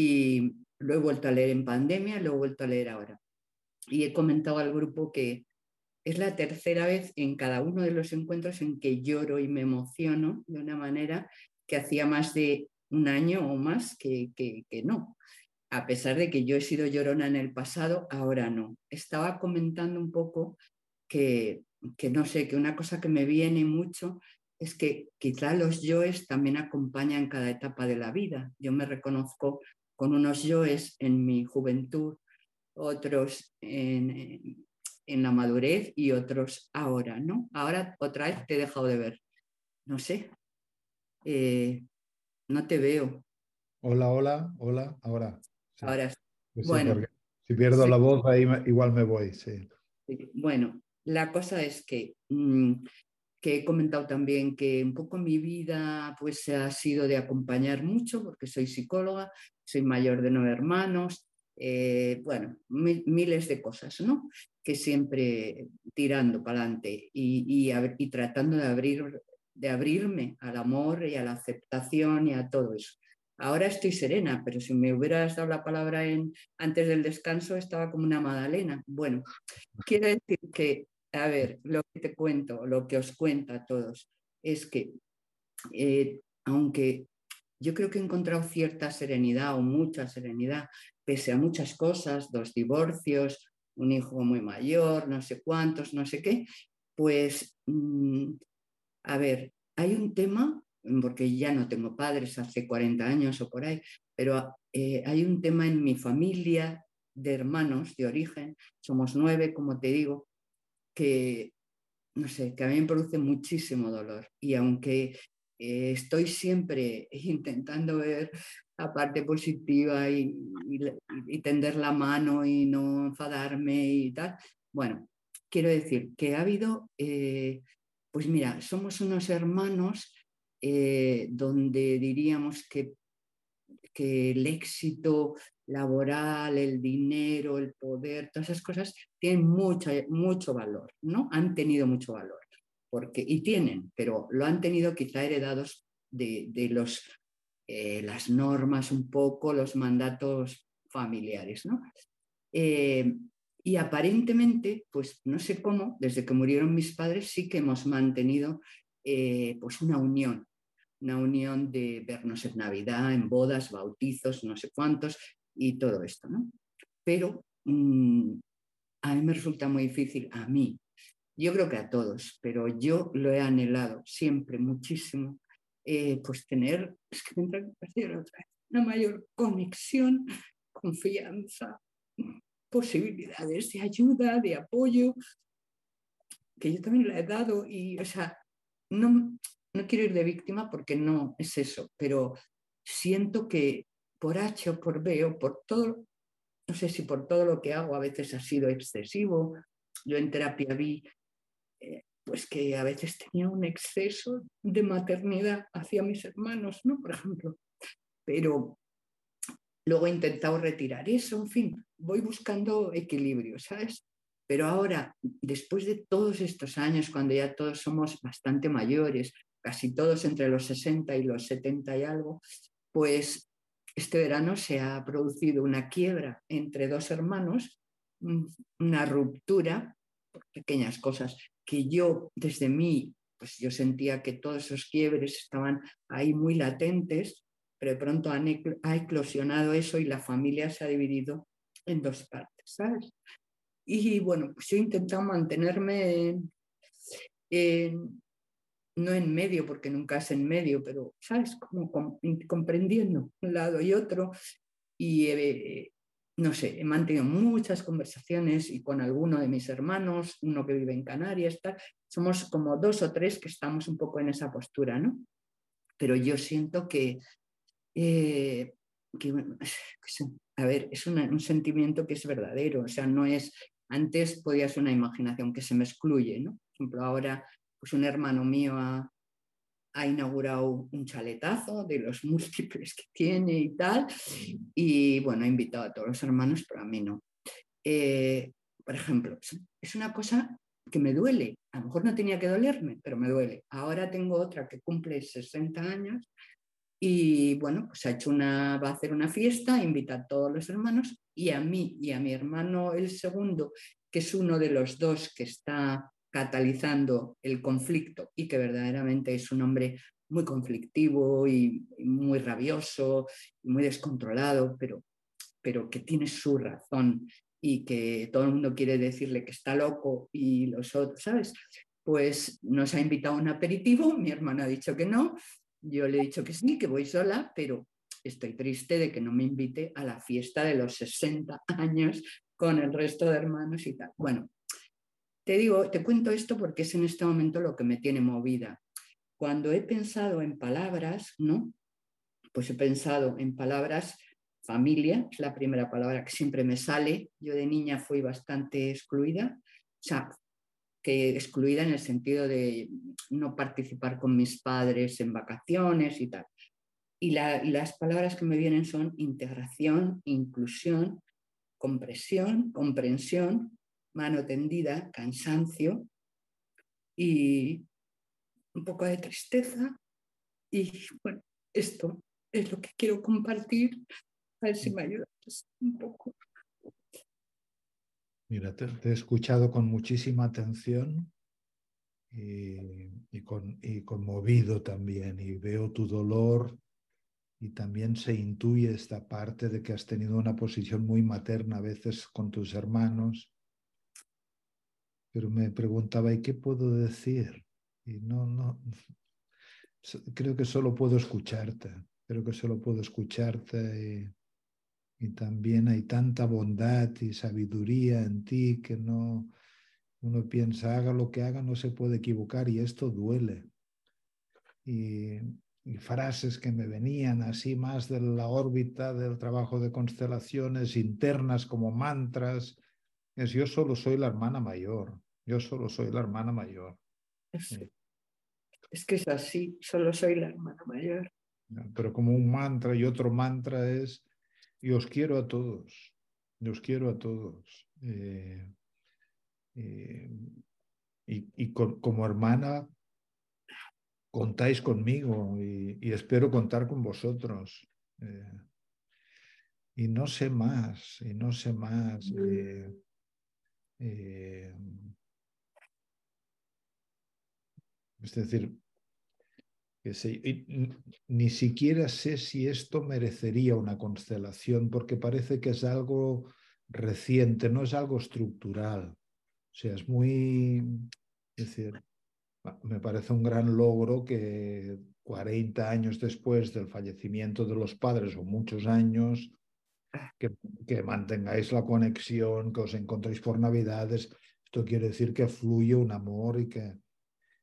y lo he vuelto a leer en pandemia, lo he vuelto a leer ahora. Y he comentado al grupo que es la tercera vez en cada uno de los encuentros en que lloro y me emociono de una manera que hacía más de un año o más que, que, no. A pesar de que yo he sido llorona en el pasado, ahora no. Estaba comentando un poco que, que no sé, que una cosa que me viene mucho es que quizá los yoes también acompañan cada etapa de la vida. Yo me reconozco con unos yoes en mi juventud, otros en, en la madurez y otros ahora, ¿no? Ahora otra vez te he dejado de ver. No sé. Eh, no te veo. Hola, hola, hola, ahora. Ahora pues bueno. si pierdo la voz, ahí igual me voy, sí. Bueno, la cosa es que, mm, que he comentado también que un poco mi vida pues ha sido de acompañar mucho, porque soy psicóloga, soy mayor de nueve hermanos, eh, bueno, miles de cosas, ¿no? Que siempre tirando para adelante y, y, tratando de, abrir, de abrirme al amor y a la aceptación y a todo eso. Ahora estoy serena, pero si me hubieras dado la palabra en, antes del descanso estaba como una magdalena. Bueno, quiero decir que, a ver, lo que te cuento, lo que os cuento a todos, es que eh, aunque yo creo que he encontrado cierta serenidad o mucha serenidad pese a muchas cosas, dos divorcios, un hijo muy mayor, no sé cuántos, no sé qué, pues, mm, a ver, hay un tema, porque ya no tengo padres hace 40 años o por ahí, pero eh, hay un tema en mi familia de hermanos de origen, somos nueve, como te digo, que, no sé, que a mí me produce muchísimo dolor. Y aunque eh, estoy siempre [LAUGHS] intentando ver la parte positiva y, tender la mano y no enfadarme y tal. Bueno, quiero decir que ha habido, eh, pues mira, somos unos hermanos eh, donde diríamos que, que el éxito laboral, el dinero, el poder, todas esas cosas tienen mucho, mucho valor, ¿no? Han tenido mucho valor. Porque, y tienen, pero lo han tenido quizá heredados de, los eh, las normas un poco, los mandatos familiares. ¿no? Eh, y aparentemente, pues no sé cómo, desde que murieron mis padres sí que hemos mantenido eh, pues una unión. una unión de vernos en Navidad, en bodas, bautizos, no sé cuántos y todo esto, ¿no? Pero mm, a mí me resulta muy difícil, a mí, yo creo que a todos, pero yo lo he anhelado siempre muchísimo, eh, pues tener, otra una mayor conexión, confianza, posibilidades de ayuda, de apoyo, que yo también la he dado y, o sea, no, no quiero ir de víctima porque no es eso, pero siento que por H o por B o por todo, no sé si por todo lo que hago a veces ha sido excesivo. Yo en terapia vi pues que a veces tenía un exceso de maternidad hacia mis hermanos, ¿no? Por ejemplo. Pero luego he intentado retirar eso, en fin, voy buscando equilibrio, ¿sabes? Pero ahora, después de todos estos años, cuando ya todos somos bastante mayores, casi todos entre los 60 y los 70 y algo, pues este verano se ha producido una quiebra entre dos hermanos, una ruptura pequeñas cosas que yo desde mí, pues yo sentía que todos esos quiebres estaban ahí muy latentes, pero de pronto ha eclosionado eso y la familia se ha dividido en dos partes, ¿sabes? Y bueno, pues yo he intentado mantenerme no en medio, porque nunca es en medio, pero, ¿sabes? Como comprendiendo un lado y otro. Y no sé, he mantenido muchas conversaciones y con alguno de mis hermanos, uno que vive en Canarias, somos como dos o tres que estamos un poco en esa postura, ¿no? Pero yo siento que, eh, [SIGHS] a ver, es un sentimiento que es verdadero, o sea, no es antes podía ser una imaginación que se me excluye, ¿no? Por ejemplo, ahora pues un hermano mío ha, inaugurado un chaletazo de los [LAUGHS] múltiples que tiene y tal, y bueno, ha invitado a todos los hermanos, pero a mí no. Eh, por ejemplo, es una cosa que me duele. A lo mejor no tenía que dolerme, pero me duele. Ahora tengo otra que cumple 60 años y bueno, pues ha hecho una, va a hacer una fiesta, invita a todos los hermanos y a mí y a mi hermano el segundo, que es uno de los dos que está catalizando el conflicto y que verdaderamente es un hombre muy conflictivo y muy rabioso, muy descontrolado, pero, pero que tiene su razón y que todo el mundo quiere decirle que está loco y los otros, ¿sabes? Pues nos ha invitado a un aperitivo, mi hermano ha dicho que no, yo le he dicho que sí, que voy sola, pero estoy triste de que no me invite a la fiesta de los 60 años con el resto de hermanos y tal. Bueno, te digo, te cuento esto porque es en este momento lo que me tiene movida. Cuando he pensado en palabras, ¿no? Pues he pensado en palabras, familia, es la primera palabra que siempre me sale. Yo de niña fui bastante excluida, o sea, que excluida en el sentido de no participar con mis padres en vacaciones y tal. Y, las palabras que me vienen son integración, inclusión, compresión, comprensión, mano tendida, cansancio y un poco de tristeza. Y bueno, esto es lo que quiero compartir, a ver si me ayudas un poco. Mira, te, he escuchado con muchísima atención y, con, y conmovido también y veo tu dolor y también se intuye esta parte de que has tenido una posición muy materna a veces con tus hermanos. Pero me preguntaba, ¿y qué puedo decir? Y no, no, creo que solo puedo escucharte, creo que solo puedo escucharte y, también hay tanta bondad y sabiduría en ti que no, uno piensa, haga lo que haga, no se puede equivocar y esto duele. Y, frases que me venían así más de la órbita del trabajo de constelaciones internas como mantras, es yo solo soy la hermana mayor, yo solo soy la hermana mayor. Es, que es así, solo soy la hermana mayor. Pero como un mantra y otro mantra es y os quiero a todos, os quiero a todos. Eh, eh, y, como hermana, contáis conmigo y, espero contar con vosotros. Eh, y no sé más, y no sé más. Es decir, ni siquiera sé si esto merecería una constelación, porque parece que es algo reciente, no es algo estructural. O sea, es muy, es decir, me parece un gran logro que 40 años después del fallecimiento de los padres o muchos años, que, mantengáis la conexión, que os encontréis por Navidades. Esto quiere decir que fluye un amor y que,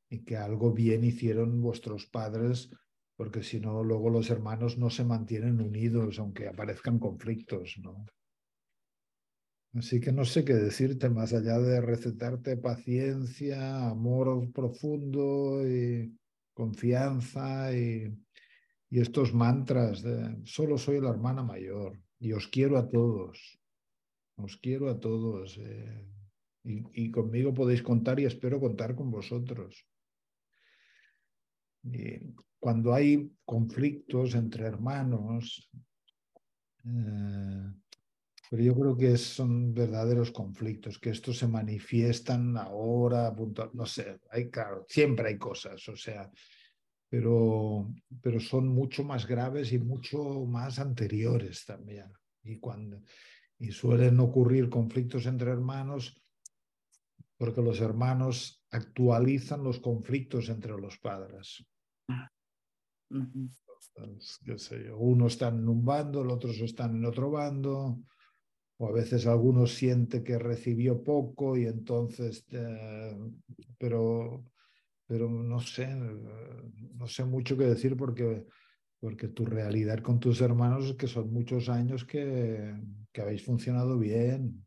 y que algo bien hicieron vuestros padres, porque si no, luego los hermanos no se mantienen unidos, aunque aparezcan conflictos, ¿no? Así que no sé qué decirte más allá de recetarte paciencia, amor profundo y confianza y, y estos mantras de solo soy la hermana mayor y os quiero a todos, os quiero a todos eh, y, conmigo podéis contar y espero contar con vosotros. Cuando hay conflictos entre hermanos, eh, pero yo creo que son verdaderos conflictos, que estos se manifiestan ahora, no sé, hay, claro, siempre hay cosas, o sea, pero, pero son mucho más graves y mucho más anteriores también. Y, cuando, y suelen ocurrir conflictos entre hermanos porque los hermanos actualizan los conflictos entre los padres. Uno está en un bando, los otros están en otro bando, o a veces alguno siente que recibió poco y entonces, eh, pero, pero no sé, no sé mucho qué decir porque, porque tu realidad con tus hermanos es que son muchos años que, que habéis funcionado bien,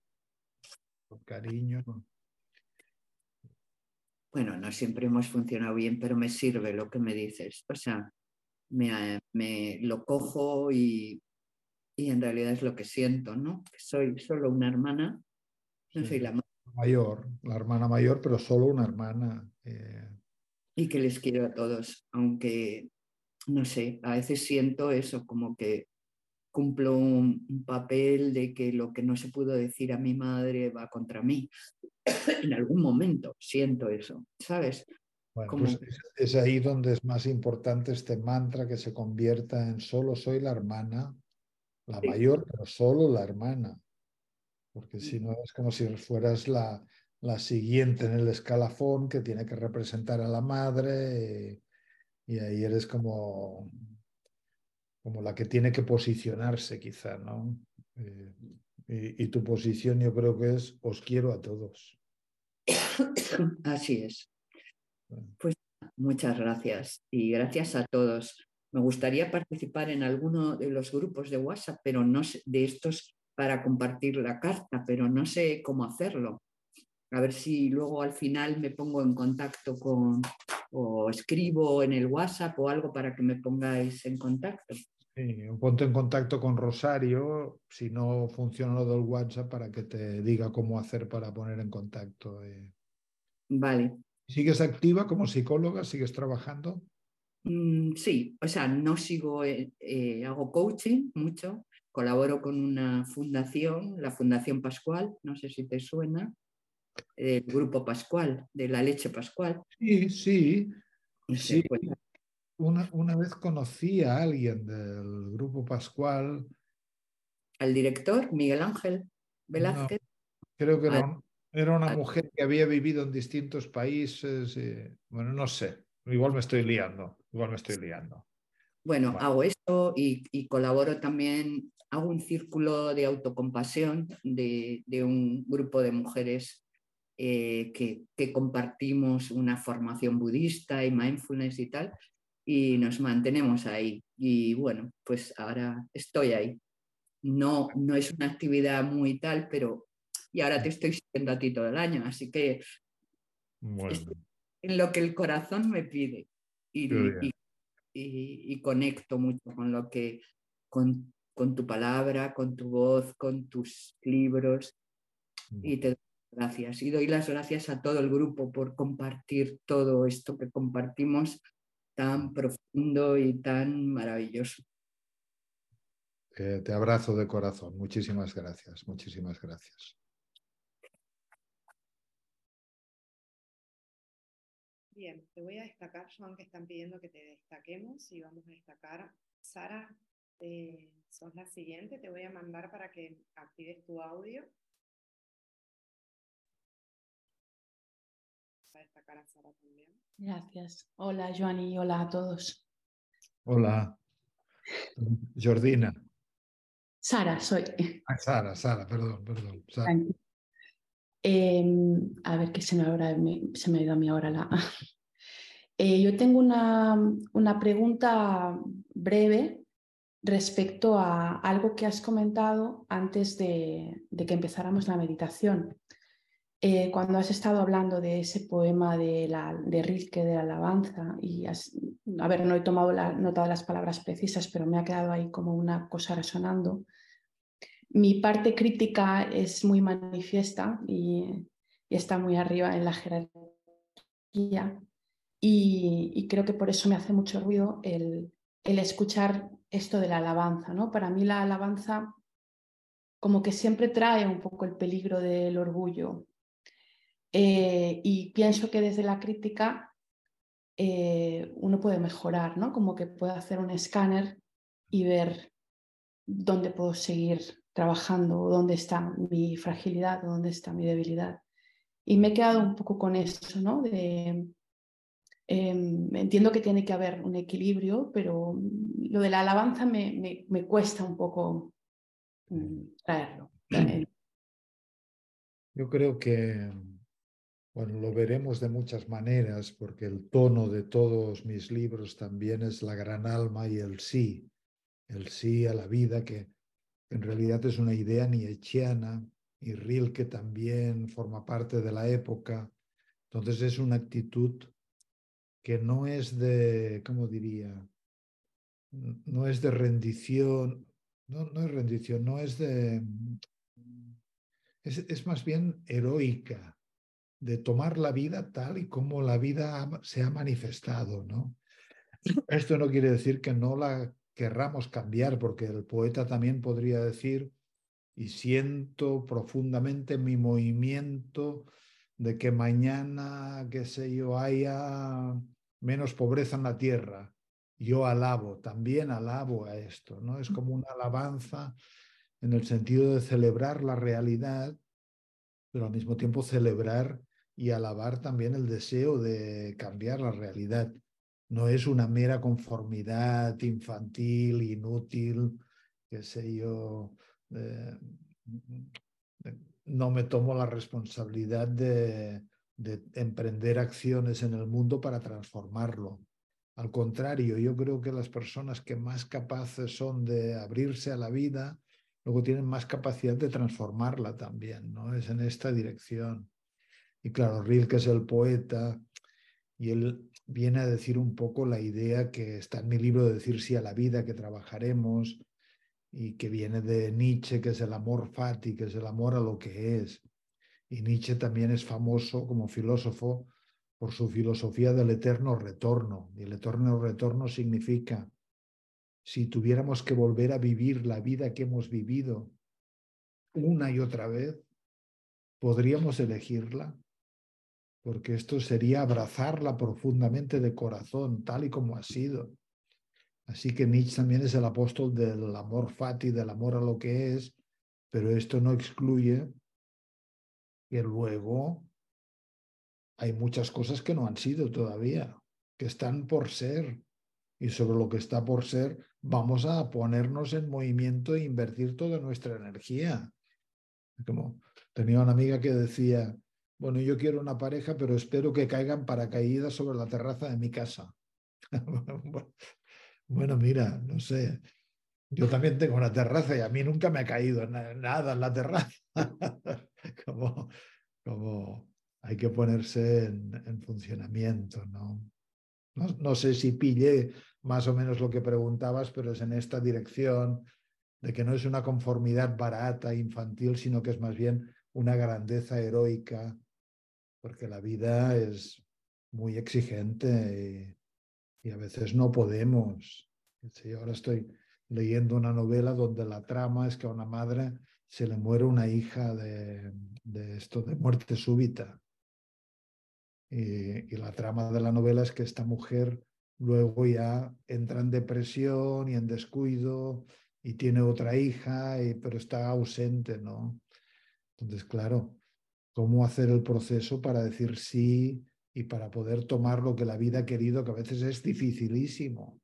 con cariño. Bueno, no siempre hemos funcionado bien, pero me sirve lo que me dices. O sea, me, me lo cojo y, y, en realidad es lo que siento, ¿no? Que soy solo una hermana, no soy la mayor, la hermana mayor, pero solo una hermana. Eh. Y que les quiero a todos, aunque, no sé, a veces siento eso, como que cumplo un, papel de que lo que no se pudo decir a mi madre va contra mí. [COUGHS] en algún momento siento eso, ¿sabes? Bueno, pues es, ahí donde es más importante este mantra que se convierta en solo soy la hermana, la mayor, pero solo la hermana. Porque si no es como si fueras la, la siguiente en el escalafón que tiene que representar a la madre y, y ahí eres como como la que tiene que posicionarse quizá, ¿no? Eh, y, tu posición yo creo que es os quiero a todos. Así es. Pues muchas gracias y gracias a todos. Me gustaría participar en alguno de los grupos de WhatsApp, pero no sé, de estos para compartir la carta, pero no sé cómo hacerlo. A ver si luego al final me pongo en contacto con o escribo en el WhatsApp o algo para que me pongáis en contacto. Sí, ponte en contacto con Rosario si no funciona lo del WhatsApp para que te diga cómo hacer para poner en contacto. Eh. Vale. ¿Sigues activa como psicóloga? ¿Sigues trabajando? Mm, sí, o sea, no sigo, eh, eh, hago coaching mucho, colaboro con una fundación, la Fundación Pascual, no sé si te suena, el Grupo Pascual, de la leche Pascual. Sí, sí. sí. Pues, una, vez conocí a alguien del Grupo Pascual. ¿Al director, Miguel Ángel Velázquez? creo que era, una mujer que había vivido en distintos países. bueno, no sé. Igual me estoy liando. Igual me estoy liando. Bueno, hago esto y, colaboro también, hago un círculo de autocompasión de, un grupo de mujeres eh, que, que, compartimos una formación budista y mindfulness y tal, y nos mantenemos ahí. Y bueno, pues ahora estoy ahí. No, no es una actividad muy tal, pero y ahora te estoy siguiendo a ti todo el año, así que en lo que el corazón me pide y, y, conecto mucho con lo que, con, con, tu palabra, con tu voz, con tus libros y te gracias. Y doy las gracias a todo el grupo por compartir todo esto que compartimos tan profundo y tan maravilloso. te abrazo de corazón. Muchísimas gracias, muchísimas gracias. Bien, te voy a destacar, Joan, que están pidiendo que te destaquemos y vamos a destacar. Sara, eh, sos la siguiente, te voy a mandar para que actives tu audio. A Sara también. Gracias. Hola, Joan, y hola a todos. Hola. Jordina. Sara, soy. Ah, Sara, Sara, perdón, perdón. Em, a ver, que se me, se me ha ido a mí ahora la... [LAUGHS] Eh, yo tengo una, una, pregunta breve respecto a algo que has comentado antes de, que empezáramos la meditación. Eh, cuando has estado hablando de ese poema de, la, de Rilke, de la alabanza, y a ver, no he tomado la nota de las palabras precisas, pero me ha quedado ahí como una cosa resonando. Mi parte crítica es muy manifiesta y, está muy arriba en la jerarquía y, creo que por eso me hace mucho ruido el, escuchar esto de la alabanza. ¿no? Para mí la alabanza como que siempre trae un poco el peligro del orgullo eh, y pienso que desde la crítica eh, uno puede mejorar, ¿no? como que puede hacer un escáner y ver dónde puedo seguir trabajando, dónde está mi fragilidad, dónde está mi debilidad. Y me he quedado un poco con eso, ¿no? De, em, entiendo que tiene que haber un equilibrio, pero lo de la alabanza me, me, cuesta un poco mm, traerlo. Yo creo que, bueno, lo veremos de muchas maneras, porque el tono de todos mis libros también es la gran alma y el sí, el sí a la vida que en realidad es una idea nietzscheana y Rilke también forma parte de la época. Entonces es una actitud que no es de, ¿cómo diría? No es de rendición, no, no es rendición, no es de... Es, es más bien heroica, de tomar la vida tal y como la vida se ha manifestado, ¿no? Esto no quiere decir que no la querramos cambiar, porque el poeta también podría decir, y siento profundamente mi movimiento de que mañana, qué sé yo, haya menos pobreza en la tierra. Yo alabo, también alabo a esto, ¿no? Es como una alabanza en el sentido de celebrar la realidad, pero al mismo tiempo celebrar y alabar también el deseo de cambiar la realidad no es una mera conformidad infantil, inútil, qué sé yo, no me tomo la responsabilidad de, de emprender acciones en el mundo para transformarlo. Al contrario, yo creo que las personas que más capaces son de abrirse a la vida, luego tienen más capacidad de transformarla también, ¿no? Es en esta dirección. Y claro, Rilke es el poeta y él viene a decir un poco la idea que está en mi libro de decir sí a la vida, que trabajaremos, y que viene de Nietzsche, que es el amor fati, que es el amor a lo que es. Y Nietzsche también es famoso como filósofo por su filosofía del eterno retorno. Y el eterno retorno significa, si tuviéramos que volver a vivir la vida que hemos vivido una y otra vez, ¿podríamos elegirla? Porque esto sería abrazarla profundamente de corazón, tal y como ha sido. Así que Nietzsche también es el apóstol del amor fati, del amor a lo que es, pero esto no excluye que luego hay muchas cosas que no han sido todavía, que están por ser. Y sobre lo que está por ser, vamos a ponernos en movimiento e invertir toda nuestra energía. Como tenía una amiga que decía, bueno, yo quiero una pareja, pero espero que caigan paracaídas sobre la terraza de mi casa. [LAUGHS] bueno, mira, no sé. Yo también tengo una terraza y a mí nunca me ha caído nada en la terraza. [LAUGHS] como, como hay que ponerse en, funcionamiento, ¿no? ¿no? ¿no? sé si pille más o menos lo que preguntabas, pero es en esta dirección de que no es una conformidad barata, infantil, sino que es más bien una grandeza heroica porque la vida es muy exigente y, a veces no podemos. ahora estoy leyendo una novela donde la trama es que a una madre se le muere una hija de, esto, de muerte súbita. y, la trama de la novela es que esta mujer luego ya entra en depresión y en descuido y tiene otra hija, pero está ausente, ¿no? Entonces, claro, ¿cómo hacer el proceso para decir sí y para poder tomar lo que la vida ha querido, que a veces es dificilísimo?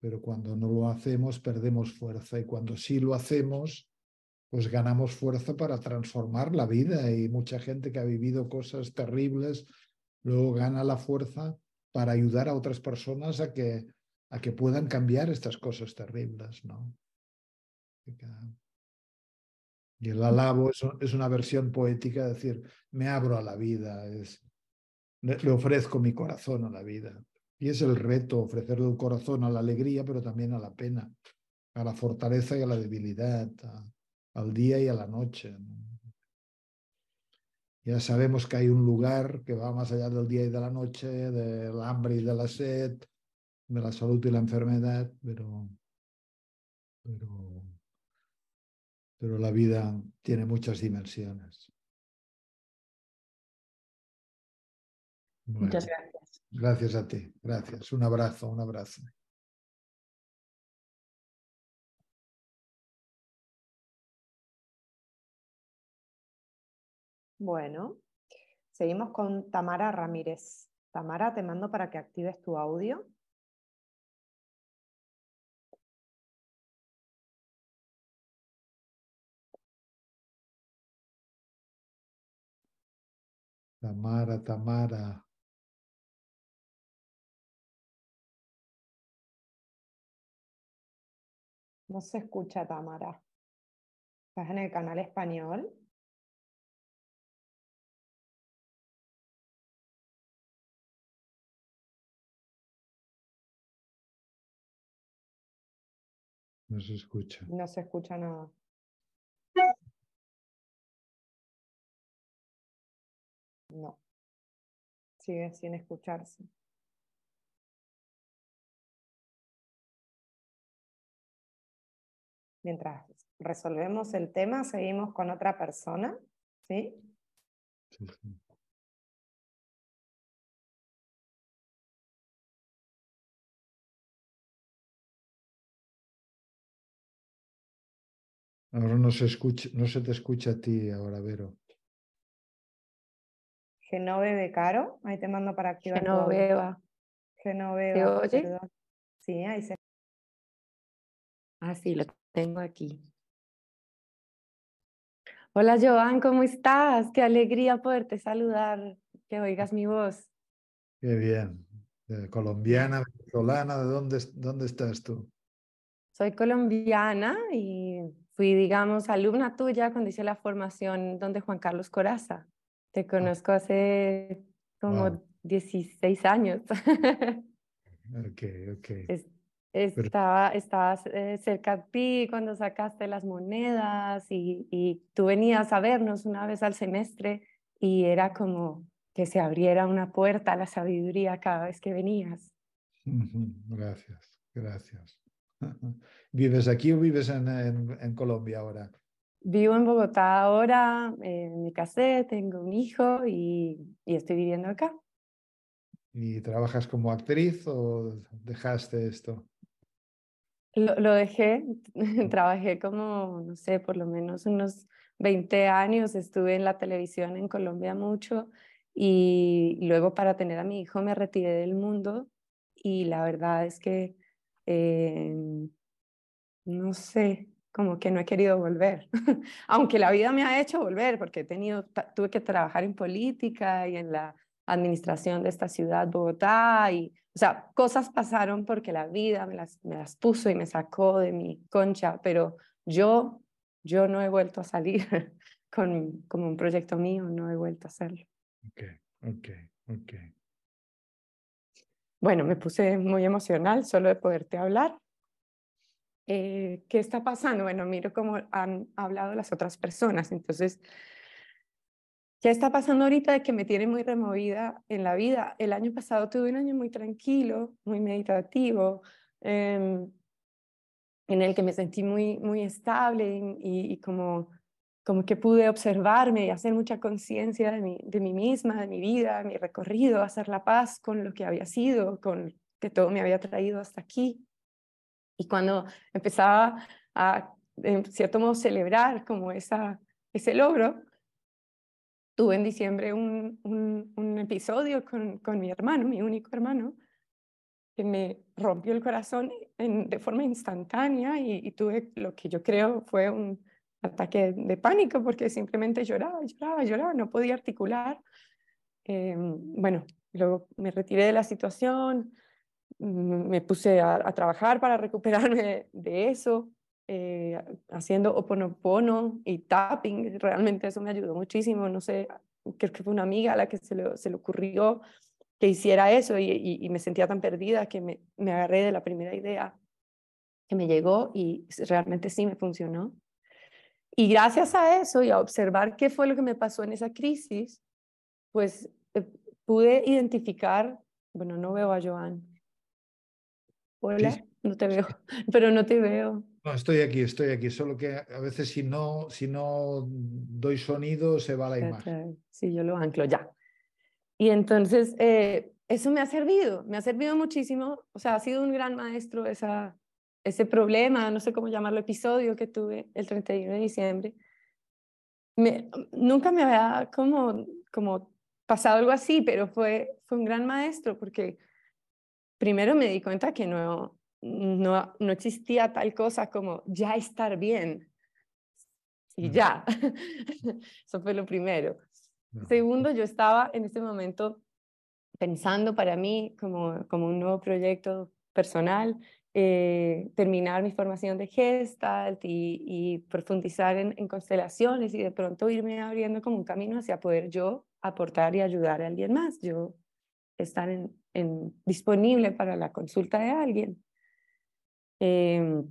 Pero cuando no lo hacemos, perdemos fuerza y cuando sí lo hacemos, pues ganamos fuerza para transformar la vida y mucha gente que ha vivido cosas terribles luego gana la fuerza para ayudar a otras personas a que, a que puedan cambiar estas cosas terribles, ¿no? Y el alabo es, una versión poética de decir, me abro a la vida, es, le, ofrezco mi corazón a la vida. Y es el reto, ofrecerle el corazón a la alegría, pero también a la pena, a la fortaleza y a la debilidad, al día y a la noche. Ya sabemos que hay un lugar que va más allá del día y de la noche, del hambre y de la sed, de la salud y la enfermedad, pero, pero la vida tiene muchas dimensiones. Muchas gracias. Gracias a ti, gracias. Un abrazo, un abrazo. Bueno, seguimos con Tamara Ramírez. Tamara, te mando para que actives tu audio. Tamara, Tamara. No se escucha, Tamara. ¿Estás en el canal español? No se escucha. No se escucha nada. No. Sigue sin escucharse. Mientras resolvemos el tema, seguimos con otra persona, ¿sí? Ahora no se, escucha, no se te escucha a ti ahora, Vero. Genove Caro, ahí te mando para activar. Genoveva. Genoveva. ¿Te oye? Sí, ahí se. Ah, sí, lo tengo aquí. Hola Joan, ¿cómo estás? Qué alegría poderte saludar, que oigas mi voz. Qué bien. colombiana, venezolana, ¿de dónde, dónde estás tú? Soy colombiana y fui, digamos, alumna tuya cuando hice la formación donde Juan Carlos Coraza. Te ah. conozco hace como 16 años. [LAUGHS] ok, ok. estaba, estaba eh, cerca de ti cuando sacaste las monedas y, y tú venías a vernos una vez al semestre y era como que se abriera una puerta a la sabiduría cada vez que venías. Gracias, gracias. [LAUGHS] ¿Vives aquí o vives en, en, Colombia ahora? Vivo en Bogotá ahora, eh, me casé, tengo un hijo y, y, estoy viviendo acá. ¿Y trabajas como actriz o dejaste esto? Lo, lo dejé, [LAUGHS] trabajé como, no sé, por lo menos unos 20 años, estuve en la televisión en Colombia mucho y luego para tener a mi hijo me retiré del mundo y la verdad es que eh, no sé, como que no he querido volver, [LAUGHS] aunque la vida me ha hecho volver, porque he tenido, tuve que trabajar en política y en la administración de esta ciudad, Bogotá, y, o sea, cosas pasaron porque la vida me las, me las puso y me sacó de mi concha, pero yo, yo no he vuelto a salir [LAUGHS] con como un proyecto mío, no he vuelto a hacerlo. Ok, ok, ok. Bueno, me puse muy emocional solo de poderte hablar. Eh, ¿Qué está pasando? Bueno, miro cómo han hablado las otras personas. Entonces, ¿qué está pasando ahorita de que me tiene muy removida en la vida? El año pasado tuve un año muy tranquilo, muy meditativo, em, en el que me sentí muy, muy estable y, y como como que pude observarme y hacer mucha conciencia de mí, de mí misma, de mi vida, de mi recorrido, hacer la paz con lo que había sido, con que todo me había traído hasta aquí. Y cuando empezaba a, en cierto modo, celebrar como esa, ese logro, tuve en diciembre un, un, episodio con, con, mi hermano, mi único hermano, que me rompió el corazón en, de forma instantánea y, y, tuve lo que yo creo fue un ataque de pánico porque simplemente lloraba, lloraba, lloraba, no podía articular. Eh, bueno, luego me retiré de la situación, me puse a, trabajar para recuperarme de eso, eh, haciendo oponopono y tapping, realmente eso me ayudó muchísimo, no sé, creo que fue una amiga a la que se le, se le ocurrió que hiciera eso y, y, me sentía tan perdida que me, me agarré de la primera idea que me llegó y realmente sí me funcionó. Y gracias a eso y a observar qué fue lo que me pasó en esa crisis, pues eh, pude identificar, bueno, no veo a Joan. Hola, no te veo, [LAUGHS] pero no te veo. No, estoy aquí, estoy aquí, solo que a veces si no, si no doy sonido se va la imagen. Sí, yo lo anclo ya. Y entonces, eh, eso me ha servido, me ha servido muchísimo, o sea, ha sido un gran maestro esa, ese problema, no sé cómo llamarlo, episodio que tuve el 31 de diciembre, me, nunca me había como, como pasado algo así, pero fue, fue un gran maestro porque primero me di cuenta que no, no, no existía tal cosa como ya estar bien. Y ya, [LAUGHS] eso fue lo primero. Segundo, yo estaba en ese momento pensando para mí como, como un nuevo proyecto personal eh, terminar mi formación de Gestalt y, profundizar en, constelaciones y de pronto irme abriendo como un camino hacia poder yo aportar y ayudar a alguien más, yo estar disponible para la consulta de alguien. Em,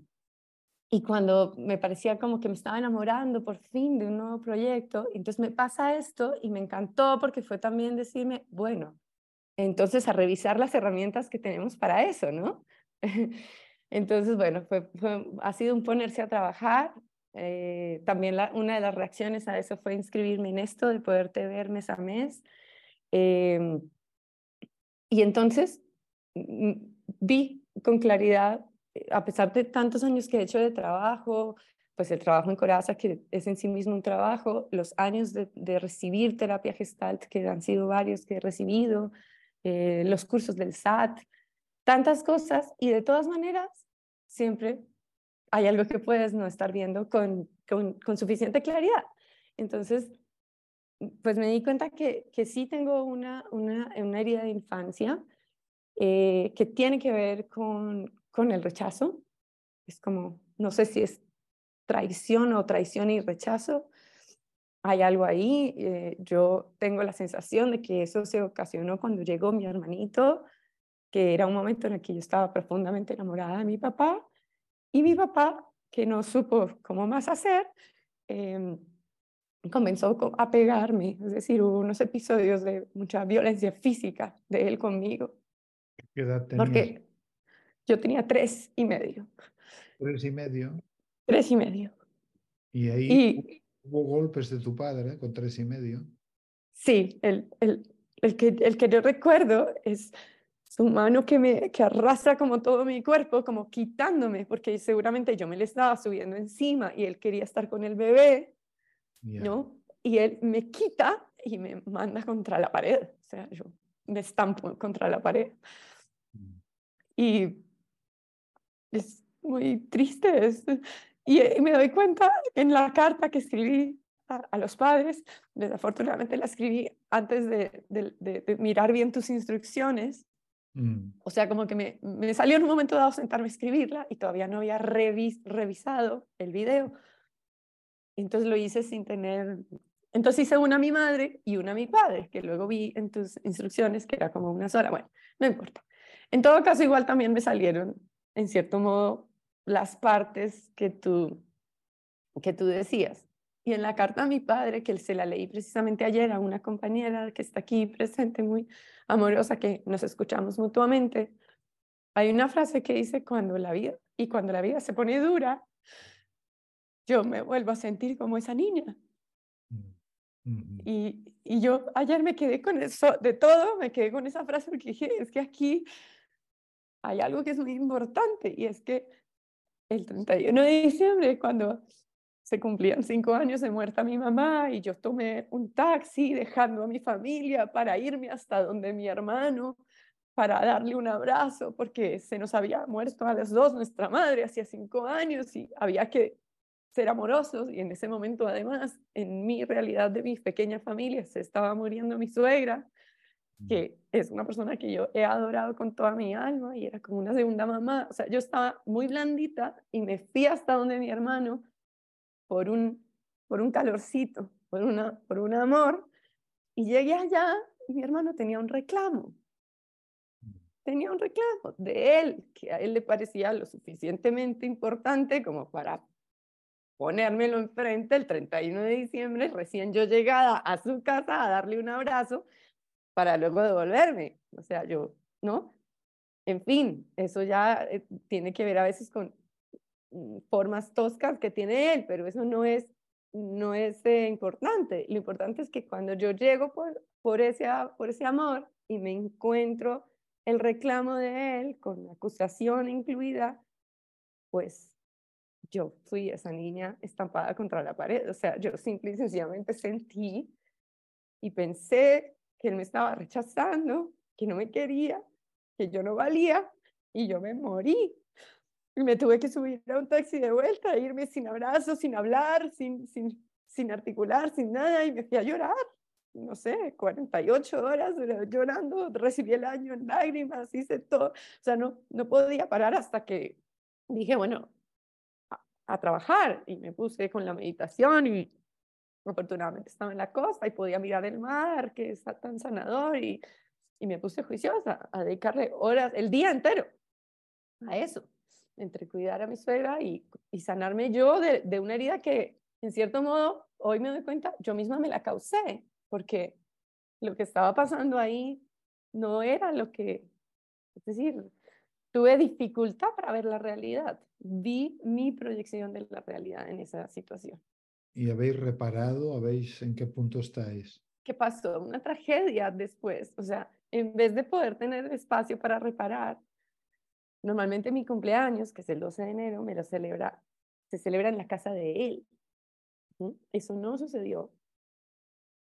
y cuando me parecía como que me estaba enamorando por fin de un nuevo proyecto, entonces me pasa esto y me encantó porque fue también decirme, bueno, entonces a revisar las herramientas que tenemos para eso, ¿no? [LAUGHS] Entonces, bueno, fue, ha sido un ponerse a trabajar. Eh, también una de las reacciones a eso fue inscribirme en esto, de poderte ver mes a mes. Em, y entonces vi con claridad, eh, a pesar de tantos años que he hecho de trabajo, pues el trabajo en Coraza, que es en sí mismo un trabajo, los años de, recibir terapia gestalt, que han sido varios que he recibido, eh, los cursos del SAT, tantas cosas y de todas maneras siempre hay algo que puedes no estar viendo con, con, suficiente claridad. Entonces, pues me di cuenta que, que sí tengo una, una, una herida de infancia eh, que tiene que ver con, con el rechazo. Es como, no sé si es traición o traición y rechazo. Hay algo ahí. Eh, yo tengo la sensación de que eso se ocasionó cuando llegó mi hermanito que era un momento en el que yo estaba profundamente enamorada de mi papá y mi papá, que no supo cómo más hacer, eh, comenzó a pegarme, es decir, hubo unos episodios de mucha violencia física de él conmigo. ¿Qué edad tenías? Porque yo tenía tres y medio. ¿Tres y medio? Tres y medio. Y ahí hubo golpes de tu padre con tres y medio. Sí, el, el, el, que, el que yo recuerdo es su mano que me que arrastra como todo mi cuerpo, como quitándome, porque seguramente yo me le estaba subiendo encima y él quería estar con el bebé, ¿no? Y él me quita y me manda contra la pared, o sea, yo me estampo contra la pared. Mm. Y es muy triste, y, me doy cuenta en la carta que escribí a, los padres, desafortunadamente la escribí antes de, de mirar bien tus instrucciones, Mm. O sea, como que me, me, salió en un momento dado sentarme a escribirla y todavía no había revisado el video. Entonces lo hice sin tener... Entonces hice una a mi madre y una a mi padre, que luego vi en tus instrucciones que era como una sola. Bueno, no importa. En todo caso, igual también me salieron, en cierto modo, las partes que tú, que tú decías. Y en la carta a mi padre, que se la leí precisamente ayer a una compañera que está aquí presente, muy amorosa, que nos escuchamos mutuamente, hay una frase que dice, cuando la vida, y cuando la vida se pone dura, yo me vuelvo a sentir como esa niña. Mm, y, y, yo ayer me quedé con eso, de todo, me quedé con esa frase porque dije, es que aquí hay algo que es muy importante y es que el 31 de diciembre, cuando se cumplían cinco años de muerta mi mamá y yo tomé un taxi dejando a mi familia para irme hasta donde mi hermano, para darle un abrazo, porque se nos había muerto a las dos nuestra madre hacía cinco años y había que ser amorosos y en ese momento además en mi realidad de mi pequeña familia se estaba muriendo mi suegra que es una persona que yo he adorado con toda mi alma y era como una segunda mamá. O sea, yo estaba muy blandita y me fui hasta donde mi hermano por un, por un calorcito, por, una, por un amor. Y llegué allá y mi hermano tenía un reclamo. Tenía un reclamo de él, que a él le parecía lo suficientemente importante como para ponérmelo enfrente el 31 de diciembre, recién yo llegada a su casa a darle un abrazo para luego devolverme. O sea, yo, ¿no? En fin, eso ya eh, tiene que ver a veces con mm, formas toscas que tiene él, pero eso no es, no es eh, importante. Lo importante es que cuando yo llego por, por, ese, por ese amor y me encuentro el reclamo de él con acusación incluida, pues yo fui esa niña estampada contra la pared. O sea, yo simple y sencillamente sentí y pensé que él me estaba rechazando, que no me quería, que yo no valía y yo me morí. Y me tuve que subir a un taxi de vuelta, irme sin abrazo, sin hablar, sin, sin, sin articular, sin nada y me fui a llorar. No sé, 48 horas llorando, recibí el año en lágrimas, hice todo. O sea, no, no podía parar hasta que dije, bueno, a trabajar y me puse con la meditación y afortunadamente estaba en la costa y podía mirar el mar, que está tan sanador, y, y me puse juiciosa a dedicarle horas, el día entero, a eso, entre cuidar a mi suegra y, y sanarme yo de, de una herida que, en cierto modo, hoy me doy cuenta, yo misma me la causé, porque lo que estaba pasando ahí no era lo que, es decir, tuve dificultad para ver la realidad, vi mi proyección de la realidad en esa situación. ¿Y habéis reparado? ¿Habéis en qué punto estáis? ¿Qué pasó? Una tragedia después. O sea, en vez de poder tener espacio para reparar, normalmente mi cumpleaños, que es el 12 de enero, me lo celebra, se celebra en la casa de él. Eso no sucedió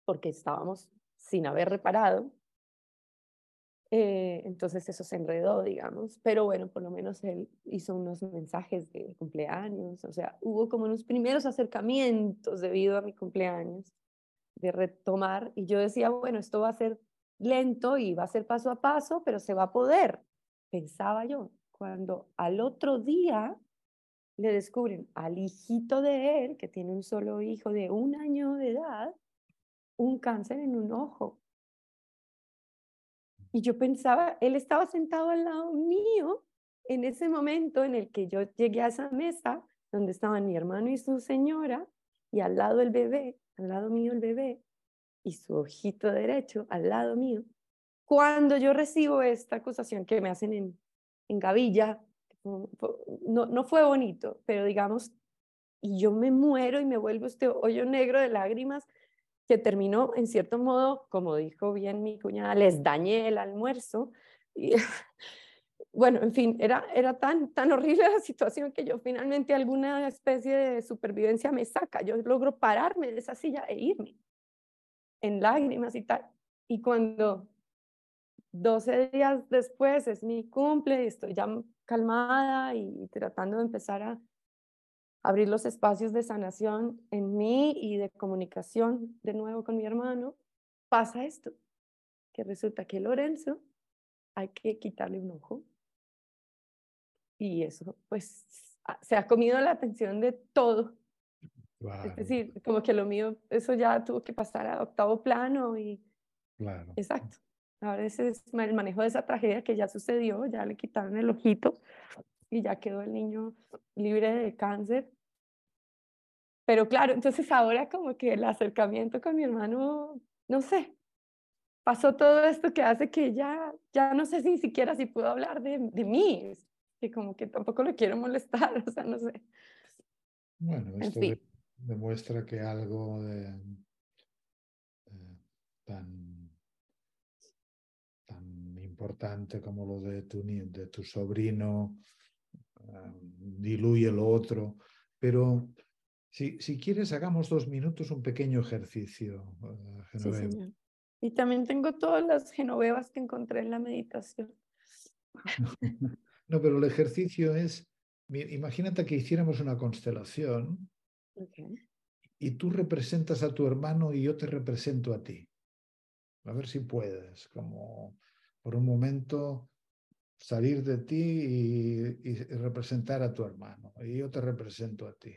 porque estábamos sin haber reparado eh, entonces eso se enredó, digamos, pero bueno, por lo menos él hizo unos mensajes de cumpleaños, o sea, hubo como unos primeros acercamientos debido a mi cumpleaños de retomar y yo decía, bueno, esto va a ser lento y va a ser paso a paso, pero se va a poder, pensaba yo, cuando al otro día le descubren al hijito de él, que tiene un solo hijo de un año de edad, un cáncer en un ojo. Y yo pensaba, él estaba sentado al lado mío en ese momento en el que yo llegué a esa mesa donde estaban mi hermano y su señora y al lado el bebé, al lado mío el bebé y su ojito derecho al lado mío. Cuando yo recibo esta acusación que me hacen en, en Gavilla, no, no fue bonito, pero digamos, y yo me muero y me vuelvo este hoyo negro de lágrimas que terminó, en cierto modo, como dijo bien mi cuñada, les dañé el almuerzo. Y, [LAUGHS] bueno, en fin, era, era tan, tan horrible la situación que yo finalmente alguna especie de supervivencia me saca. Yo logro pararme de esa silla e irme en lágrimas y tal. Y cuando 12 días después es mi cumple, estoy ya calmada y tratando de empezar a abrir los espacios de sanación en mí y de comunicación de nuevo con mi hermano, pasa esto, que resulta que Lorenzo hay que quitarle un ojo. Y eso, pues, se ha comido la atención de todo. Es decir, como que lo mío, eso ya tuvo que pasar a octavo plano y... Claro. Exacto. Ahora ese es el manejo de esa tragedia que ya sucedió, ya le quitaron el ojito y ya quedó el niño libre de cáncer. Pero claro, entonces ahora como que el acercamiento con mi hermano, no sé, pasó todo esto que hace que ya, ya no sé si siquiera si puedo hablar de, de mí, que como que tampoco lo quiero molestar, [LAUGHS] o sea, no sé. Bueno, esto demuestra que algo de, tan, tan importante como lo de tu, de tu sobrino diluye lo otro, pero si, si, quieres hagamos dos minutos un pequeño ejercicio, uh, y también tengo todas las genovevas que encontré en la meditación. [LAUGHS] no, pero el ejercicio es imagínate que hiciéramos una constelación y tú representas a tu hermano y yo te represento a ti. A ver si puedes, como por un momento salir de ti y representar a tu hermano y yo te represento a ti.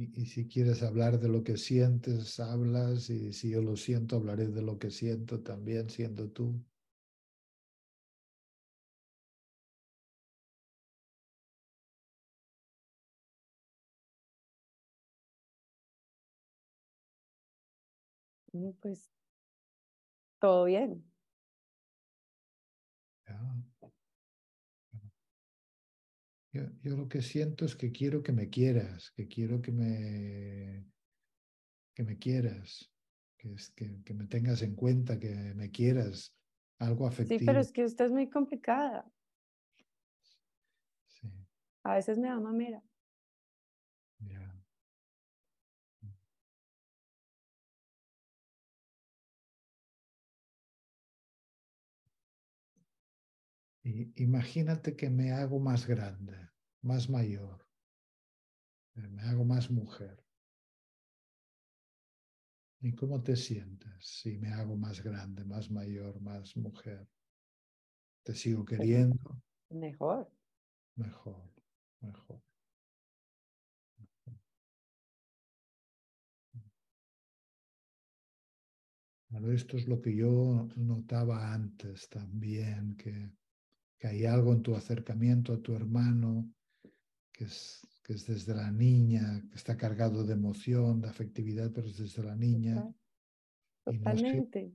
Y, si quieres hablar de lo que sientes, hablas, y si yo lo siento, hablaré de lo que siento también, siendo tú. Mm, pues todo bien. Yo, lo que siento es que quiero que me quieras, que quiero que me, que me quieras, que, es, que, que me tengas en cuenta, que me quieras, algo afectivo. Sí, pero es que usted es muy complicada. Sí. A veces me da mamera. Ya. imagínate que me hago más grande, más mayor, eh, me hago más mujer. ¿Y cómo te sientes si me hago más grande, más mayor, más mujer? ¿Te sigo pues, queriendo? Mejor. Mejor, mejor. Bueno, esto es lo que yo notaba antes también, que que hay algo en tu acercamiento a tu hermano que es, que es desde la niña, que está cargado de emoción, de afectividad, pero es desde la niña. Totalmente.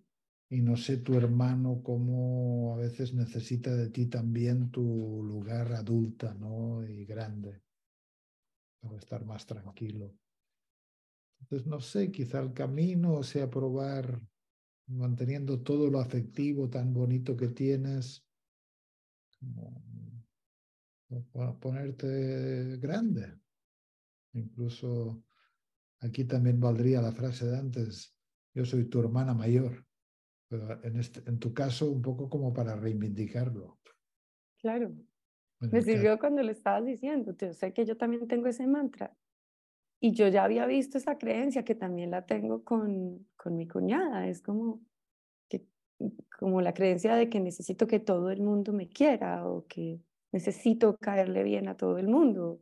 Y no, sé, tu hermano cómo a veces necesita de ti también tu lugar adulta ¿no? y grande para estar más tranquilo. Entonces, no sé, quizá el camino sea probar, manteniendo todo lo afectivo tan bonito que tienes, ponerte grande. Incluso aquí también valdría la frase de antes, yo soy tu hermana mayor, pero en, este, en tu caso un poco como para reivindicarlo. Claro, me sirvió cuando le estabas diciendo, yo sé que yo también tengo ese mantra. Y yo ya había visto esa creencia que también la tengo con, con mi cuñada. Es como, como la creencia de que necesito que todo el mundo me quiera o que necesito caerle bien a todo el mundo.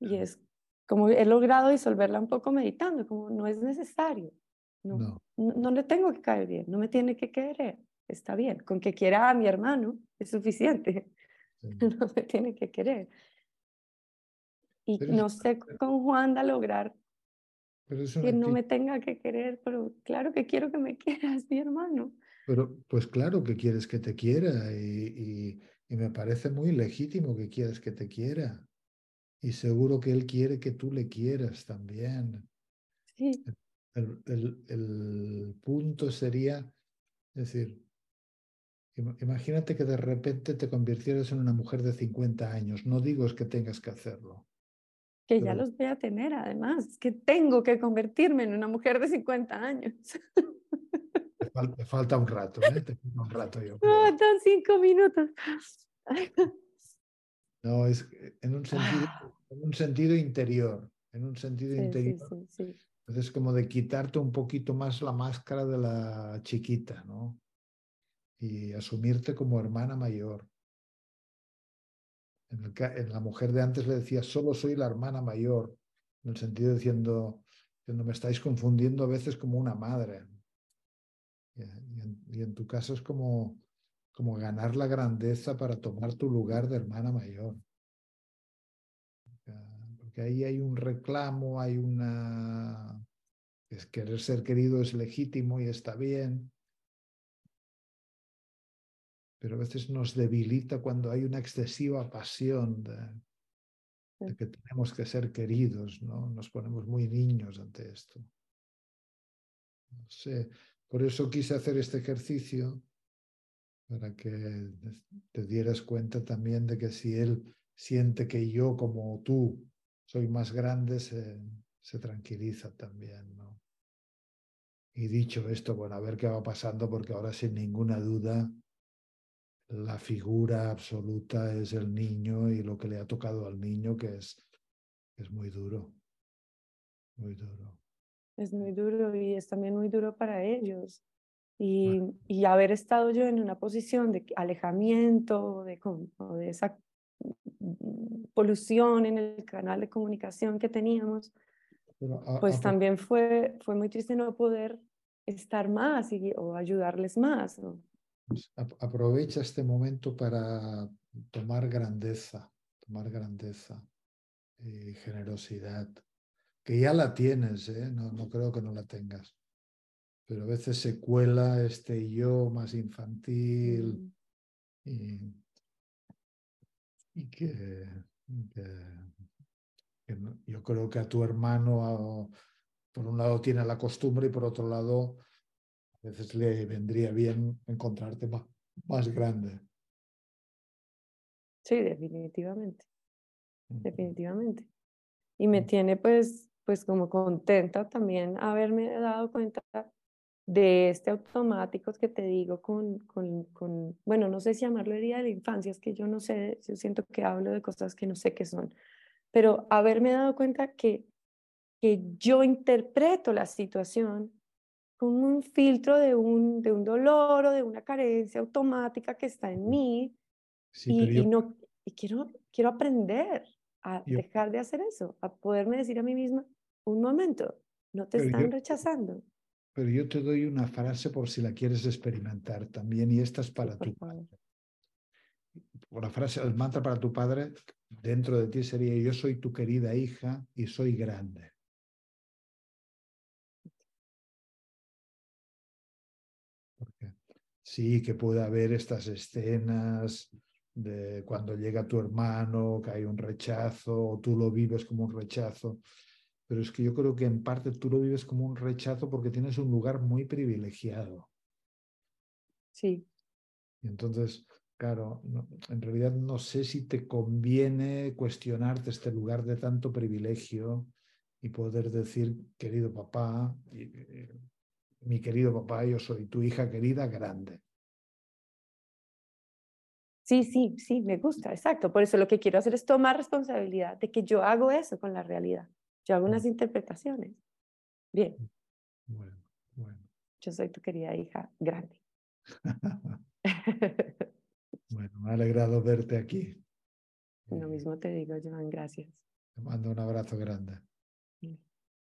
Y es como he logrado disolverla un poco meditando, como no es necesario. No, no. le tengo que caer bien, no me tiene que querer. Está bien, con que quiera a mi hermano es suficiente. [LAUGHS] No me tiene que querer. Y no sé con Juanda lograr que no me tenga que querer, pero claro que quiero que me [LAUGHS] quieras, mi hermano. Pero pues claro que quieres que te quiera y, me parece muy legítimo que quieras que te quiera. Y seguro que él quiere que tú le quieras también. Sí. El, el, punto sería, es decir, imagínate que de repente te convirtieras en una mujer de 50 años. No digo es que tengas que hacerlo. Que ya los voy a tener, además, que tengo que convertirme en una mujer de 50 años. [LAUGHS] Te falta un rato, ¿eh? Te falta un rato yo. Faltan cinco minutos. No, es en un sentido, en un sentido interior, en un sentido interior. Sí, sí, Entonces, como de quitarte un poquito más la máscara de la chiquita, ¿no? Y asumirte como hermana mayor. En, el, en, la mujer de antes le decía, solo soy la hermana mayor, en el sentido diciendo, diciendo, me estáis confundiendo a veces como una madre. Y en, tu caso es como como ganar la grandeza para tomar tu lugar de hermana mayor. Porque ahí hay un reclamo, hay una... Es querer ser querido es legítimo y está bien, pero a veces nos debilita cuando hay una excesiva pasión de, que tenemos que ser queridos, ¿no? Nos ponemos muy niños ante esto. No sé, por eso quise hacer este ejercicio para que te dieras cuenta también de que si él siente que yo como tú soy más grande, se, se tranquiliza también. Y dicho esto, bueno, a ver qué va pasando, porque ahora sin ninguna duda la figura absoluta es el niño y lo que le ha tocado al niño, que es, es muy duro, muy duro. Es muy duro y es también muy duro para ellos. Y, y, haber estado yo en una posición de alejamiento, de, de esa polución en el canal de comunicación que teníamos, pues también fue, fue muy triste no poder estar más y, o ayudarles más. Pues, aprovecha este momento para tomar grandeza, tomar grandeza y generosidad, que ya la tienes, ¿eh? no, no creo que no la tengas pero a veces se cuela este yo más infantil mm. y, y que, yo creo que a tu hermano, por un lado, tiene la costumbre y por otro lado, a veces le vendría bien encontrarte más, más grande. Sí, definitivamente, definitivamente. Y me tiene pues, pues como contenta también haberme dado cuenta de este automático que te digo con, con, con, bueno, no sé si llamarlo herida de la infancia, es que yo no sé, yo siento que hablo de cosas que no sé qué son, pero haberme dado cuenta que, que yo interpreto la situación con un filtro de un, de un dolor o de una carencia automática que está en mí y, y, no, y quiero, quiero aprender a dejar de hacer eso, a poderme decir a mí misma, un momento, no te están rechazando pero yo te doy una frase por si la quieres experimentar también, y esta es para tu padre. La frase, el mantra para tu padre dentro de ti sería: Yo soy tu querida hija y soy grande. Porque sí que puede haber estas escenas de cuando llega tu hermano, que hay un rechazo, o tú lo vives como un rechazo, pero es que yo creo que en parte tú lo vives como un rechazo porque tienes un lugar muy privilegiado. Sí. Y entonces, claro, en realidad no sé si te conviene cuestionarte este lugar de tanto privilegio y poder decir, querido papá, mi querido papá, yo soy tu hija querida grande. Sí, sí, sí, me gusta, exacto. Por eso lo que quiero hacer es tomar responsabilidad de que yo hago eso con la realidad. Yo hago unas interpretaciones. Bien. Bueno, bueno. Yo soy tu querida hija grande. [LAUGHS] [LAUGHS] bueno, me ha alegrado verte aquí. Lo mismo te digo, Joan, gracias. Te mando un abrazo grande.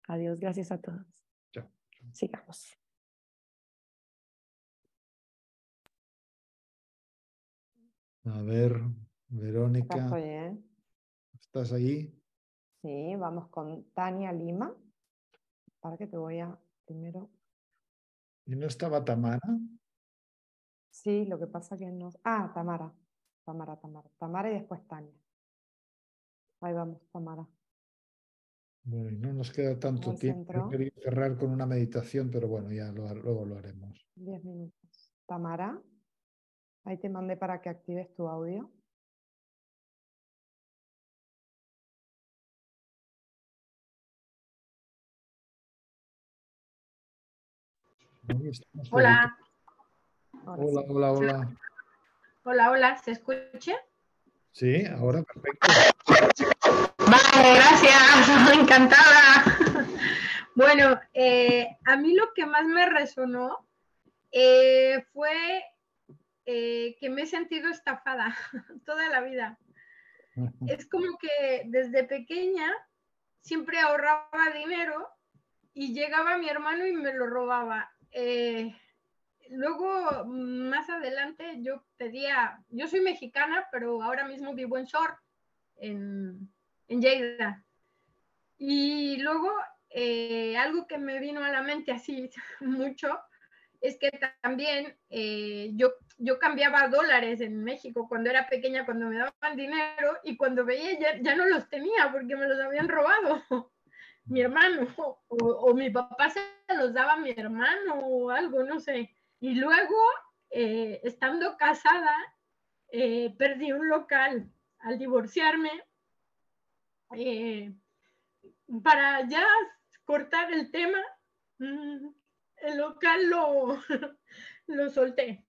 Adiós, gracias a todos. Chao. Sigamos. A ver, Verónica. ¿eh? ¿Estás ahí? Sí, vamos con Tania Lima. Para que te voy a primero. ¿Y no estaba Tamara? Sí, lo que pasa que no. Ah, Tamara. Tamara, Tamara. Tamara y después Tania. Ahí vamos, Tamara. Bueno, y no nos queda tanto tiempo. Quería cerrar con una meditación, pero bueno, ya luego lo haremos. Diez minutos. Tamara, ahí te mandé para que actives tu audio. Hola. Hola, hola, hola. Hola, hola, ¿se escucha? Sí, ahora perfecto. Vale, gracias, [LAUGHS] encantada. Bueno, eh, a mí lo que más me resonó eh, fue eh, que me he sentido estafada [LAUGHS] toda la vida. Es como que desde pequeña siempre ahorraba dinero y llegaba mi hermano y me lo robaba. Eh, luego, más adelante, yo pedía, yo soy mexicana, pero ahora mismo vivo en Shore, en, en Lleida. Y luego, eh, algo que me vino a la mente así [LAUGHS] mucho, es que también eh, yo, yo cambiaba dólares en México cuando era pequeña, cuando me daban dinero, y cuando veía ya, ya no los tenía porque me los habían robado [LAUGHS] mi hermano, [LAUGHS] o, mi papá se los daba a mi hermano o algo, no sé. Y luego, eh, estando casada, eh, perdí un local al divorciarme. para ya cortar el tema, mm, el local lo, [LAUGHS] lo solté.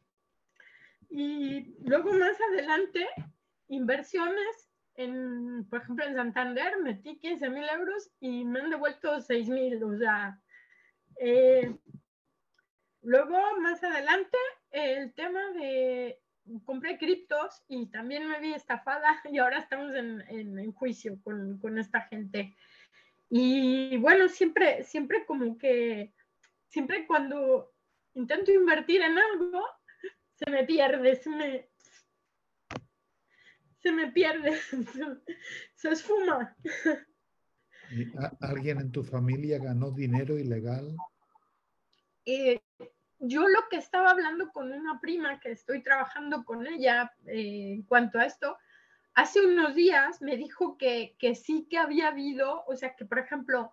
Y luego más adelante, inversiones, en, por ejemplo, en Santander metí 15 mil euros y me han devuelto 6 mil. O sea, eh, luego más adelante, el tema de compré criptos y también me vi estafada [LAUGHS] y ahora estamos en, en, juicio con, con, esta gente. Y bueno, siempre, siempre como que siempre cuando intento invertir en algo, se me pierde, se me, se me pierde, [LAUGHS] se esfuma. ¿Alguien en tu familia ganó dinero ilegal? Eh, yo lo que estaba hablando con una prima que estoy trabajando con ella eh, en cuanto a esto, hace unos días me dijo que, que sí que había habido, o sea que por ejemplo,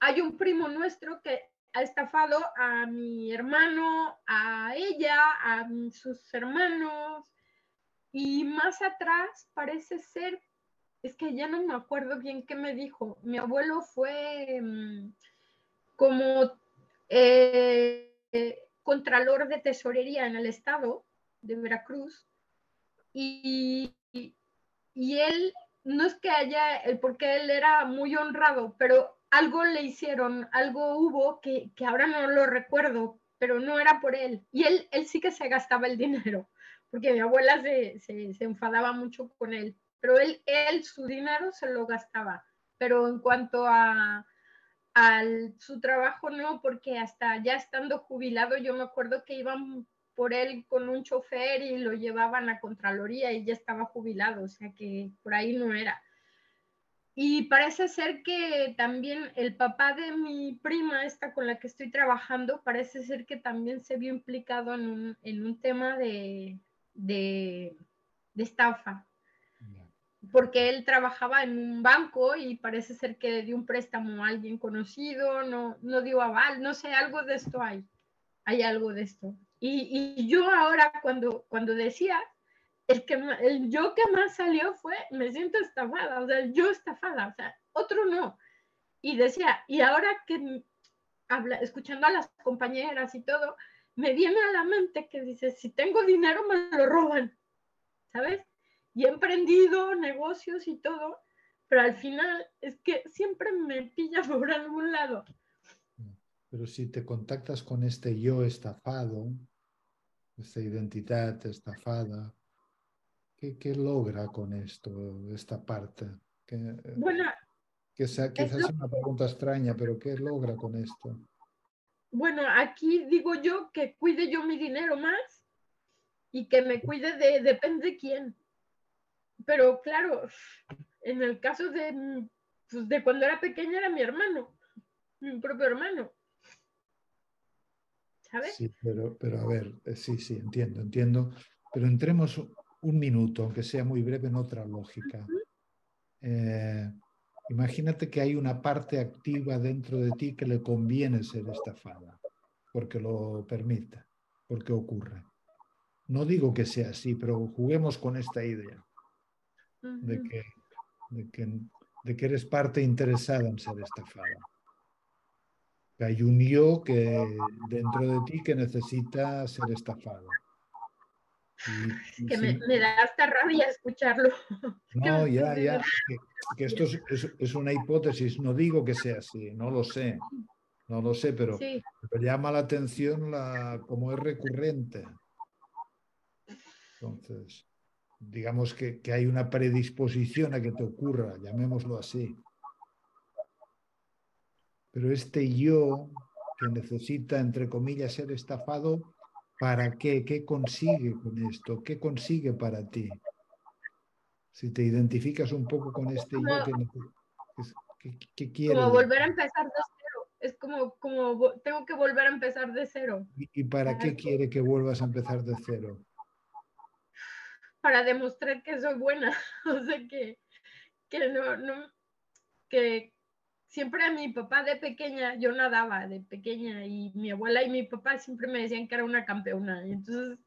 hay un primo nuestro que ha estafado a mi hermano, a ella, a sus hermanos. Y más atrás parece ser, es que ya no me acuerdo bien qué me dijo. Mi abuelo fue mm, como eh, contralor de tesorería en el estado de Veracruz. Y, y él, no es que haya, el porque él era muy honrado, pero algo le hicieron, algo hubo que, ahora no lo recuerdo, pero no era por él. Y él, él sí que se gastaba el dinero, porque mi abuela se, enfadaba mucho con él, pero él, él su dinero se lo gastaba. Pero en cuanto a, su trabajo, no, porque hasta ya estando jubilado, yo me acuerdo que iban por él con un chofer y lo llevaban a Contraloría y ya estaba jubilado, o sea que por ahí no era. Y parece ser que también el papá de mi prima, esta con la que estoy trabajando, parece ser que también se vio implicado en un, en un tema de, de, estafa. Porque él trabajaba en un banco y parece ser que dio un préstamo a alguien conocido, no, no dio aval, no sé, algo de esto hay. Hay algo de esto. Y, y yo ahora cuando, cuando decía el, que, el yo que más salió fue, me siento estafada, o sea, yo estafada, o sea, otro no. Y decía, y ahora que habla, escuchando a las compañeras y todo, me viene a la mente que dice, si tengo dinero me lo roban, ¿sabes? Y he emprendido negocios y todo, pero al final es que siempre me pilla [LAUGHS] por algún lado. Pero si te contactas con este yo estafado, esta identidad estafada, ¿Qué, logra con esto, esta parte? bueno, que sea, quizás es una pregunta extraña, pero ¿qué logra con esto? Bueno, aquí digo yo que cuide yo mi dinero más y que me cuide de, depende de quién. Pero claro, en el caso de, pues, de cuando era pequeña era mi hermano, mi propio hermano. ¿Sabes? Sí, pero, pero a ver, eh, sí, sí, entiendo, entiendo. Pero entremos un minuto, aunque sea muy breve, en otra lógica. Eh, imagínate que hay una parte activa dentro de ti que le conviene ser estafada, porque lo permite, porque ocurre. No digo que sea así, pero juguemos con esta idea de que, de que, de que eres parte interesada en ser estafada. hay un yo que dentro de ti que necesita ser estafado que me, da hasta rabia escucharlo. [LAUGHS] No, ya, ya. Que, esto es, una hipótesis, no digo que sea así, no lo sé. No lo sé, pero, me llama la atención la, como es recurrente. Entonces, digamos que, que hay una predisposición a que te ocurra, llamémoslo así. Pero este yo que necesita, entre comillas, ser estafado, ¿Para qué? ¿Qué consigue con esto? ¿Qué consigue para ti? Si te identificas un poco con este ¿qué, qué, quieres? Como volver a empezar de cero. Es como, como tengo que volver a empezar de cero. ¿Y, para qué quiere que vuelvas a empezar de cero? Para demostrar que soy buena. [LAUGHS] O sea, que, que no, no, que, siempre a mi papá de pequeña, yo nadaba de pequeña y mi abuela y mi papá siempre me decían que era una campeona. Y entonces,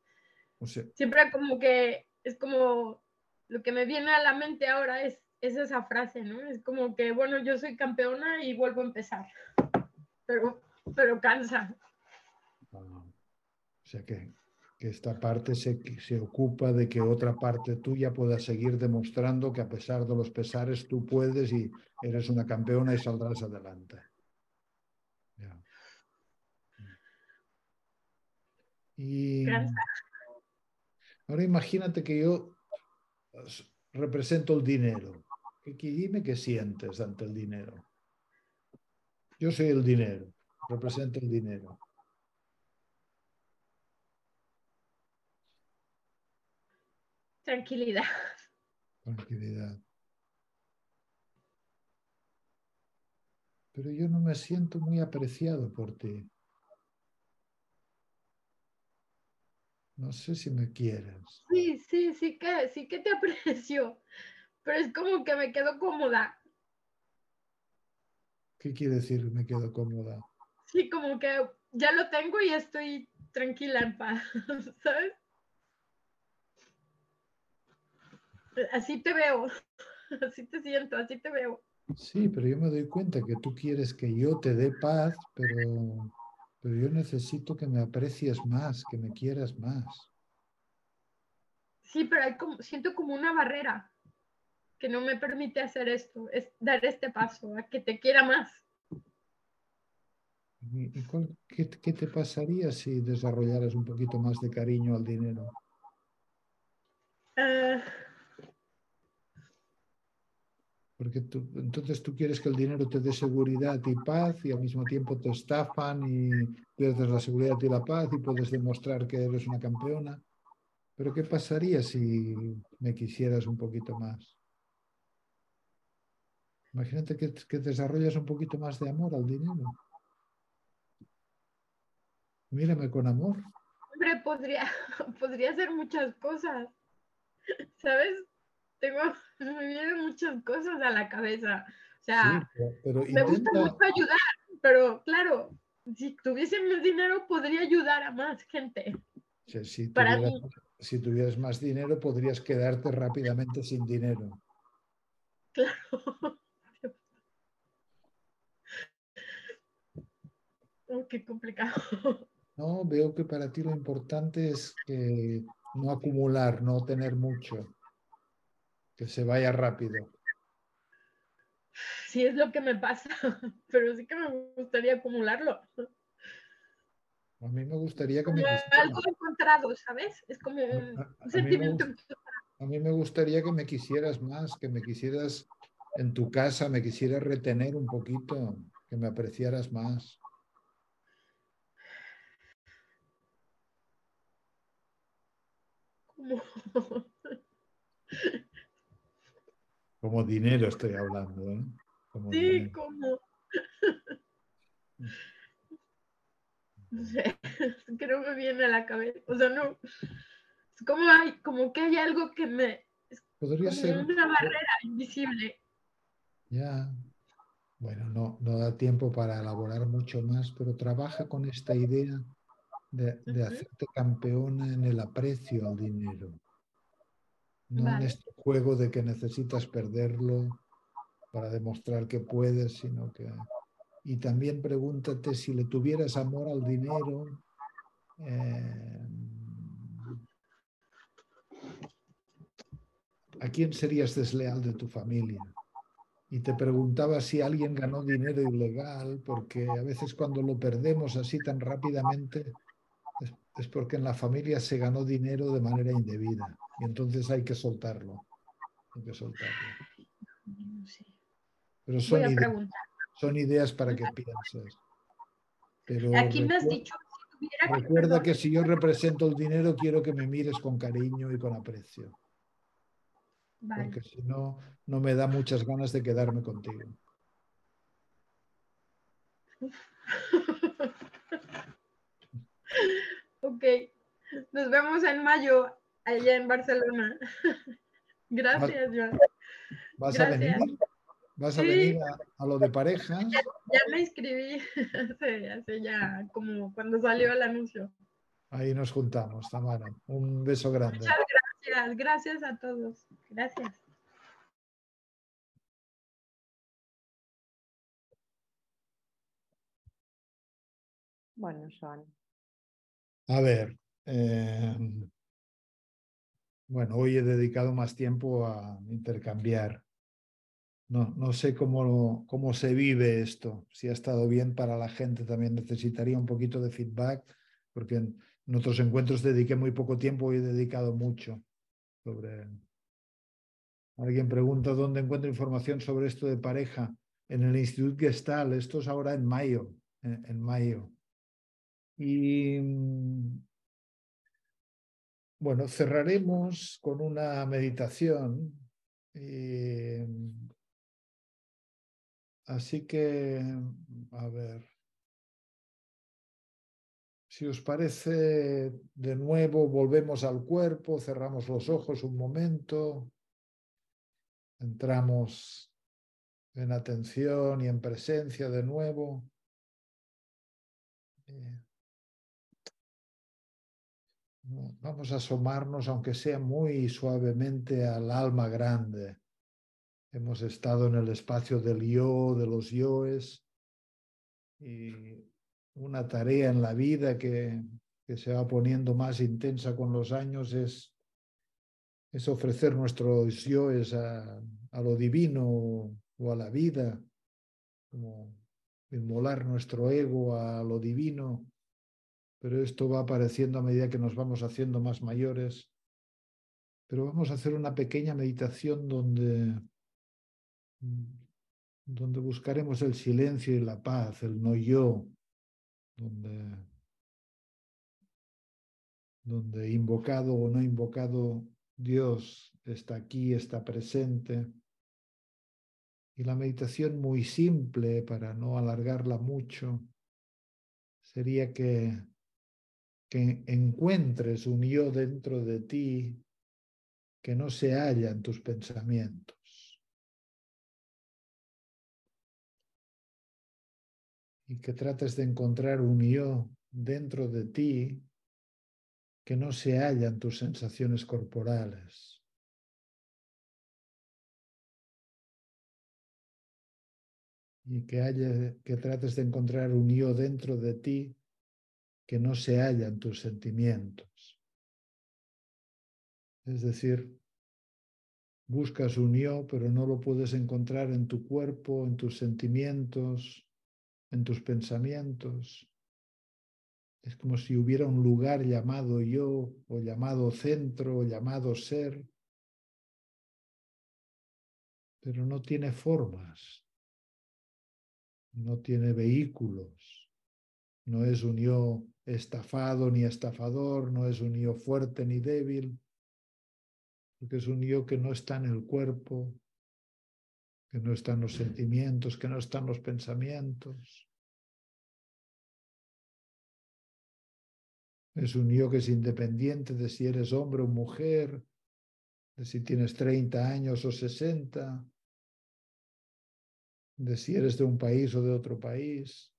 siempre como que es como lo que me viene a la mente ahora es, es esa frase, ¿no? Es como que, bueno, yo soy campeona y vuelvo a empezar. Pero, pero cansa. Ah, o sea que que esta parte se, se ocupa de que otra parte tuya pueda seguir demostrando que a pesar de los pesares tú puedes y eres una campeona y saldrás adelante. Y ahora imagínate que yo represento el dinero. Dime qué sientes ante el dinero. Yo soy el dinero, represento el dinero. Tranquilidad. Tranquilidad. Pero yo no me siento muy apreciado por ti. No sé si me quieres. Sí, sí, sí que, sí que te [LAUGHS] aprecio, pero es como que me quedo cómoda. ¿Qué quiere decir me quedo cómoda? Sí, como que ya lo tengo y estoy tranquila en paz, [LAUGHS] ¿sabes? Así te veo, [LAUGHS] así te siento, así te veo. Sí, pero yo me doy cuenta que tú quieres que yo te dé paz, pero, pero yo necesito que me aprecies más, que me quieras más. Sí, pero hay como, siento como una barrera que no me permite hacer esto, es dar este paso, a que te quiera más. ¿Y, qué, te pasaría si desarrollaras un poquito más de cariño al dinero? Uh, porque tú, entonces tú quieres que el dinero te dé seguridad y paz y al mismo tiempo te estafan y pierdes la seguridad y la paz y puedes demostrar que eres una campeona. Pero ¿qué pasaría si me quisieras un poquito más? Imagínate que, que desarrollas un poquito más de amor al dinero. Mírame con amor. Hombre, podría, [LAUGHS] podría hacer muchas cosas. ¿Sabes? Tengo, [LAUGHS] me vienen muchas cosas a la cabeza. O sea, me gusta mucho ayudar, pero claro, si tuviese más dinero podría ayudar a más gente. si, tuvieras, si tuvieras más dinero podrías quedarte rápidamente sin dinero. Claro. [LAUGHS] Oh, qué complicado. No, veo que para ti lo importante es que no acumular, no tener mucho que se vaya rápido. Sí, es lo que me pasa, [LAUGHS] pero sí que me gustaría acumularlo. A mí me gustaría que me... Algo encontrado, ¿sabes? Es como un, sentimiento. a mí me gustaría que me quisieras más, que me quisieras en tu casa, me quisieras retener un poquito, que me apreciaras más. ¿Cómo? [LAUGHS] Como dinero estoy hablando, ¿eh? sí, como. [LAUGHS] no sé, que no me viene a la cabeza. O sea, no. Es como, hay, como que hay algo que me. Podría ser. Una barrera invisible. Ya. Bueno, no, no da tiempo para elaborar mucho más, pero trabaja con esta idea de, de hacerte campeona en el aprecio al dinero. No en este juego de que necesitas perderlo para demostrar que puedes, sino que... Y también pregúntate si le tuvieras amor al dinero, eh, ¿a quién serías desleal de tu familia? Y te preguntaba si alguien ganó dinero ilegal, porque a veces cuando lo perdemos así tan rápidamente es porque en la familia se ganó dinero de manera indebida. Y entonces hay que soltarlo. Hay que soltarlo. Pero son, ideas, son ideas para que pienses. Aquí me has dicho, si recuerda que si yo represento el dinero, quiero que me mires con cariño y con aprecio. Porque si no, no me da muchas ganas de quedarme contigo. [LAUGHS] ok, nos vemos en mayo allá en Barcelona. [LAUGHS] Gracias, Joan. ¿Vas a venir? ¿Vas a venir a, lo de parejas? [LAUGHS] Ya, me inscribí [LAUGHS] hace, ya como cuando salió el anuncio. Ahí nos juntamos, Tamara. Un beso grande. Muchas gracias, gracias a todos. Gracias. Bueno, Joan. A ver, eh, bueno, hoy he dedicado más tiempo a intercambiar. No, no sé cómo, cómo se vive esto, si ha estado bien para la gente. También necesitaría un poquito de feedback, porque en, otros encuentros dediqué muy poco tiempo y he dedicado mucho sobre... Alguien pregunta dónde encuentro información sobre esto de pareja. En el Instituto Gestal, esto es ahora en mayo, en mayo. Y mm, bueno, cerraremos con una meditación. Eh, así que, a ver, si os parece, de nuevo volvemos al cuerpo, cerramos los ojos un momento, entramos en atención y en presencia de nuevo. Eh, Vamos a asomarnos, aunque sea muy suavemente, al alma grande. Hemos estado en el espacio del yo, de los yoes, y una tarea en la vida que, que se va poniendo más intensa con los años es, es ofrecer nuestros yoes a, a lo divino o a la vida, como inmolar nuestro ego a lo divino pero esto va apareciendo a medida que nos vamos haciendo más mayores. Pero vamos a hacer una pequeña meditación donde, donde buscaremos el silencio y la paz, el no yo, donde, donde invocado o no invocado Dios está aquí, está presente. Y la meditación muy simple, para no alargarla mucho, sería que que encuentres un yo dentro de ti que no se halla en tus pensamientos. Y que trates de encontrar un yo dentro de ti que no se halla en tus sensaciones corporales. Y que, haya, que trates de encontrar un yo dentro de ti que no se halla en tus sentimientos. Es decir, buscas un yo, pero no lo puedes encontrar en tu cuerpo, en tus sentimientos, en tus pensamientos. Es como si hubiera un lugar llamado yo, o llamado centro, o llamado ser, pero no tiene formas, no tiene vehículos, no es un yo estafado ni estafador, no es un yo fuerte ni débil, porque es un yo que no está en el cuerpo, que no está en los sentimientos, que no está en los pensamientos. Es un yo que es independiente de si eres hombre o mujer, de si tienes 30 años o 60, de si eres de un país o de otro país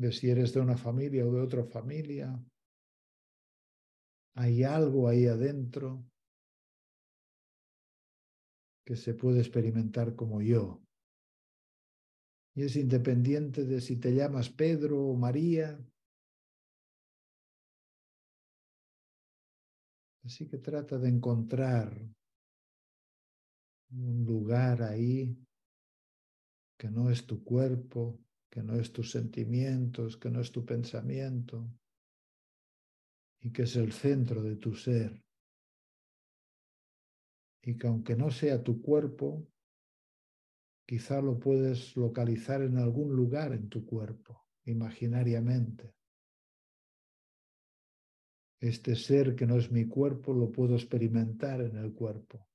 de si eres de una familia o de otra familia. Hay algo ahí adentro que se puede experimentar como yo. Y es independiente de si te llamas Pedro o María. Así que trata de encontrar un lugar ahí que no es tu cuerpo, que no es tus sentimientos, que no es tu pensamiento y que es el centro de tu ser. Y que aunque no sea tu cuerpo, quizá lo puedes localizar en algún lugar en tu cuerpo, imaginariamente. Este ser que no es mi cuerpo lo puedo experimentar en el cuerpo.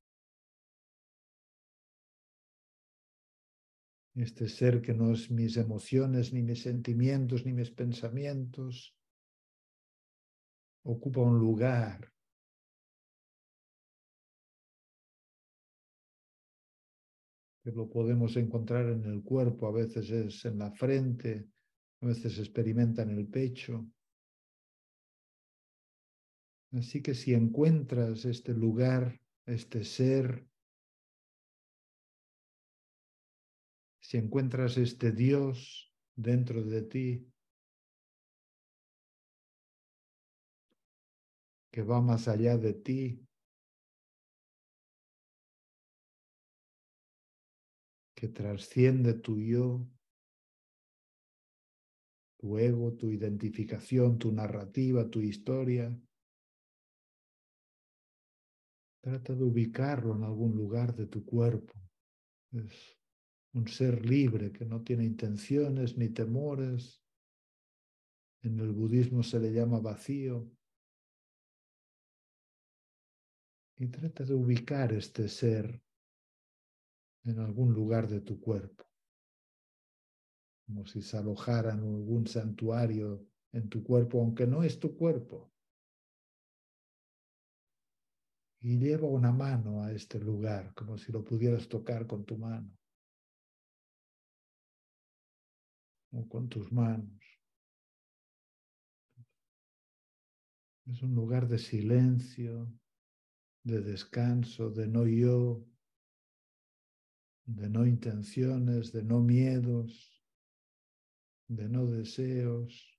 Este ser que no es mis emociones, ni mis sentimientos, ni mis pensamientos, ocupa un lugar que lo podemos encontrar en el cuerpo, a veces es en la frente, a veces experimenta en el pecho. Así que si encuentras este lugar, este ser, si encuentras este Dios dentro de ti, que va más allá de ti, que trasciende tu yo, tu ego, tu identificación, tu narrativa, tu historia. Trata de ubicarlo en algún lugar de tu cuerpo. Es un ser libre que no tiene intenciones ni temores. En el budismo se le llama vacío. Y trata de ubicar este ser en algún lugar de tu cuerpo, como si se alojara en algún santuario en tu cuerpo, aunque no es tu cuerpo. Y lleva una mano a este lugar, como si lo pudieras tocar con tu mano con tus manos. Es un lugar de silencio, de descanso, de no yo, de no intenciones, de no miedos, de no deseos,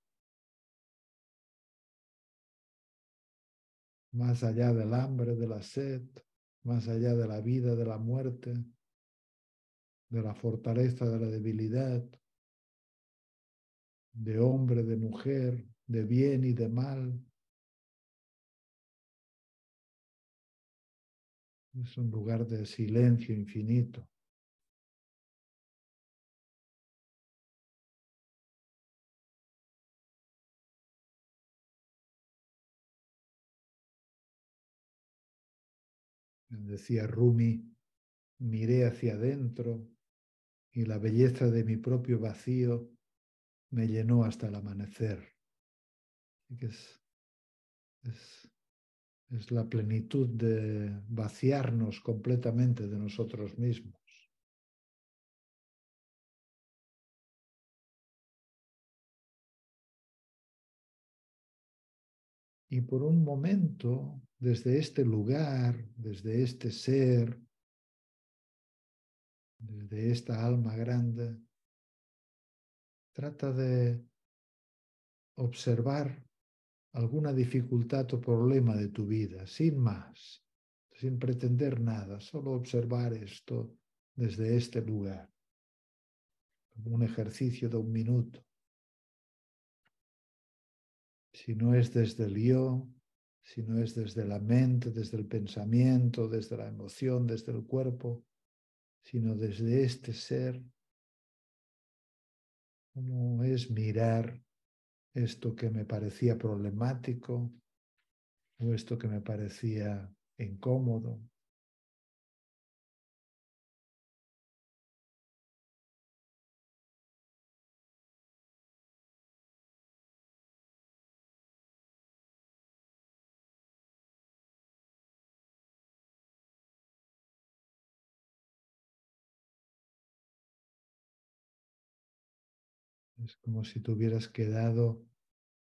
más allá del hambre, de la sed, más allá de la vida, de la muerte, de la fortaleza, de la debilidad, de hombre, de mujer, de bien y de mal. Es un lugar de silencio infinito. Decía Rumi, miré hacia adentro y la belleza de mi propio vacío me llenó hasta el amanecer. Es, es, es la plenitud de vaciarnos completamente de nosotros mismos. Y por un momento desde este lugar, desde este ser, desde esta alma grande, trata de observar alguna dificultad o problema de tu vida, sin más, sin pretender nada, solo observar esto desde este lugar, como un ejercicio de un minuto. Si no es desde el yo, si no es desde la mente, desde el pensamiento, desde la emoción, desde el cuerpo, sino desde este ser, como es mirar esto que me parecía problemático o esto que me parecía incómodo, Es como si te hubieras quedado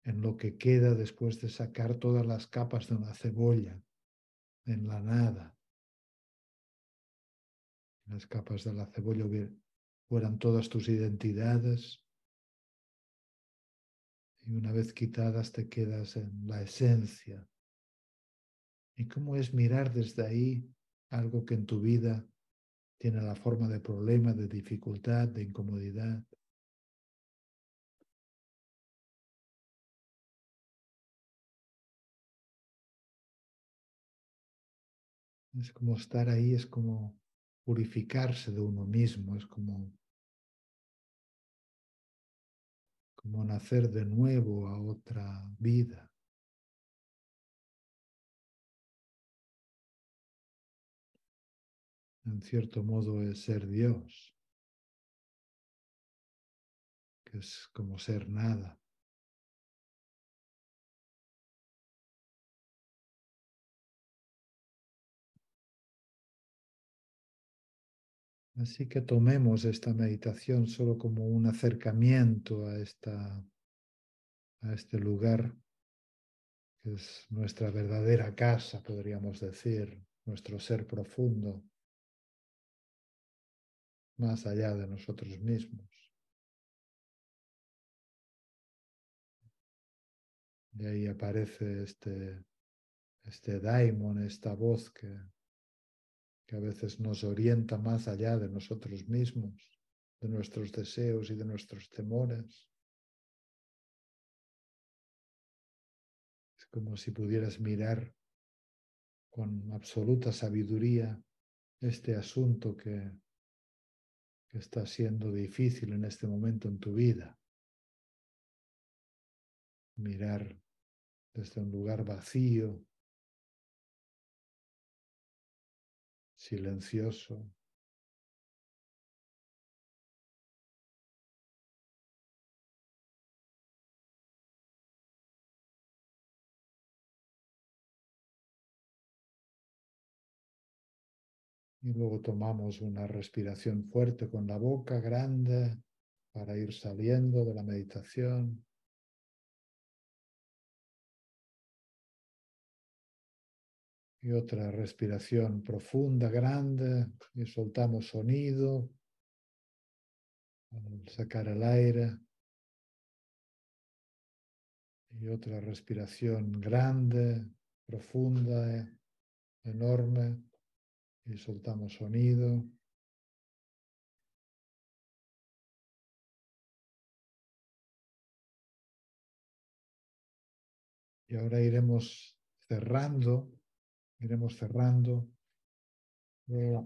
en lo que queda después de sacar todas las capas de una cebolla, en la nada. Las capas de la cebolla fueran todas tus identidades y una vez quitadas te quedas en la esencia. ¿Y cómo es mirar desde ahí algo que en tu vida tiene la forma de problema, de dificultad, de incomodidad? Es como estar ahí, es como purificarse de uno mismo, es como, como nacer de nuevo a otra vida. En cierto modo es ser Dios, que es como ser nada. Así que tomemos esta meditación solo como un acercamiento a, esta, a este lugar que es nuestra verdadera casa, podríamos decir, nuestro ser profundo, más allá de nosotros mismos. Y ahí aparece este, este daimon, esta voz que, que a veces nos orienta más allá de nosotros mismos, de nuestros deseos y de nuestros temores. Es como si pudieras mirar con absoluta sabiduría este asunto que, que está siendo difícil en este momento en tu vida. Mirar desde un lugar vacío, silencioso. Y luego tomamos una respiración fuerte con la boca grande para ir saliendo de la meditación. Y otra respiración profunda, grande, y soltamos sonido al sacar el aire. Y otra respiración grande, profunda, enorme, y soltamos sonido. Y ahora iremos cerrando iremos cerrando. Eh,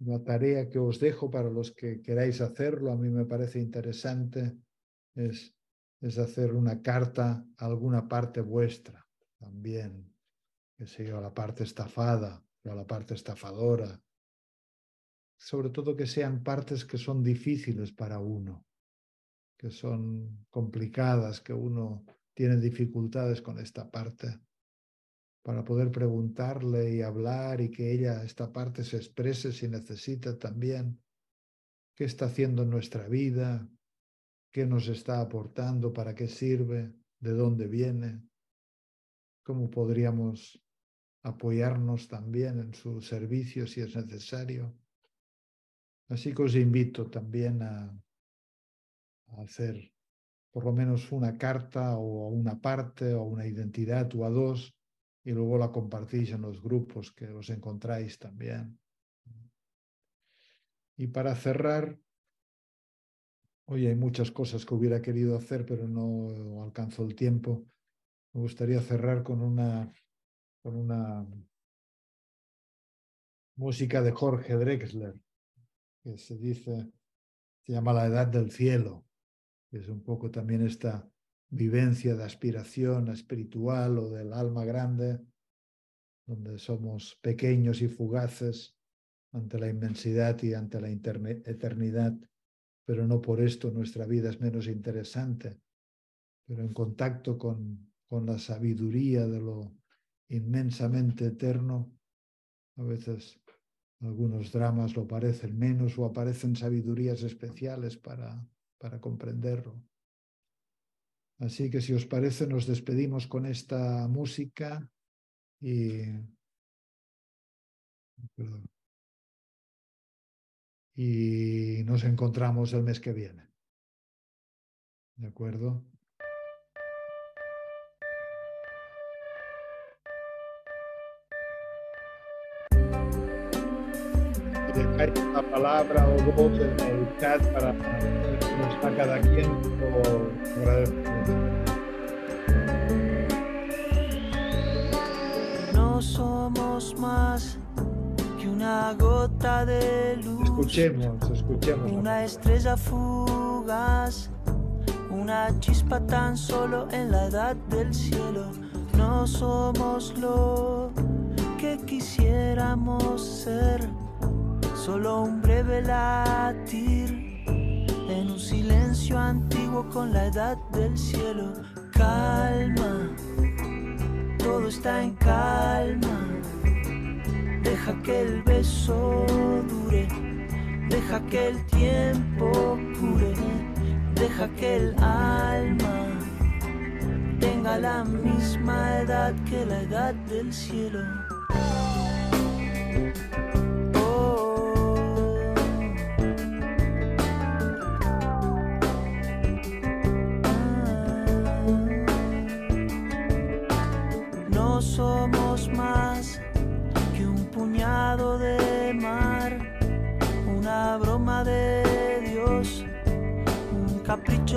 la tarea que os dejo para los que queráis hacerlo, a mí me parece interesante, es, es hacer una carta a alguna parte vuestra también, que sea la parte estafada, a la parte estafadora. Sobre todo que sean partes que son difíciles para uno, que son complicadas, que uno tiene dificultades con esta parte, para poder preguntarle y hablar y que ella, esta parte, se exprese si necesita también qué está haciendo en nuestra vida, qué nos está aportando, para qué sirve, de dónde viene, cómo podríamos apoyarnos también en su servicio si es necesario. Así que os invito también a, hacer por lo menos una carta o una parte o una identidad o a dos y luego la compartís en los grupos que os encontráis también. Y para cerrar, hoy hay muchas cosas que hubiera querido hacer, pero no alcanzo el tiempo. Me gustaría cerrar con una con una música de Jorge Drexler, que se dice, se llama La Edad del Cielo, que es un poco también esta vivencia de aspiración espiritual o del alma grande, donde somos pequeños y fugaces ante la inmensidad y ante la eternidad, pero no por esto nuestra vida es menos interesante, pero en contacto con, con la sabiduría de lo inmensamente eterno, a veces algunos dramas lo parecen menos o aparecen sabidurías especiales para, para comprenderlo. Así que si os parece, nos despedimos con esta música y, y nos encontramos el mes que viene. ¿De acuerdo? Una palabra o dos en el chat para nos está cada quien por No somos más que una gota de luz Escuchemos, escuchemos. Una estrella fugaz, una chispa tan solo en la edad del cielo. No somos lo que quisiéramos ser, solo un breve latir en un silencio antiguo con la edad del cielo. Calma, todo está en calma. Deja que el beso dure Deja que el tiempo cure, deja que el alma tenga la misma edad que la edad del cielo.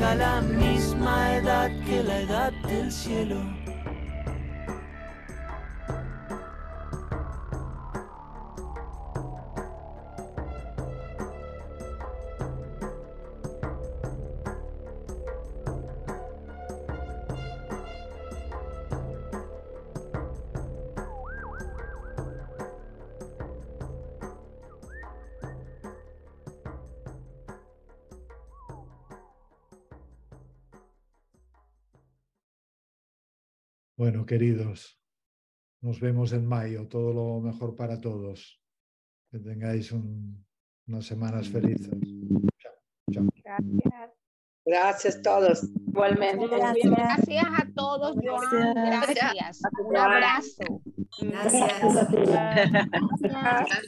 la misma edad que la edad del cielo. Bueno, queridos, nos vemos en mayo. Todo lo mejor para todos. Que tengáis unas semanas felices. Chao. Gracias. Gracias a todos. Igualmente. Gracias, a todos, Joan. Gracias. Un abrazo. Gracias. Gracias.